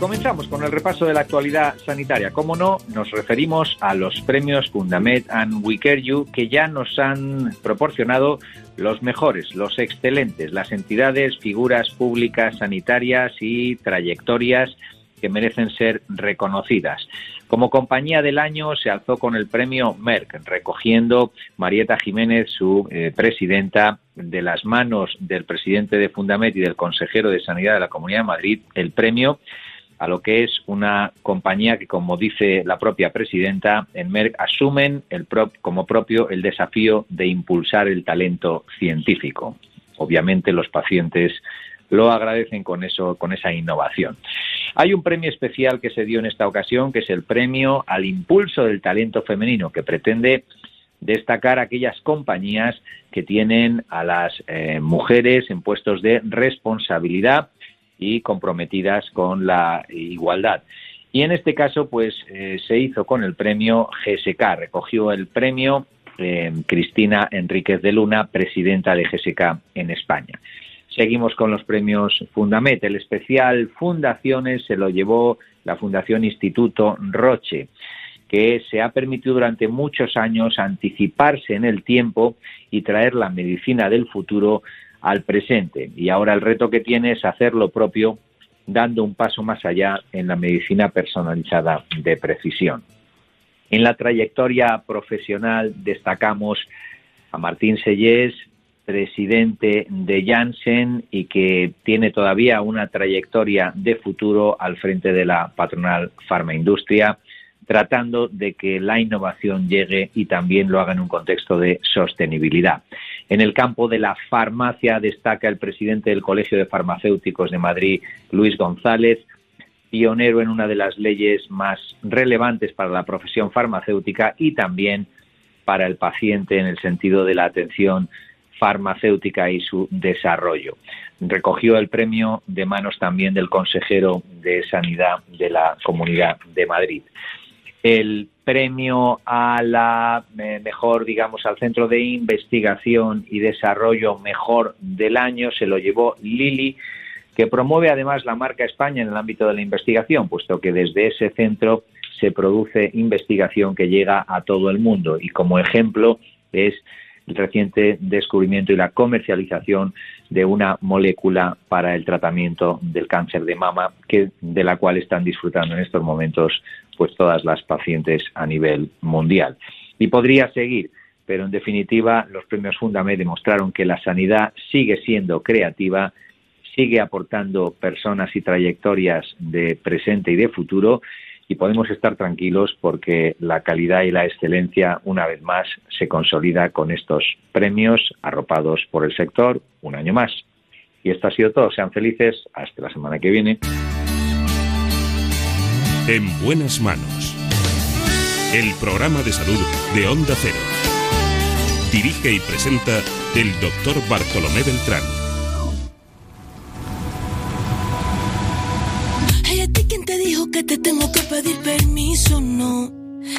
Comenzamos con el repaso de la actualidad sanitaria. Como no, nos referimos a los premios Fundamed and We Care You que ya nos han proporcionado los mejores, los excelentes, las entidades, figuras públicas, sanitarias y trayectorias que merecen ser reconocidas. Como compañía del año se alzó con el premio Merck, recogiendo Marieta Jiménez, su eh, presidenta, de las manos del presidente de Fundamed y del consejero de Sanidad de la Comunidad de Madrid, el premio a lo que es una compañía que, como dice la propia presidenta, en Merck asumen como propio el desafío de impulsar el talento científico. Obviamente los pacientes lo agradecen con eso, con esa innovación. Hay un premio especial que se dio en esta ocasión, que es el premio al impulso del talento femenino, que pretende destacar aquellas compañías que tienen a las eh, mujeres en puestos de responsabilidad y comprometidas con la igualdad. Y en este caso, pues eh, se hizo con el premio GSK, recogió el premio eh, Cristina Enríquez de Luna, presidenta de GSK en España. Seguimos con los premios Fundamet. El especial Fundaciones se lo llevó la Fundación Instituto Roche. que se ha permitido durante muchos años anticiparse en el tiempo y traer la medicina del futuro al presente. Y ahora el reto que tiene es hacer lo propio, dando un paso más allá en la medicina personalizada de precisión. En la trayectoria profesional destacamos a Martín Sellés, presidente de Janssen y que tiene todavía una trayectoria de futuro al frente de la patronal farmaindustria, tratando de que la innovación llegue y también lo haga en un contexto de sostenibilidad. En el campo de la farmacia destaca el presidente del Colegio de Farmacéuticos de Madrid, Luis González, pionero en una de las leyes más relevantes para la profesión farmacéutica y también para el paciente en el sentido de la atención farmacéutica y su desarrollo. Recogió el premio de manos también del consejero de Sanidad de la Comunidad de Madrid. El premio a la eh, mejor, digamos, al Centro de Investigación y Desarrollo Mejor del Año se lo llevó Lili, que promueve además la marca España en el ámbito de la investigación, puesto que desde ese centro se produce investigación que llega a todo el mundo. Y como ejemplo es el reciente descubrimiento y la comercialización de una molécula para el tratamiento del cáncer de mama, que, de la cual están disfrutando en estos momentos pues todas las pacientes a nivel mundial. Y podría seguir, pero en definitiva los premios Fundame demostraron que la sanidad sigue siendo creativa, sigue aportando personas y trayectorias de presente y de futuro y podemos estar tranquilos porque la calidad y la excelencia una vez más se consolida con estos premios arropados por el sector un año más. Y esto ha sido todo. Sean felices. Hasta la semana que viene. En buenas manos. El programa de salud de Onda Cero. Dirige y presenta el doctor Bartolomé Beltrán. Que te tengo que pedir permiso, no.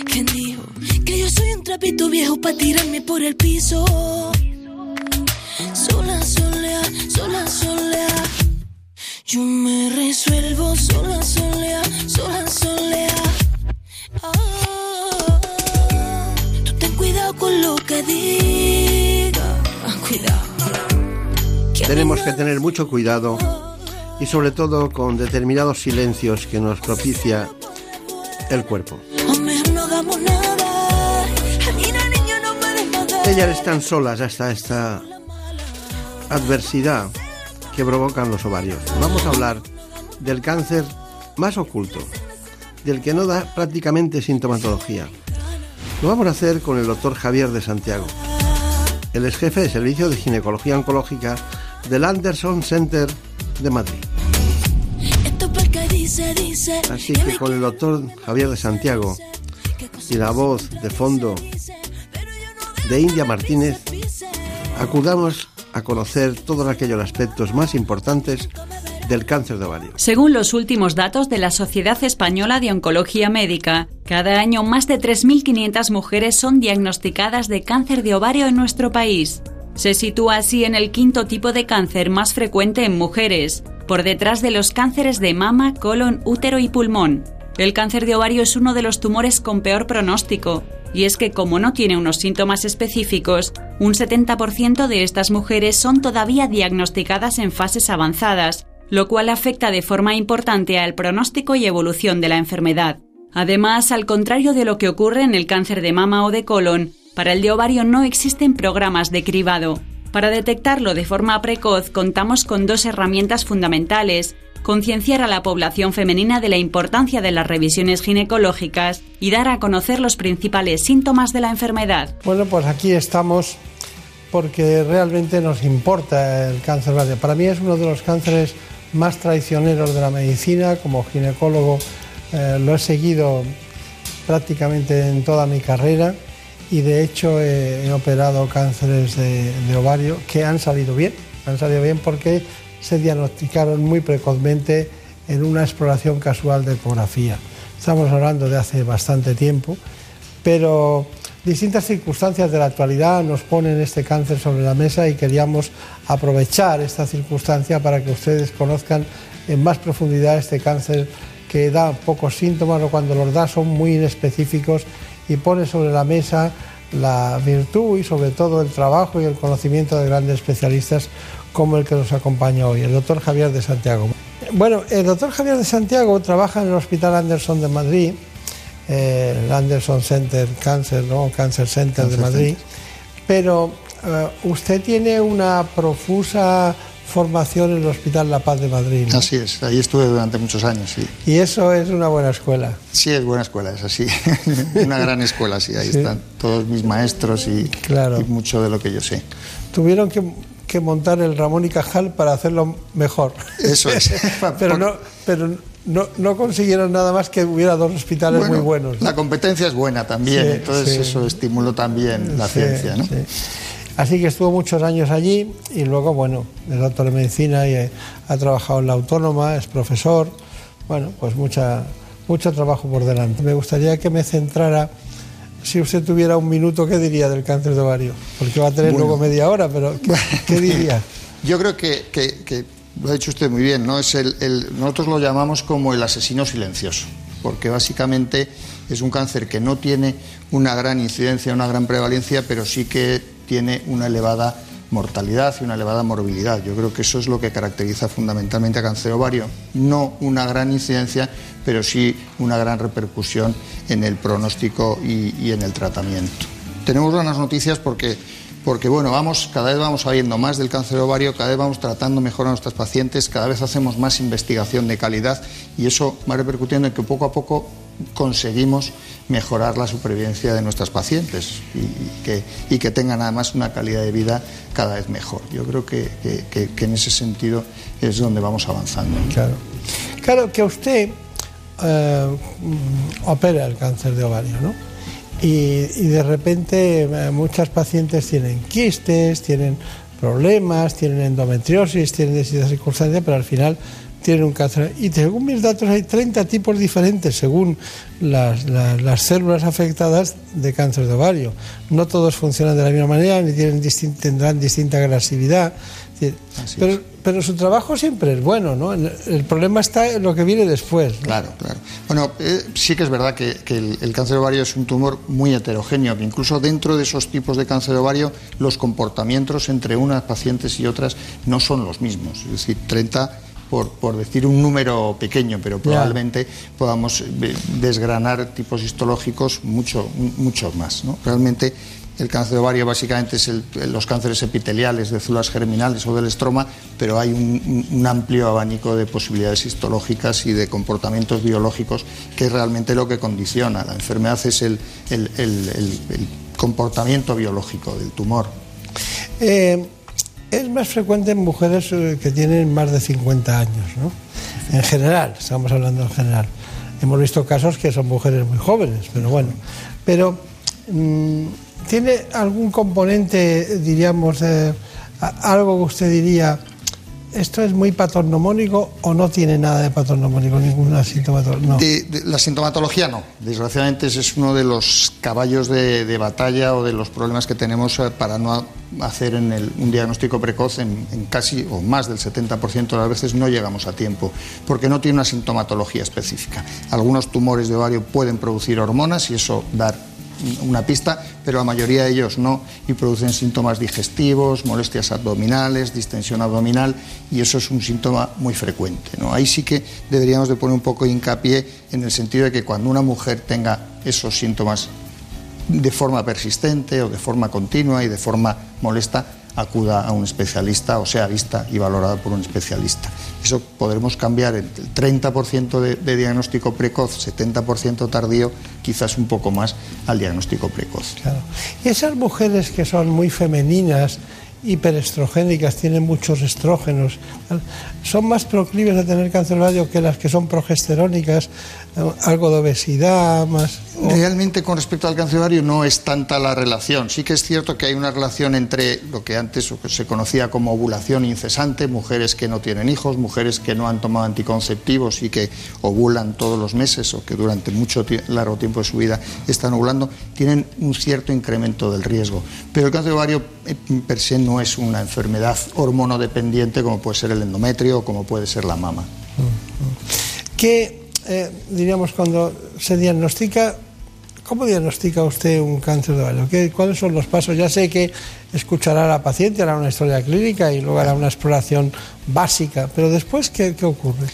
¿Quién dijo que yo soy un trapito viejo para tirarme por el piso? Sola, solea, sola, solea. Yo me resuelvo sola, solea, sola, solea. Oh, tú ten cuidado con lo que diga. Ah, cuidado. Tenemos que tener mucho cuidado y sobre todo con determinados silencios que nos propicia el cuerpo. Ellas están solas hasta esta adversidad que provocan los ovarios. Vamos a hablar del cáncer más oculto, del que no da prácticamente sintomatología. Lo vamos a hacer con el doctor Javier de Santiago. Él es jefe de servicio de ginecología oncológica del Anderson Center de Madrid. Así que con el doctor Javier de Santiago y la voz de fondo de India Martínez, acudamos a conocer todos aquellos aspectos más importantes del cáncer de ovario. Según los últimos datos de la Sociedad Española de Oncología Médica, cada año más de 3.500 mujeres son diagnosticadas de cáncer de ovario en nuestro país. Se sitúa así en el quinto tipo de cáncer más frecuente en mujeres, por detrás de los cánceres de mama, colon, útero y pulmón. El cáncer de ovario es uno de los tumores con peor pronóstico, y es que como no tiene unos síntomas específicos, un 70% de estas mujeres son todavía diagnosticadas en fases avanzadas, lo cual afecta de forma importante al pronóstico y evolución de la enfermedad. Además, al contrario de lo que ocurre en el cáncer de mama o de colon, para el de ovario no existen programas de cribado. Para detectarlo de forma precoz contamos con dos herramientas fundamentales, concienciar a la población femenina de la importancia de las revisiones ginecológicas y dar a conocer los principales síntomas de la enfermedad. Bueno, pues aquí estamos porque realmente nos importa el cáncer Para mí es uno de los cánceres más traicioneros de la medicina. Como ginecólogo eh, lo he seguido prácticamente en toda mi carrera y de hecho he, operado cánceres de, ovario que han salido bien, han salido bien porque se diagnosticaron muy precozmente en una exploración casual de ecografía. Estamos hablando de hace bastante tiempo, pero distintas circunstancias de la actualidad nos ponen este cáncer sobre la mesa y queríamos aprovechar esta circunstancia para que ustedes conozcan en más profundidad este cáncer que da pocos síntomas o cuando los da son muy inespecíficos y pone sobre la mesa la virtud y sobre todo el trabajo y el conocimiento de grandes especialistas como el que nos acompaña hoy, el doctor Javier de Santiago. Bueno, el doctor Javier de Santiago trabaja en el Hospital Anderson de Madrid, eh, el Anderson Center Cancer, ¿no? Cancer Center de Madrid, pero eh, usted tiene una profusa formación en el Hospital La Paz de Madrid. Así es, ahí estuve durante muchos años, sí. Y eso es una buena escuela. Sí, es buena escuela, es así. una gran escuela, sí, ahí están todos mis maestros y, y, mucho de lo que yo sé. Tuvieron que, que, montar el Ramón y Cajal para hacerlo mejor. Eso es. pero no, pero no, no, consiguieron nada más que hubiera dos hospitales muy buenos. La competencia es buena también, entonces eso estimuló también la ciencia, ¿no? Así que estuvo muchos años allí y luego, bueno, es doctor en medicina y eh, ha trabajado en la autónoma, es profesor. Bueno, pues mucha, mucho trabajo por delante. Me gustaría que me centrara, si usted tuviera un minuto, ¿qué diría del cáncer de ovario? Porque va a tener luego media hora, pero ¿qué, diría? Yo creo que, lo ha dicho usted muy bien, ¿no? Es el, nosotros lo llamamos como el asesino silencioso, porque básicamente es un cáncer que no tiene una gran incidencia, una gran prevalencia, pero sí que tiene una elevada mortalidad y una elevada morbilidad. Yo creo que eso es lo que caracteriza fundamentalmente a cáncer ovario. No una gran incidencia, pero sí una gran repercusión en el pronóstico y, en el tratamiento. Tenemos buenas noticias porque porque bueno, vamos, cada vez vamos sabiendo más del cáncer ovario, cada vez vamos tratando mejor a nuestras pacientes, cada vez hacemos más investigación de calidad y eso va repercutiendo en que poco a poco conseguimos mejorar la supervivencia de nuestras pacientes y, que, y que, tengan además una calidad de vida cada vez mejor. Yo creo que, en ese sentido es donde vamos avanzando. Claro, claro que usted eh, opera el cáncer de ovario, ¿no? Y, de repente eh, muchas pacientes tienen quistes, tienen problemas, tienen endometriosis, tienen distintas circunstancias, pero al final tienen un cáncer. Y según mis datos hay 30 tipos diferentes según las, las, células afectadas de cáncer de ovario. No todos funcionan de la misma manera ni tienen tendrán distinta agresividad. Pero, pero, su trabajo siempre es bueno, ¿no? El, problema está en lo que viene después. Claro, claro. Bueno, eh, sí que es verdad que, el, el, cáncer de ovario es un tumor muy heterogéneo, que incluso dentro de esos tipos de cáncer de ovario los comportamientos entre unas pacientes y otras no son los mismos. Es decir, 30 por, decir un número pequeño, pero probablemente podamos eh, desgranar tipos histológicos mucho, mucho más. Realmente el cáncer de ovario básicamente es los cánceres epiteliales de células germinales o del estroma, pero hay un, amplio abanico de posibilidades histológicas y de comportamientos biológicos que es realmente lo que condiciona. La enfermedad es el, comportamiento biológico del tumor. Eh, es más frecuente en mujeres eh, que tienen más de 50 años, ¿no? En general, estamos hablando en general. Hemos visto casos que son mujeres muy jóvenes, pero bueno. Pero, mm, ¿tiene algún componente, diríamos, algo que usted diría, ¿Esto es muy patognomónico o no tiene nada de patognomónico, ninguna sintomatología? No. la sintomatología no. Desgraciadamente ese es uno de los caballos de, batalla o de los problemas que tenemos eh, para no hacer un diagnóstico precoz en, en, casi o más del 70% de las veces no llegamos a tiempo, porque no tiene una sintomatología específica. Algunos tumores de ovario pueden producir hormonas y eso dar una pista, pero la mayoría de ellos no y producen síntomas digestivos, molestias abdominales, distensión abdominal y eso es un síntoma muy frecuente. ¿no? Ahí sí que deberíamos de poner un poco de hincapié en el sentido de que cuando una mujer tenga esos síntomas de forma persistente o de forma continua y de forma molesta, acuda a un especialista o sea vista y valorada por un especialista. Eso podremos cambiar el 30% de, diagnóstico precoz, 70% tardío, quizás un poco más al diagnóstico precoz. Claro. Y esas mujeres que son muy femeninas, hiperestrogénicas, tienen muchos estrógenos, son más proclives a tener cáncer ovario que las que son progesterónicas, algo de obesidad, más... Realmente con respecto al cáncer ovario no es tanta la relación. Sí que es cierto que hay una relación entre lo que antes se conocía como ovulación incesante, mujeres que no tienen hijos, mujeres que no han tomado anticonceptivos y que ovulan todos los meses o que durante mucho largo tiempo de su vida están ovulando, tienen un cierto incremento del riesgo. Pero el cáncer ovario eh, per se no es una enfermedad hormonodependiente como puede ser el endometrio o como puede ser la mama. ¿Qué eh, diríamos, cuando se diagnostica, ¿cómo diagnostica usted un cáncer de ovario? ¿Qué, ¿Cuáles son los pasos? Ya sé que escuchará a la paciente, hará una historia clínica y luego hará una exploración básica, pero después, ¿qué, qué ocurre?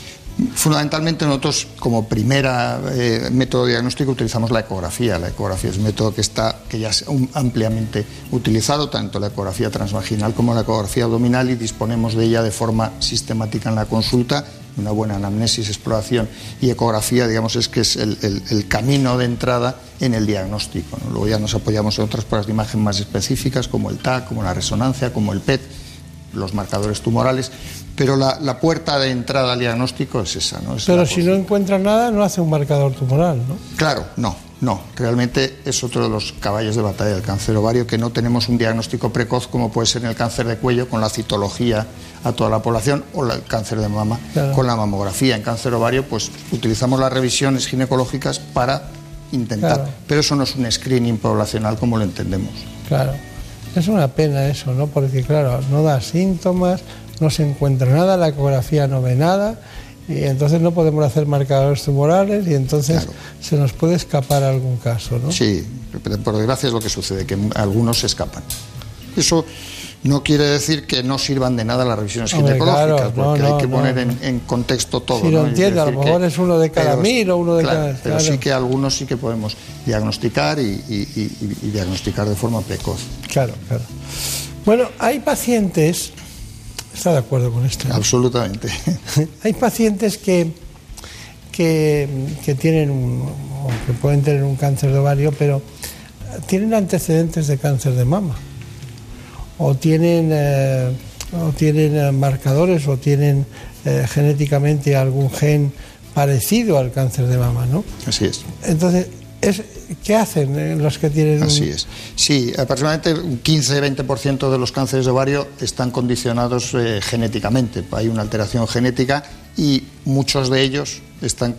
Fundamentalmente nosotros como primera eh, método diagnóstico utilizamos la ecografía. La ecografía es un método que está que ya es ampliamente utilizado, tanto la ecografía transvaginal como la ecografía abdominal y disponemos de ella de forma sistemática en la consulta. Una buena anamnesis, exploración y ecografía, digamos, es que es el, camino de entrada en el diagnóstico. Luego ya nos apoyamos en otras pruebas de imagen más específicas, como el TAC, como la resonancia, como el PET, los marcadores tumorales, pero la, puerta de entrada al diagnóstico es esa. ¿no? pero si no encuentra nada, no hace un marcador tumoral, ¿no? Claro, no, no. Realmente es otro de los caballos de batalla del cáncer ovario, que no tenemos un diagnóstico precoz como puede ser en el cáncer de cuello con la citología a toda la población o el cáncer de mama con la mamografía. En cáncer ovario, pues utilizamos las revisiones ginecológicas para intentar, pero eso no es un screening poblacional como lo entendemos. Claro. Es una pena eso, ¿no? Porque, claro, no da síntomas, no se encuentra nada, la ecografía no ve nada y entonces no podemos hacer marcadores tumorales y entonces se nos puede escapar algún caso, ¿no? Sí, pero por desgracia es lo que sucede, que algunos se escapan. Eso no quiere decir que no sirvan de nada las revisiones ginecológicas, porque hay que poner en, contexto todo. Si lo entiendo, a lo mejor es uno de cada mil o uno de cada... Pero sí que algunos sí que podemos diagnosticar y, y diagnosticar de forma precoz. Claro, claro. Bueno, hay pacientes ¿Está de acuerdo con esto? Absolutamente. Hay pacientes que, que, tienen o que pueden tener un cáncer de ovario, pero tienen antecedentes de cáncer de mama. O tienen, eh, o tienen eh, marcadores o tienen eh, genéticamente algún gen parecido al cáncer de mama, ¿no? Así es. Entonces, es, ¿Qué hacen los que tienen.? Así es. Sí, aproximadamente un 15-20% de los cánceres de ovario están condicionados eh, genéticamente. Hay una alteración genética y muchos de ellos están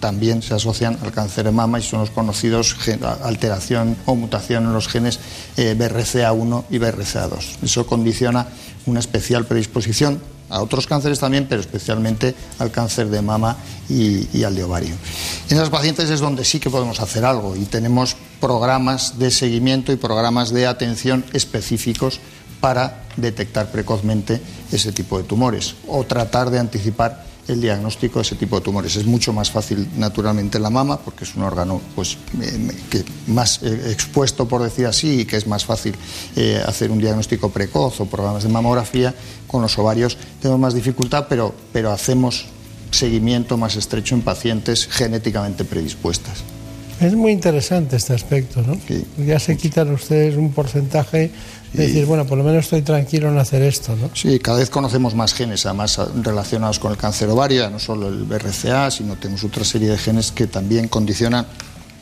también se asocian al cáncer de mama y son los conocidos alteración o mutación en los genes eh, BRCA1 y BRCA2. Eso condiciona una especial predisposición a otros cánceres también, pero especialmente al cáncer de mama y, al de ovario. En esas pacientes es donde sí que podemos hacer algo y tenemos programas de seguimiento y programas de atención específicos para detectar precozmente ese tipo de tumores o tratar de anticipar el diagnóstico de ese tipo de tumores. Es mucho más fácil, naturalmente, en la mama, porque es un órgano pues, que más eh, expuesto, por decir así, y que es más fácil eh, hacer un diagnóstico precoz o programas de mamografía. Con los ovarios tenemos más dificultad, pero, pero hacemos seguimiento más estrecho en pacientes genéticamente predispuestas. Es muy interesante este aspecto, ¿no? Ya se quitan ustedes un porcentaje de decir, bueno, por lo menos estoy tranquilo en hacer esto, ¿no? Sí, cada vez conocemos más genes, además relacionados con el cáncer ovario, no solo el BRCA, sino tenemos otra serie de genes que también condicionan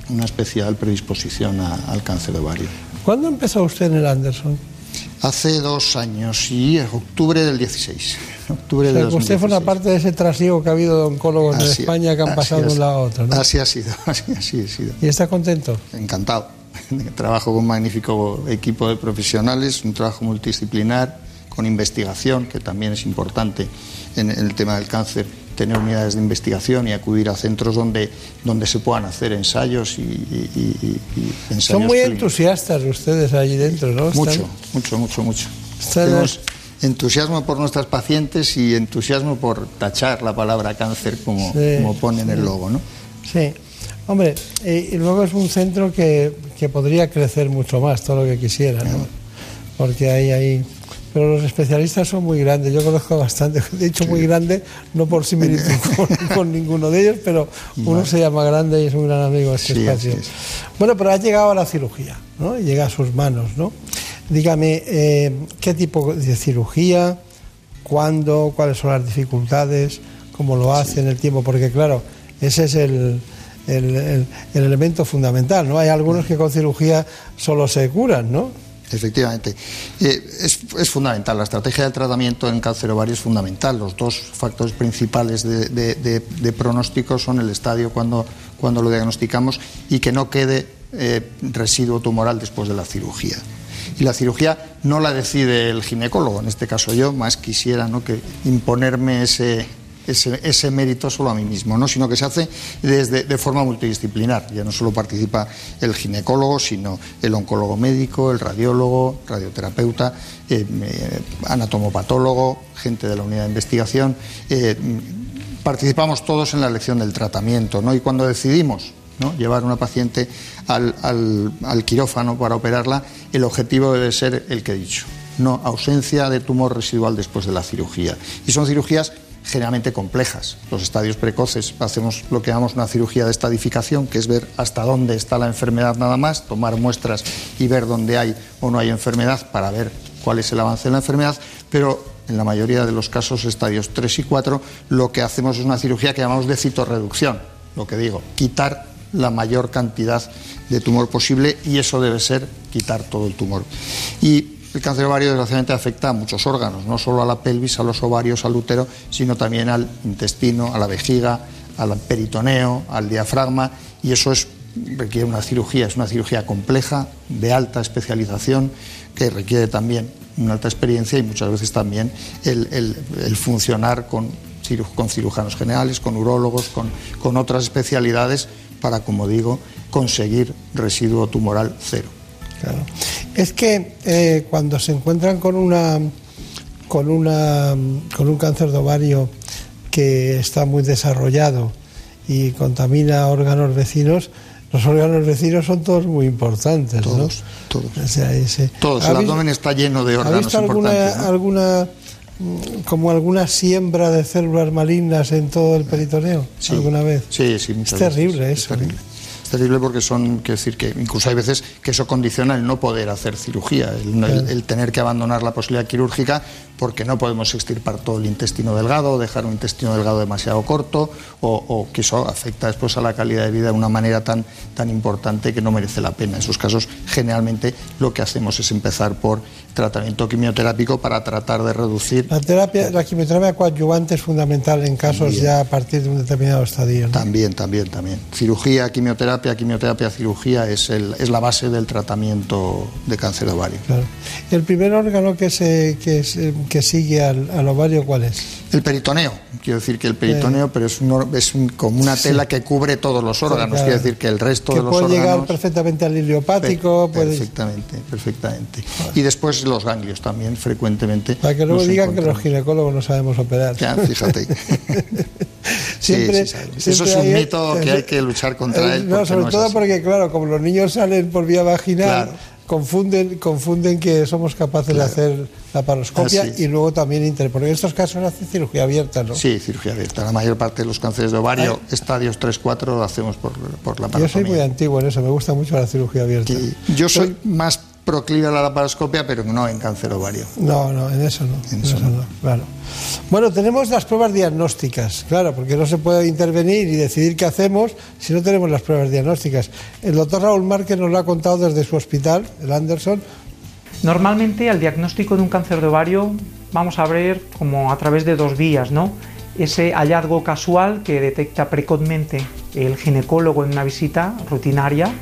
una especial predisposición al cáncer ovario. ¿Cuándo empezó usted en el Anderson? Hace dos años y octubre del 16. Octubre de usted fue una parte de ese trasiego que ha habido de oncólogos en España que han pasado de un lado a otro. ¿no? Así ha sido, así, ha sido. ¿Y está contento? Encantado. Trabajo con un magnífico equipo de profesionales, un trabajo multidisciplinar, con investigación, que también es importante en el tema del cáncer tener unidades de investigación y acudir a centros donde, donde se puedan hacer ensayos y, ensayos Son muy entusiastas ustedes allí dentro, ¿no? Mucho, mucho, mucho, mucho. Tenemos entusiasmo por nuestras pacientes y entusiasmo por tachar la palabra cáncer como, como pone en el logo, ¿no? Sí. Hombre, y, luego es un centro que, que, podría crecer mucho más, todo lo que quisiera, ¿no? Porque hay ahí pero los especialistas son muy grandes. Yo conozco bastante, de hecho muy grande, no por similitud con, ninguno de ellos, pero uno se llama grande y es un gran amigo de este espacio. Bueno, pero ha llegado a la cirugía, ¿no? llega a sus manos, ¿no? Dígame, eh, ¿qué tipo de cirugía? ¿Cuándo? ¿Cuáles son las dificultades? ¿Cómo lo hace en el tiempo? Porque claro, ese es el, el, el, el elemento fundamental, ¿no? Hay algunos que con cirugía solo se curan, ¿no? Efectivamente. Eh, es, fundamental, la estrategia del tratamiento en cáncer ovario es fundamental. Los dos factores principales de, pronóstico son el estadio cuando, cuando lo diagnosticamos y que no quede eh, residuo tumoral después de la cirugía. Y la cirugía no la decide el ginecólogo, en este caso yo, más quisiera ¿no? que imponerme ese, ese, mérito solo a mí mismo, ¿no? sino que se hace desde, de forma multidisciplinar. Ya no solo participa el ginecólogo, sino el oncólogo médico, el radiólogo, radioterapeuta, eh, eh, anatomopatólogo, gente de la unidad de investigación. Eh, participamos todos en la elección del tratamiento ¿no? y cuando decidimos llevar a una paciente al, al quirófano para operarla, el objetivo debe ser el que he dicho, no ausencia de tumor residual después de la cirugía. Y son cirugías generalmente complejas. Los estadios precoces hacemos lo que llamamos una cirugía de estadificación, que es ver hasta dónde está la enfermedad nada más, tomar muestras y ver dónde hay o no hay enfermedad para ver cuál es el avance de la enfermedad, pero en la mayoría de los casos, estadios 3 y 4, lo que hacemos es una cirugía que llamamos de citorreducción, lo que digo, quitar la mayor cantidad de tumor posible y eso debe ser quitar todo el tumor. Y el cáncer ovario desgraciadamente afecta a muchos órganos, no solo a la pelvis, a los ovarios, al útero, sino también al intestino, a la vejiga, al peritoneo, al diafragma, y eso es, requiere una cirugía, es una cirugía compleja, de alta especialización, que requiere también una alta experiencia y muchas veces también el, funcionar con, con, cirujanos generales, con urólogos, con, con otras especialidades para, como digo, conseguir residuo tumoral cero. Claro. Es que eh, cuando se encuentran con una con una con un cáncer de ovario que está muy desarrollado y contamina órganos vecinos, los órganos vecinos son todos muy importantes, todos, Todos. todos. El abdomen está lleno de órganos ¿Ha visto alguna, alguna mm, como alguna siembra de células malignas en todo el peritoneo alguna vez? Sí, sí, muchas es terrible eso. Es terrible terrible porque son, quiero decir, que incluso hay veces que eso condiciona el no poder hacer cirugía, el, tener que abandonar la posibilidad quirúrgica porque no podemos extirpar todo el intestino delgado, dejar un intestino delgado demasiado corto, o, que eso afecta después a la calidad de vida de una manera tan, tan importante que no merece la pena. En esos casos, generalmente lo que hacemos es empezar por tratamiento quimioterápico para tratar de reducir. La terapia, la quimioterapia coadyuvante es fundamental en casos ya a partir de un determinado estadio. También, también, también. Cirugía, quimioterapia, quimioterapia, cirugía es, el, es la base del tratamiento de cáncer de ovario. Claro. El primer órgano que se, que, que sigue al, al ovario, ¿cuál es? El peritoneo, quiero decir que el peritoneo, pero es, es como una tela que cubre todos los órganos, quiero decir que el resto de los órganos... puede llegar perfectamente al iliopático... Perfectamente, perfectamente. Y después los ganglios también, frecuentemente. Para que luego digan que los ginecólogos no sabemos operar. Ya, fíjate. siempre, Eso es un mito que hay que luchar contra él. No, sobre todo porque, claro, como los niños salen por vía vaginal confunden, confunden que somos capaces de hacer la paroscopia y luego también interponer. En estos casos hace cirugía abierta, ¿no? Sí, cirugía abierta. La mayor parte de los cánceres de ovario, estadios 3-4, lo hacemos por, por la paroscopia. Yo soy muy antiguo en eso, me gusta mucho la cirugía abierta. yo soy más proclive a la laparoscopia, pero no en cáncer ovario. No, no, en eso no. En, eso, no. claro. Bueno, tenemos las pruebas diagnósticas, claro, porque no se puede intervenir y decidir qué hacemos si no tenemos las pruebas diagnósticas. El doctor Raúl Márquez nos lo ha contado desde su hospital, el Anderson. Normalmente al diagnóstico de un cáncer de ovario vamos a ver como a través de dos vías, ¿no? Ese hallazgo casual que detecta precozmente el ginecólogo en una visita rutinaria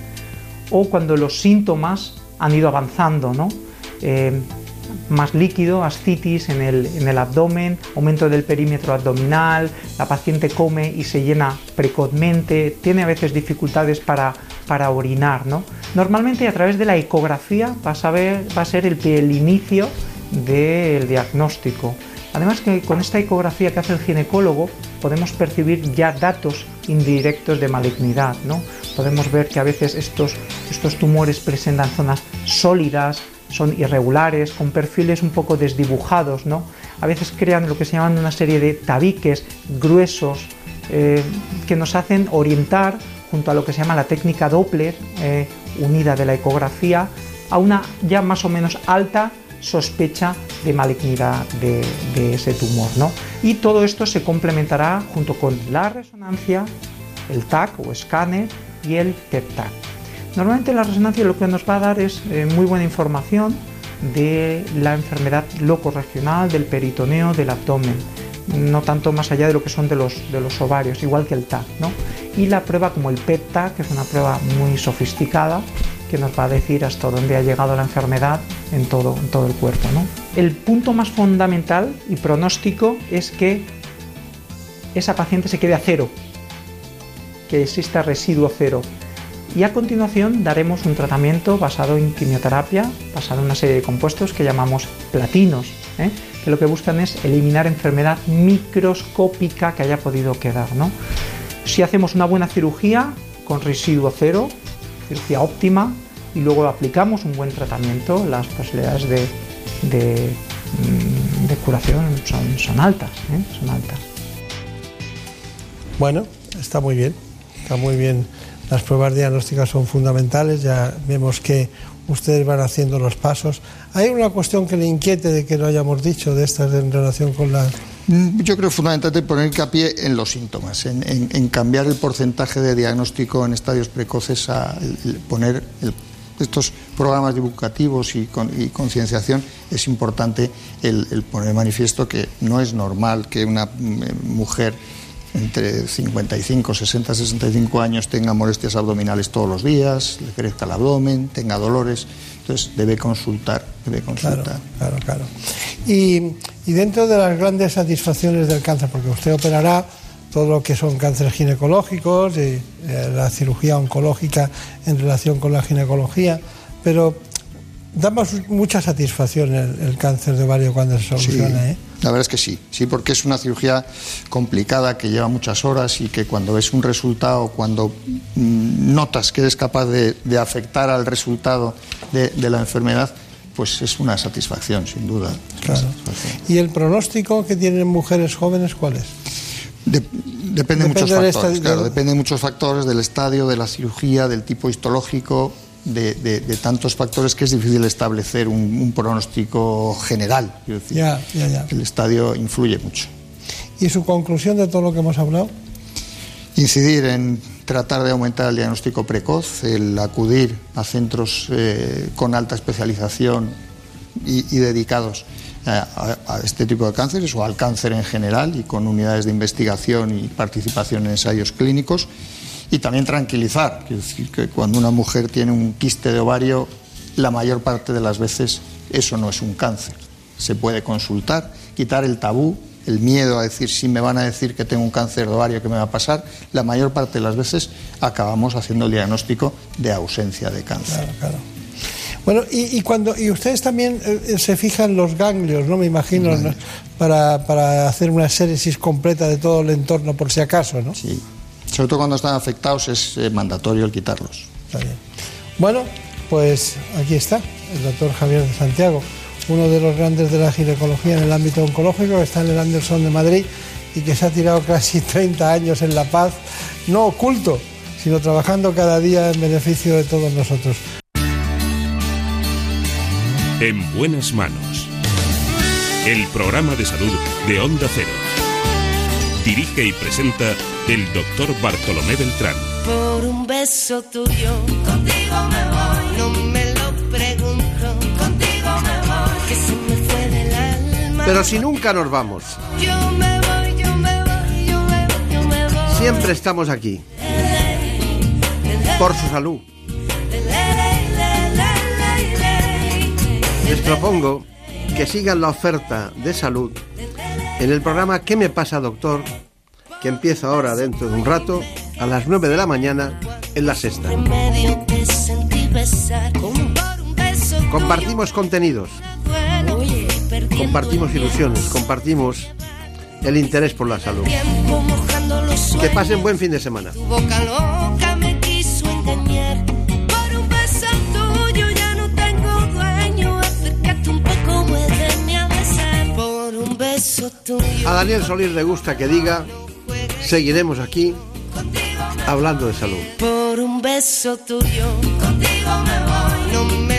o cuando los síntomas han ido avanzando, ¿no? Eh, más líquido, ascitis en el, en el, abdomen, aumento del perímetro abdominal, la paciente come y se llena precozmente, tiene a veces dificultades para, para orinar. ¿no? Normalmente a través de la ecografía a, va a ser el, el inicio del diagnóstico. Además que con esta ecografía que hace el ginecólogo podemos percibir ya datos indirectos de malignidad. ¿no? Podemos ver que a veces estos, estos tumores presentan zonas sólidas, son irregulares, con perfiles un poco desdibujados. ¿no? A veces crean lo que se llaman una serie de tabiques gruesos eh, que nos hacen orientar junto a lo que se llama la técnica Doppler eh, unida de la ecografía a una ya más o menos alta sospecha de malignidad de, ese tumor. ¿no? Y todo esto se complementará junto con la resonancia, el TAC o escáner y el PET-TAC. Normalmente la resonancia lo que nos va a dar es eh, muy buena información de la enfermedad loco-regional, del peritoneo, del abdomen, no tanto más allá de lo que son de los, de los ovarios, igual que el TAC. ¿no? Y la prueba como el PET-TAC, que es una prueba muy sofisticada, que nos va a decir hasta dónde ha llegado la enfermedad en todo, en todo el cuerpo. ¿no? El punto más fundamental y pronóstico es que esa paciente se quede a cero, que exista residuo cero. Y a continuación daremos un tratamiento basado en quimioterapia, basado en una serie de compuestos que llamamos platinos, ¿eh? que lo que buscan es eliminar enfermedad microscópica que haya podido quedar. ¿no? Si hacemos una buena cirugía con residuo cero, cirugía óptima, y luego aplicamos un buen tratamiento, las posibilidades de, mm, curación son altas, ¿eh? son altas. Bueno, está muy bien, muy bien. Las pruebas diagnósticas son fundamentales, ya vemos que ustedes van haciendo los pasos. ¿Hay una cuestión que le inquiete de que lo hayamos dicho de estas en relación con la Mm, yo creo fundamentalmente poner hincapié en los síntomas, en, cambiar el porcentaje de diagnóstico en estadios precoces a poner estos programas divulgativos y, concienciación es importante el, el, poner manifiesto que no es normal que una mm, mujer entre 55, 60, 65 años tenga molestias abdominales todos los días, le crezca el abdomen, tenga dolores. Entonces debe consultar, debe consultar. Claro, claro. Y, dentro de las grandes satisfacciones del cáncer, porque usted operará todo lo que son cánceres ginecológicos, y, eh, la cirugía oncológica en relación con la ginecología, pero da mucha satisfacción el, cáncer de ovario cuando se soluciona. ¿eh? La verdad es que sí, sí, porque es una cirugía complicada que lleva muchas horas y que cuando ves un resultado, cuando mm, notas que eres capaz de, afectar al resultado de, la enfermedad, pues es una satisfacción, sin duda. ¿Y el pronóstico que tienen mujeres jóvenes cuál es? depende, de muchos factores, claro, depende de muchos factores, del estadio, de la cirugía, del tipo histológico, de, tantos factores que es difícil establecer un, pronóstico general. El estadio influye mucho. ¿Y su conclusión de todo lo que hemos hablado? Incidir en tratar de aumentar el diagnóstico precoz, el acudir a centros eh, con alta especialización y, dedicados a, a, este tipo de cánceres o al cáncer en general y con unidades de investigación y participación en ensayos clínicos y también tranquilizar, es decir, que cuando una mujer tiene un quiste de ovario, la mayor parte de las veces eso no es un cáncer. Se puede consultar, quitar el tabú, el miedo a decir si me van a decir que tengo un cáncer de ovario, ¿qué me va a pasar? La mayor parte de las veces acabamos haciendo el diagnóstico de ausencia de cáncer. Claro, claro. Bueno, y, cuando y ustedes también eh, se fijan los ganglios, ¿no? Me imagino, Para, para hacer una séresis completa de todo el entorno por si acaso, ¿no? Sí. Sobre todo cuando están afectados es eh, mandatorio el quitarlos. Bueno, pues aquí está el doctor Javier de Santiago, uno de los grandes de la ginecología en el ámbito oncológico, que está en el Anderson de Madrid y que se ha tirado casi 30 años en La Paz, no oculto, sino trabajando cada día en beneficio de todos nosotros. En buenas manos. El programa de salud de Onda Cero. Dirige y presenta el doctor Bartolomé Beltrán. Por un beso tuyo, contigo me voy. No me lo pregunto, contigo me voy. Que se me fue del alma. Pero si nunca nos vamos. Yo me voy, yo me voy, yo me voy, yo me voy. Siempre estamos aquí. Por su salud. Les propongo que sigan la oferta de salud en el programa ¿Qué me pasa, doctor? que empieza ahora dentro de un rato a las 9 de la mañana en la sexta. Compartimos contenidos, compartimos ilusiones, compartimos el interés por la salud. Que pasen buen fin de semana. A Daniel Solís le gusta que diga seguiremos aquí hablando de salud. Por un beso tuyo, contigo me voy. No me